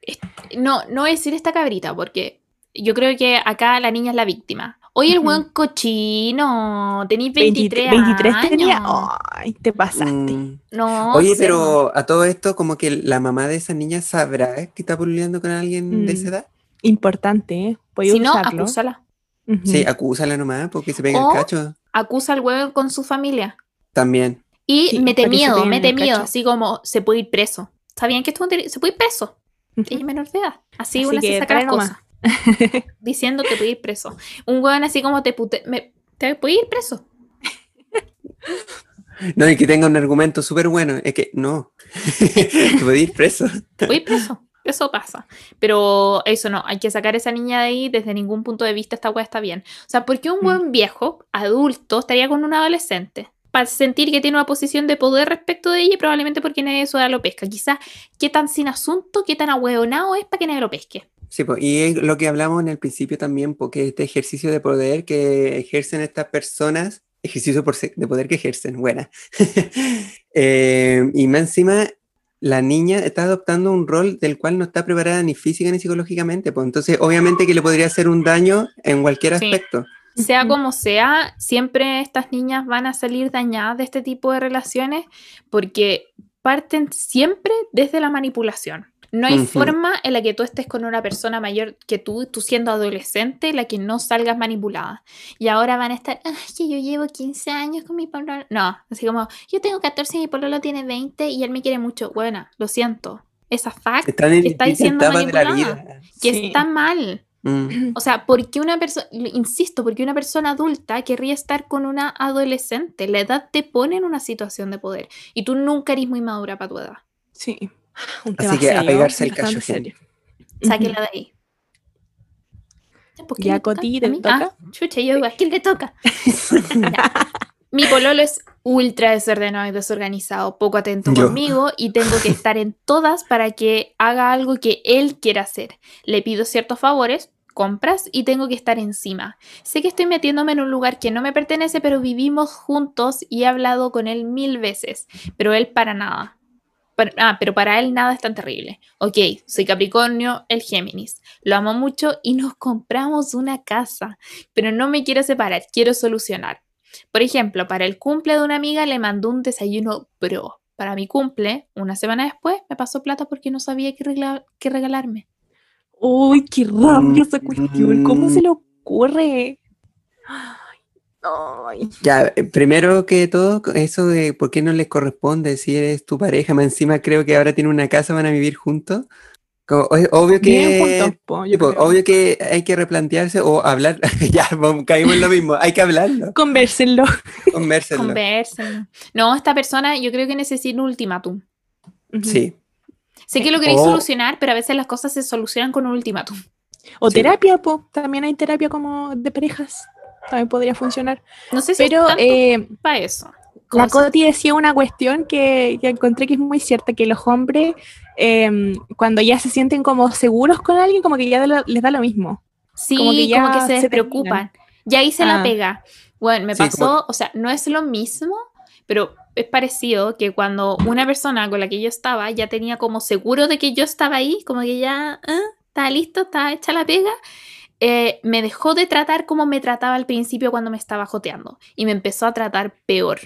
Esta- no, no voy a decir esta cabrita, porque yo creo que acá la niña es la víctima. Oye, el buen cochino, tenéis 23, 23 tenía. años. Ay, te pasaste. mm, No, oye, pero a todo esto, como que la mamá de esa niña sabrá que está pololeando con alguien de esa Mm. edad. Importante, ¿eh? Puede Si no, usarlo. acúsala. Ujú. Sí, acúsala nomás porque se pega O- el cacho. Acusa al huevo con su familia. También. Y Sí, mete miedo, mete miedo, cacho. así como se puede ir preso. ¿Sabían que esto es un deli- se puede ir preso? Ujú. Ella es menor de edad. Así, Así una se que saca las cosas. [LAUGHS] Diciendo que puede ir preso. Un hueón así como te pute... me- te puede ir preso. [LAUGHS] No, y que tenga un argumento súper bueno. Es que no. [LAUGHS] Te puede ir preso. Te puede ir preso. Eso pasa. Pero eso no, hay que sacar a esa niña de ahí desde ningún punto de vista. Esta weá está bien. O sea, ¿por qué un Mm. buen viejo, adulto, estaría con un adolescente? Para sentir que tiene una posición de poder respecto de ella probablemente porque nadie de su edad lo pesca. Quizás qué tan sin asunto, qué tan ahueonado es para que nadie lo pesque. Sí, pues, y es lo que hablamos en el principio también, porque este ejercicio de poder que ejercen estas personas, ejercicio de poder que ejercen, buena. [LAUGHS] Eh, y más encima, la niña está adoptando un rol del cual no está preparada ni física ni psicológicamente, pues entonces obviamente que le podría hacer un daño en cualquier Sí. aspecto. Sea Ujú. como sea, siempre estas niñas van a salir dañadas de este tipo de relaciones porque parten siempre desde la manipulación. No hay Ujú. forma en la que tú estés con una persona mayor que tú, tú siendo adolescente, en la que no salgas manipulada. Y ahora van a estar, ay, que yo llevo 15 años con mi pololo. No, así como, yo tengo 14 y mi pololo tiene 20 y él me quiere mucho. Bueno, lo siento. Esa fact Está la manipulada. vida. que Sí. está mal. Mm. O sea, ¿por qué una persona, insisto, porque una persona adulta querría estar con una adolescente? La edad te pone en una situación de poder y tú nunca eres muy madura para tu edad. Sí. [LAUGHS] Un Así que a serio, pegarse el bastante cacho, serio. Sáquela de ahí. Ya, pues. Coti, ¿A ¿te toca? Ah, chucha, yo digo, ¿a quién le toca? [LAUGHS] Mi pololo es ultra desordenado y desorganizado, poco atento Yo. conmigo y tengo que estar en todas para que haga algo que él quiera hacer. Le pido ciertos favores, compras y tengo que estar encima. Sé que estoy metiéndome en un lugar que no me pertenece, pero vivimos juntos y he hablado con él mil veces, pero él para nada. Ah, pero para él nada es tan terrible. Ok, soy Capricornio, el Géminis. Lo amo mucho y nos compramos una casa, pero no me quiero separar, quiero solucionar. Por ejemplo, para el cumple de una amiga le mandó un desayuno pro. Para mi cumple, una semana después, me pasó plata porque no sabía qué, regla- qué regalarme. Uy, qué rabia esa cuestión. ¿Cómo se le ocurre? Ay, ay. Ya, eh, primero que todo, eso de por qué no les corresponde si eres tu pareja, más encima creo que ahora tiene una casa, van a vivir juntos. Como, obvio que, punto, tipo, obvio que hay que replantearse o hablar, [LAUGHS] ya, vamos, caímos en lo mismo, hay que hablarlo, Convérsenlo. convérselo. Conversen. No, esta persona yo creo que necesita un ultimátum. Sí, Sé que lo queréis O- solucionar, pero a veces las cosas se solucionan con un ultimátum. O Sí. terapia, po. También hay terapia como de parejas. También podría funcionar. No sé si Pero es tanto eh, para eso. la Cosa- Coti decía una cuestión que, que encontré que es muy cierta, que los hombres, em, cuando ya se sienten como seguros con alguien, como que ya lo- les da lo mismo. Sí, como como que que, ya se se despreocupan. Ya hice la Ah. pega. Bueno, me Sí, pasó, como- o sea, no es lo mismo, pero es parecido que cuando una persona con la que yo estaba ya tenía como seguro de que yo estaba ahí, como que ya ah, estaba listo, estaba hecha la pega, eh, me dejó de tratar como me trataba al principio cuando me estaba joteando y me empezó a tratar peor.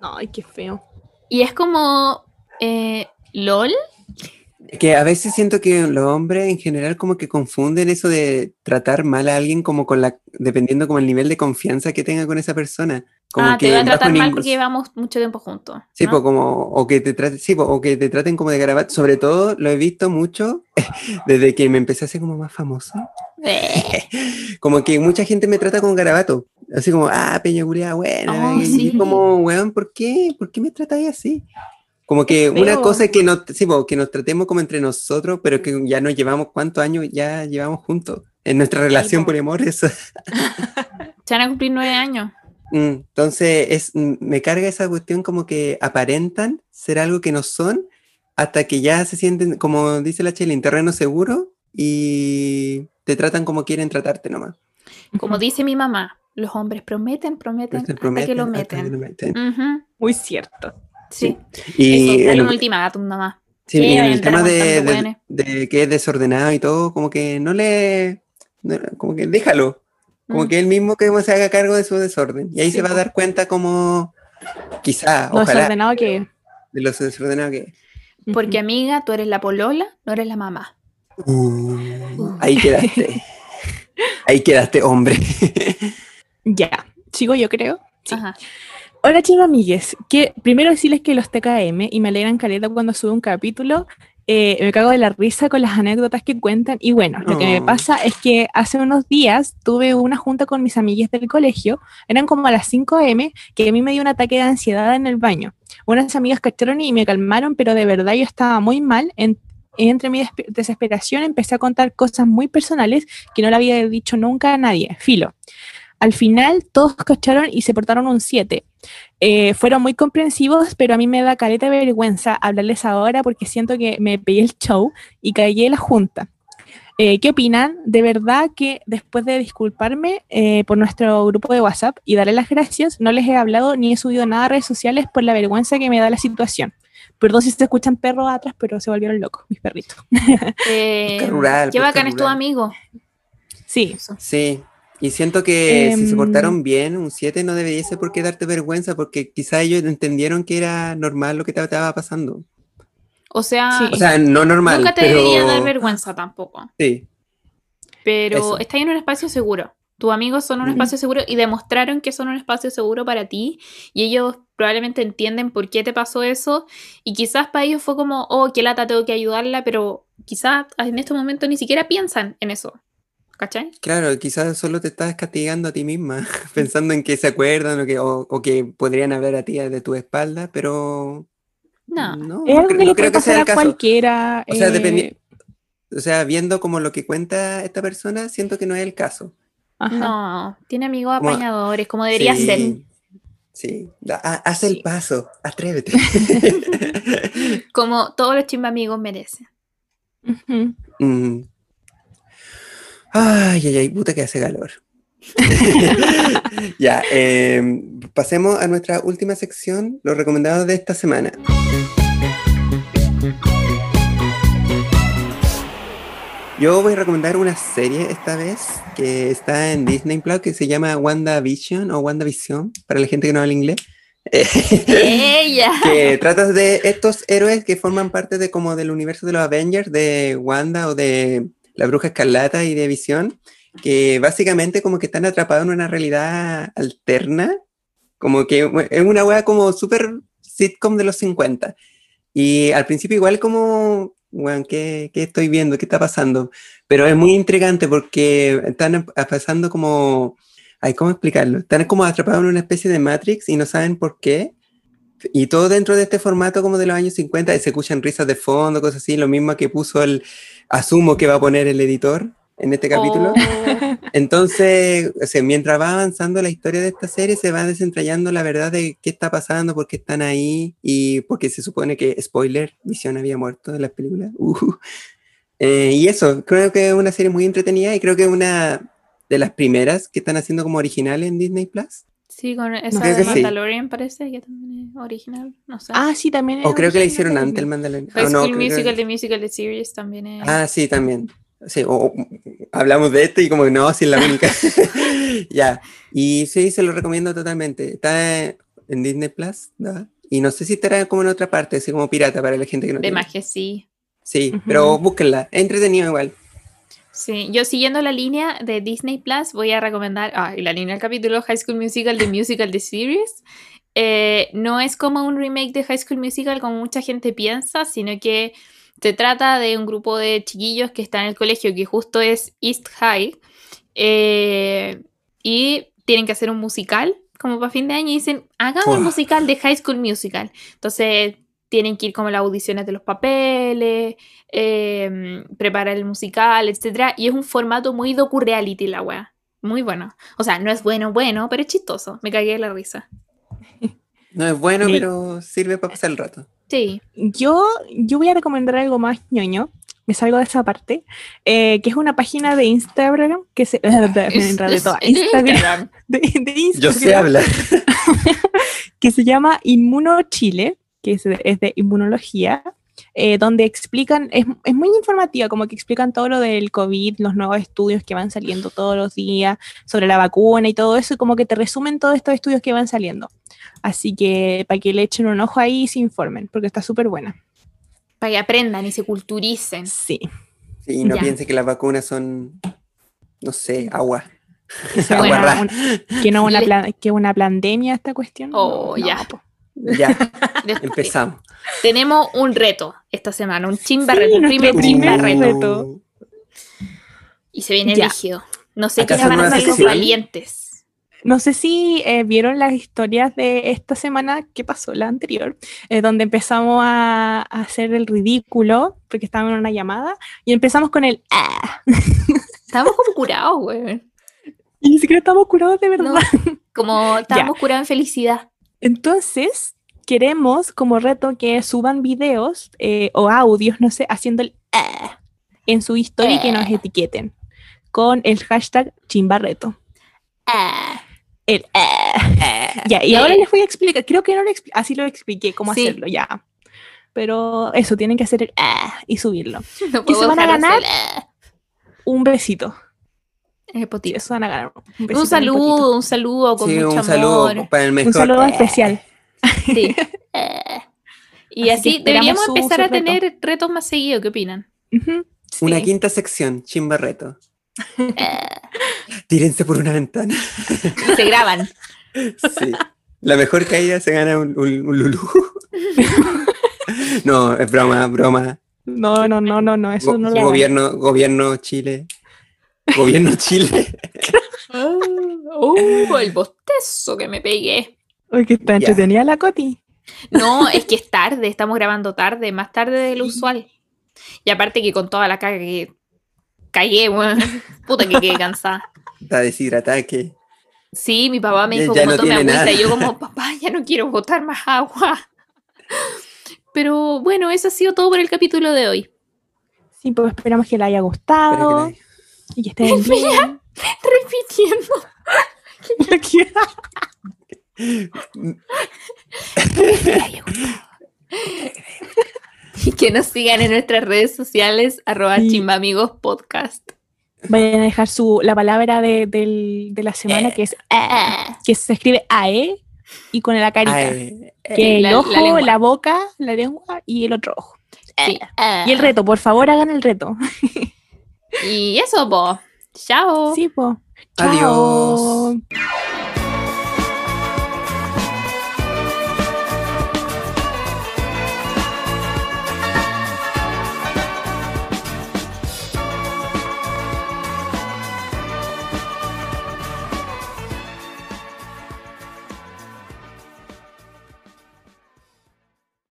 Ay, qué feo. Y es como, eh, LOL, que a veces siento que los hombres en general como que confunden eso de tratar mal a alguien como con la, dependiendo como el nivel de confianza que tenga con esa persona. Como ah, te que voy a tratar mal porque llevamos mucho tiempo juntos. Sí, ¿no? pues como, o que te traten, sí, po, o que te traten como de garabato. Sobre todo lo he visto mucho [LAUGHS] desde que me empecé a hacer como más famoso. Eh, [LAUGHS] Como que mucha gente me trata con garabato. Así como, ah, peña culiá, buena. Oh, y sí. como, weón, ¿por qué? ¿Por qué me tratáis así? Como que una cosa es que nos, sí, po, que nos tratemos como entre nosotros, pero que ya nos llevamos, ¿cuántos años ya llevamos juntos? En nuestra relación po. por amor, eso. [LAUGHS] se van a cumplir nueve años. Mm, Entonces, es, mm, me carga esa cuestión como que aparentan ser algo que no son hasta que ya se sienten, como dice la Chile, en terreno seguro y te tratan como quieren tratarte nomás. Como dice mi mamá, los hombres prometen, prometen, Te hasta que lo prometen hasta que meten. lo meten. Ujú, Muy cierto. Sí. Y Eso, dale un ultimátum nomás. sí, Sí, y en el que tema de, de- de que es desordenado y todo, como que no le, no- como que déjalo, como Mm. que él mismo que se haga cargo de su desorden. Y ahí Sí, se va a dar cuenta como, quizá, Lo ojalá, desordenado que de lo desordenado que es. Porque amiga, tú eres la polola, no eres la mamá. Uh, ahí quedaste. [LAUGHS] ahí quedaste, hombre. Ya, sigo yo creo. Sí. Ajá. Hola chicos amigues, que primero decirles que los TKM y me alegran caleta cuando sube un capítulo, eh, me cago de la risa con las anécdotas que cuentan. Y bueno, lo que me pasa es que hace unos días tuve una junta con mis amigues del colegio, eran como a las 5 am, que a mí me dio un ataque de ansiedad en el baño. Unas amigas cacharon y me calmaron, pero de verdad yo estaba muy mal, en- entre mi desesperación empecé a contar cosas muy personales que no le había dicho nunca a nadie, filo. Al final todos cacharon y se portaron un 7. Eh, fueron muy comprensivos, pero a mí me da caleta de vergüenza hablarles ahora porque siento que me pegué el show y caí en la junta. Eh, ¿Qué opinan? De verdad que después de disculparme eh, por nuestro grupo de WhatsApp y darle las gracias, no les he hablado ni he subido nada a redes sociales por la vergüenza que me da la situación. Perdón si se escuchan perros atrás, pero se volvieron locos, mis perritos. [LAUGHS] Eh, rural, qué bacán es tu amigo. Sí. Sí, y siento que si se Em, portaron bien, un 7 no debiese por qué darte vergüenza, porque quizá ellos entendieron que era normal lo que te estaba pasando. O sea, Sí. O sea, no normal, nunca te pero... debería dar vergüenza tampoco. Sí, Pero Eso. está en un espacio seguro. Tus amigos son un espacio seguro y demostraron que son un espacio seguro para ti y ellos probablemente entienden por qué te pasó eso y quizás para ellos fue como, oh, qué lata, tengo que ayudarla, pero quizás en este momento ni siquiera piensan en eso. ¿Cachai? claro, quizás solo te estás castigando a ti misma, [LAUGHS] pensando en que se acuerdan o que, o, o que podrían hablar a ti de tu espalda, pero No. no, es no que no creo que sea el caso. cualquiera. O sea, eh, dependi- O sea, viendo como lo que cuenta esta persona, siento que no es el caso. ajá. No, tiene amigos Como- apañadores, como debería Sí, ser. Sí, Da- ha- haz el paso, atrévete. [LAUGHS] [LAUGHS] Como todos los chisme amigos merecen. Mm. Ay, ay, ay, puta que hace calor. [LAUGHS] ya, em, pasemos a nuestra última sección, los recomendados de esta semana. Yo voy a recomendar una serie esta vez que está en Disney Plus que se llama WandaVision o WandaVision para la gente que no habla inglés. ¡Ella! [LAUGHS] que trata de estos héroes que forman parte de como del universo de los Avengers, de Wanda o de la Bruja Escarlata y de Visión, que básicamente como que están atrapados en una realidad alterna, como que es una wea como súper sitcom de los 50. Y al principio igual como, weón, ¿qué, ¿qué estoy viendo? ¿Qué está pasando? Pero es muy intrigante porque están a- pasando como... Ay, ¿cómo explicarlo? Están como atrapados en una especie de Matrix y no saben por qué. Y todo dentro de este formato como de los años 50, y se escuchan risas de fondo, cosas así, lo mismo que puso el, asumo que va a poner el editor en este capítulo. Oh, [LAUGHS] Entonces, o sea, mientras va avanzando la historia de esta serie, se va desentrañando la verdad de qué está pasando, por qué están ahí, y porque se supone que, spoiler, Visión había muerto en las películas. [LAUGHS] Uh. Eh, y eso, creo que es una serie muy entretenida y creo que es una de las primeras que están haciendo como original en Disney Plus. Sí, con esa de sí. Mandalorian parece que también es original. No sé. Ah, sí, también. O es creo que la hicieron de antes el. Mandalorian. High Ah, no, School creo que- Musical, The Musical, The Series también es. Ah, sí, también. Sí, o, o- hablamos de esto y como que no, sí es la única. [LAUGHS] [LAUGHS] ya. Y sí, se lo recomiendo totalmente. Está en Disney Plus, ¿no? Y no sé si estará como en otra parte, así como pirata para la gente que no de tiene. magia, sí. Sí, Ujú. pero búsquenla. Entretenido igual. Sí, yo siguiendo la línea de Disney Plus voy a recomendar, ah, y la línea del capítulo High School Musical, The Musical, The Series. Eh, no es como un remake de High School Musical como mucha gente piensa, sino que se trata de un grupo de chiquillos que están en el colegio que justo es East High eh, y tienen que hacer un musical como para fin de año y dicen, hagamos un musical de High School Musical. Entonces tienen que ir como las audiciones de los papeles, eh, preparar el musical, etcétera, y es un formato muy docu-reality la wea. Muy bueno. O sea, no es bueno, bueno, pero es chistoso. Me cagué de la risa. [LAUGHS] No es bueno, Sí. pero sirve para pasar el rato. Sí. Yo, yo voy a recomendar algo más ñoño. Me salgo de esa parte. eh, que es una página de Instagram que se. [LAUGHS] Es- toda. [LAUGHS] Instagram. De, de Yo Instagram. sé hablar. que se llama Inmuno Chile, que es de, es de inmunología, eh, donde explican, es, es muy informativa, como que explican todo lo del COVID, los nuevos estudios que van saliendo todos los días sobre la vacuna y todo eso, y como que te resumen todos estos estudios que van saliendo. Así que para que le echen un ojo ahí y se informen, porque está súper buena. Para que aprendan y se culturicen. Sí. Y no Ya. piense que las vacunas son, no sé, agua. Que [LAUGHS] Agua una- que no una, Le- plan- que una pandemia esta cuestión. Oh, no, ya. Ya, [LAUGHS] empezamos. Tenemos un reto esta semana, un chimba Sí, reto, un primer chimba reto. Y se viene rígido. No sé qué ¿Acaso van a nueva hacer los sesión? valientes. No sé si eh, vieron las historias de esta semana que pasó, la anterior, eh, donde empezamos a, a hacer el ridículo, porque estábamos en una llamada, y empezamos con el ah. [LAUGHS] Estábamos como curados, güey. Y ni siquiera estamos curados de verdad. No, como [LAUGHS] estábamos curados en felicidad. Entonces, queremos como reto que suban videos eh, o audios, no sé, haciendo el ah en su historia y que nos Eh. etiqueten con el hashtag chimbarreto. Ah, El ah. Ya, y Eh. ahora les voy a explicar, creo que no lo así lo expliqué, cómo Sí. hacerlo, ya. Pero eso, tienen que hacer el ah y subirlo. [LAUGHS] no ¿Qué se van a ganar? ah, Un besito. En el Sí, potito. eso van a ganar. Un, Un saludo, un saludo con Sí, mucho un saludo amor. para el mejor. Un saludo especial. [LAUGHS] Sí. Eh, [LAUGHS] Y Así deberíamos su- empezar su a reto. tener retos más seguidos. ¿Qué opinan? Sí. Una quinta sección, chimbarreto. [LAUGHS] Eh, Tírense por una ventana. se graban. Sí. La mejor caída se gana un, un, un lulú. No, es broma, broma. No, no, no, no, no, eso Go- no lo gobierno, gobierno Chile. Gobierno Chile. Uh, [LAUGHS] el [LAUGHS] bostezo que me pegué. Uy, que está entretenida la Coti. No, es que es tarde, estamos grabando tarde, más tarde de lo usual. Y aparte que con toda la caga que cagué, weón. Puta que quedé cansada. Está deshidratada que. Sí, mi papá me dijo ya como no tome agüita nada. y yo como, [LAUGHS] papá, ya no quiero botar más agua. Pero bueno, eso ha sido todo por el capítulo de hoy. Sí, pues esperamos que le haya Espero gustado y que estén bien. Repitiendo. Y que nos sigan en nuestras redes sociales, arroba Sí. chimbamigos podcast. Vayan a dejar su, la palabra de, del- de la semana que es ah, que se escribe AE y con la carita. Ay, que el la- ojo, la, boca, la lengua y el otro ojo. Sí. Y el reto, por favor, hagan el reto. [LAUGHS] Y eso, po. Chao. Sí, po. Adiós. Chao.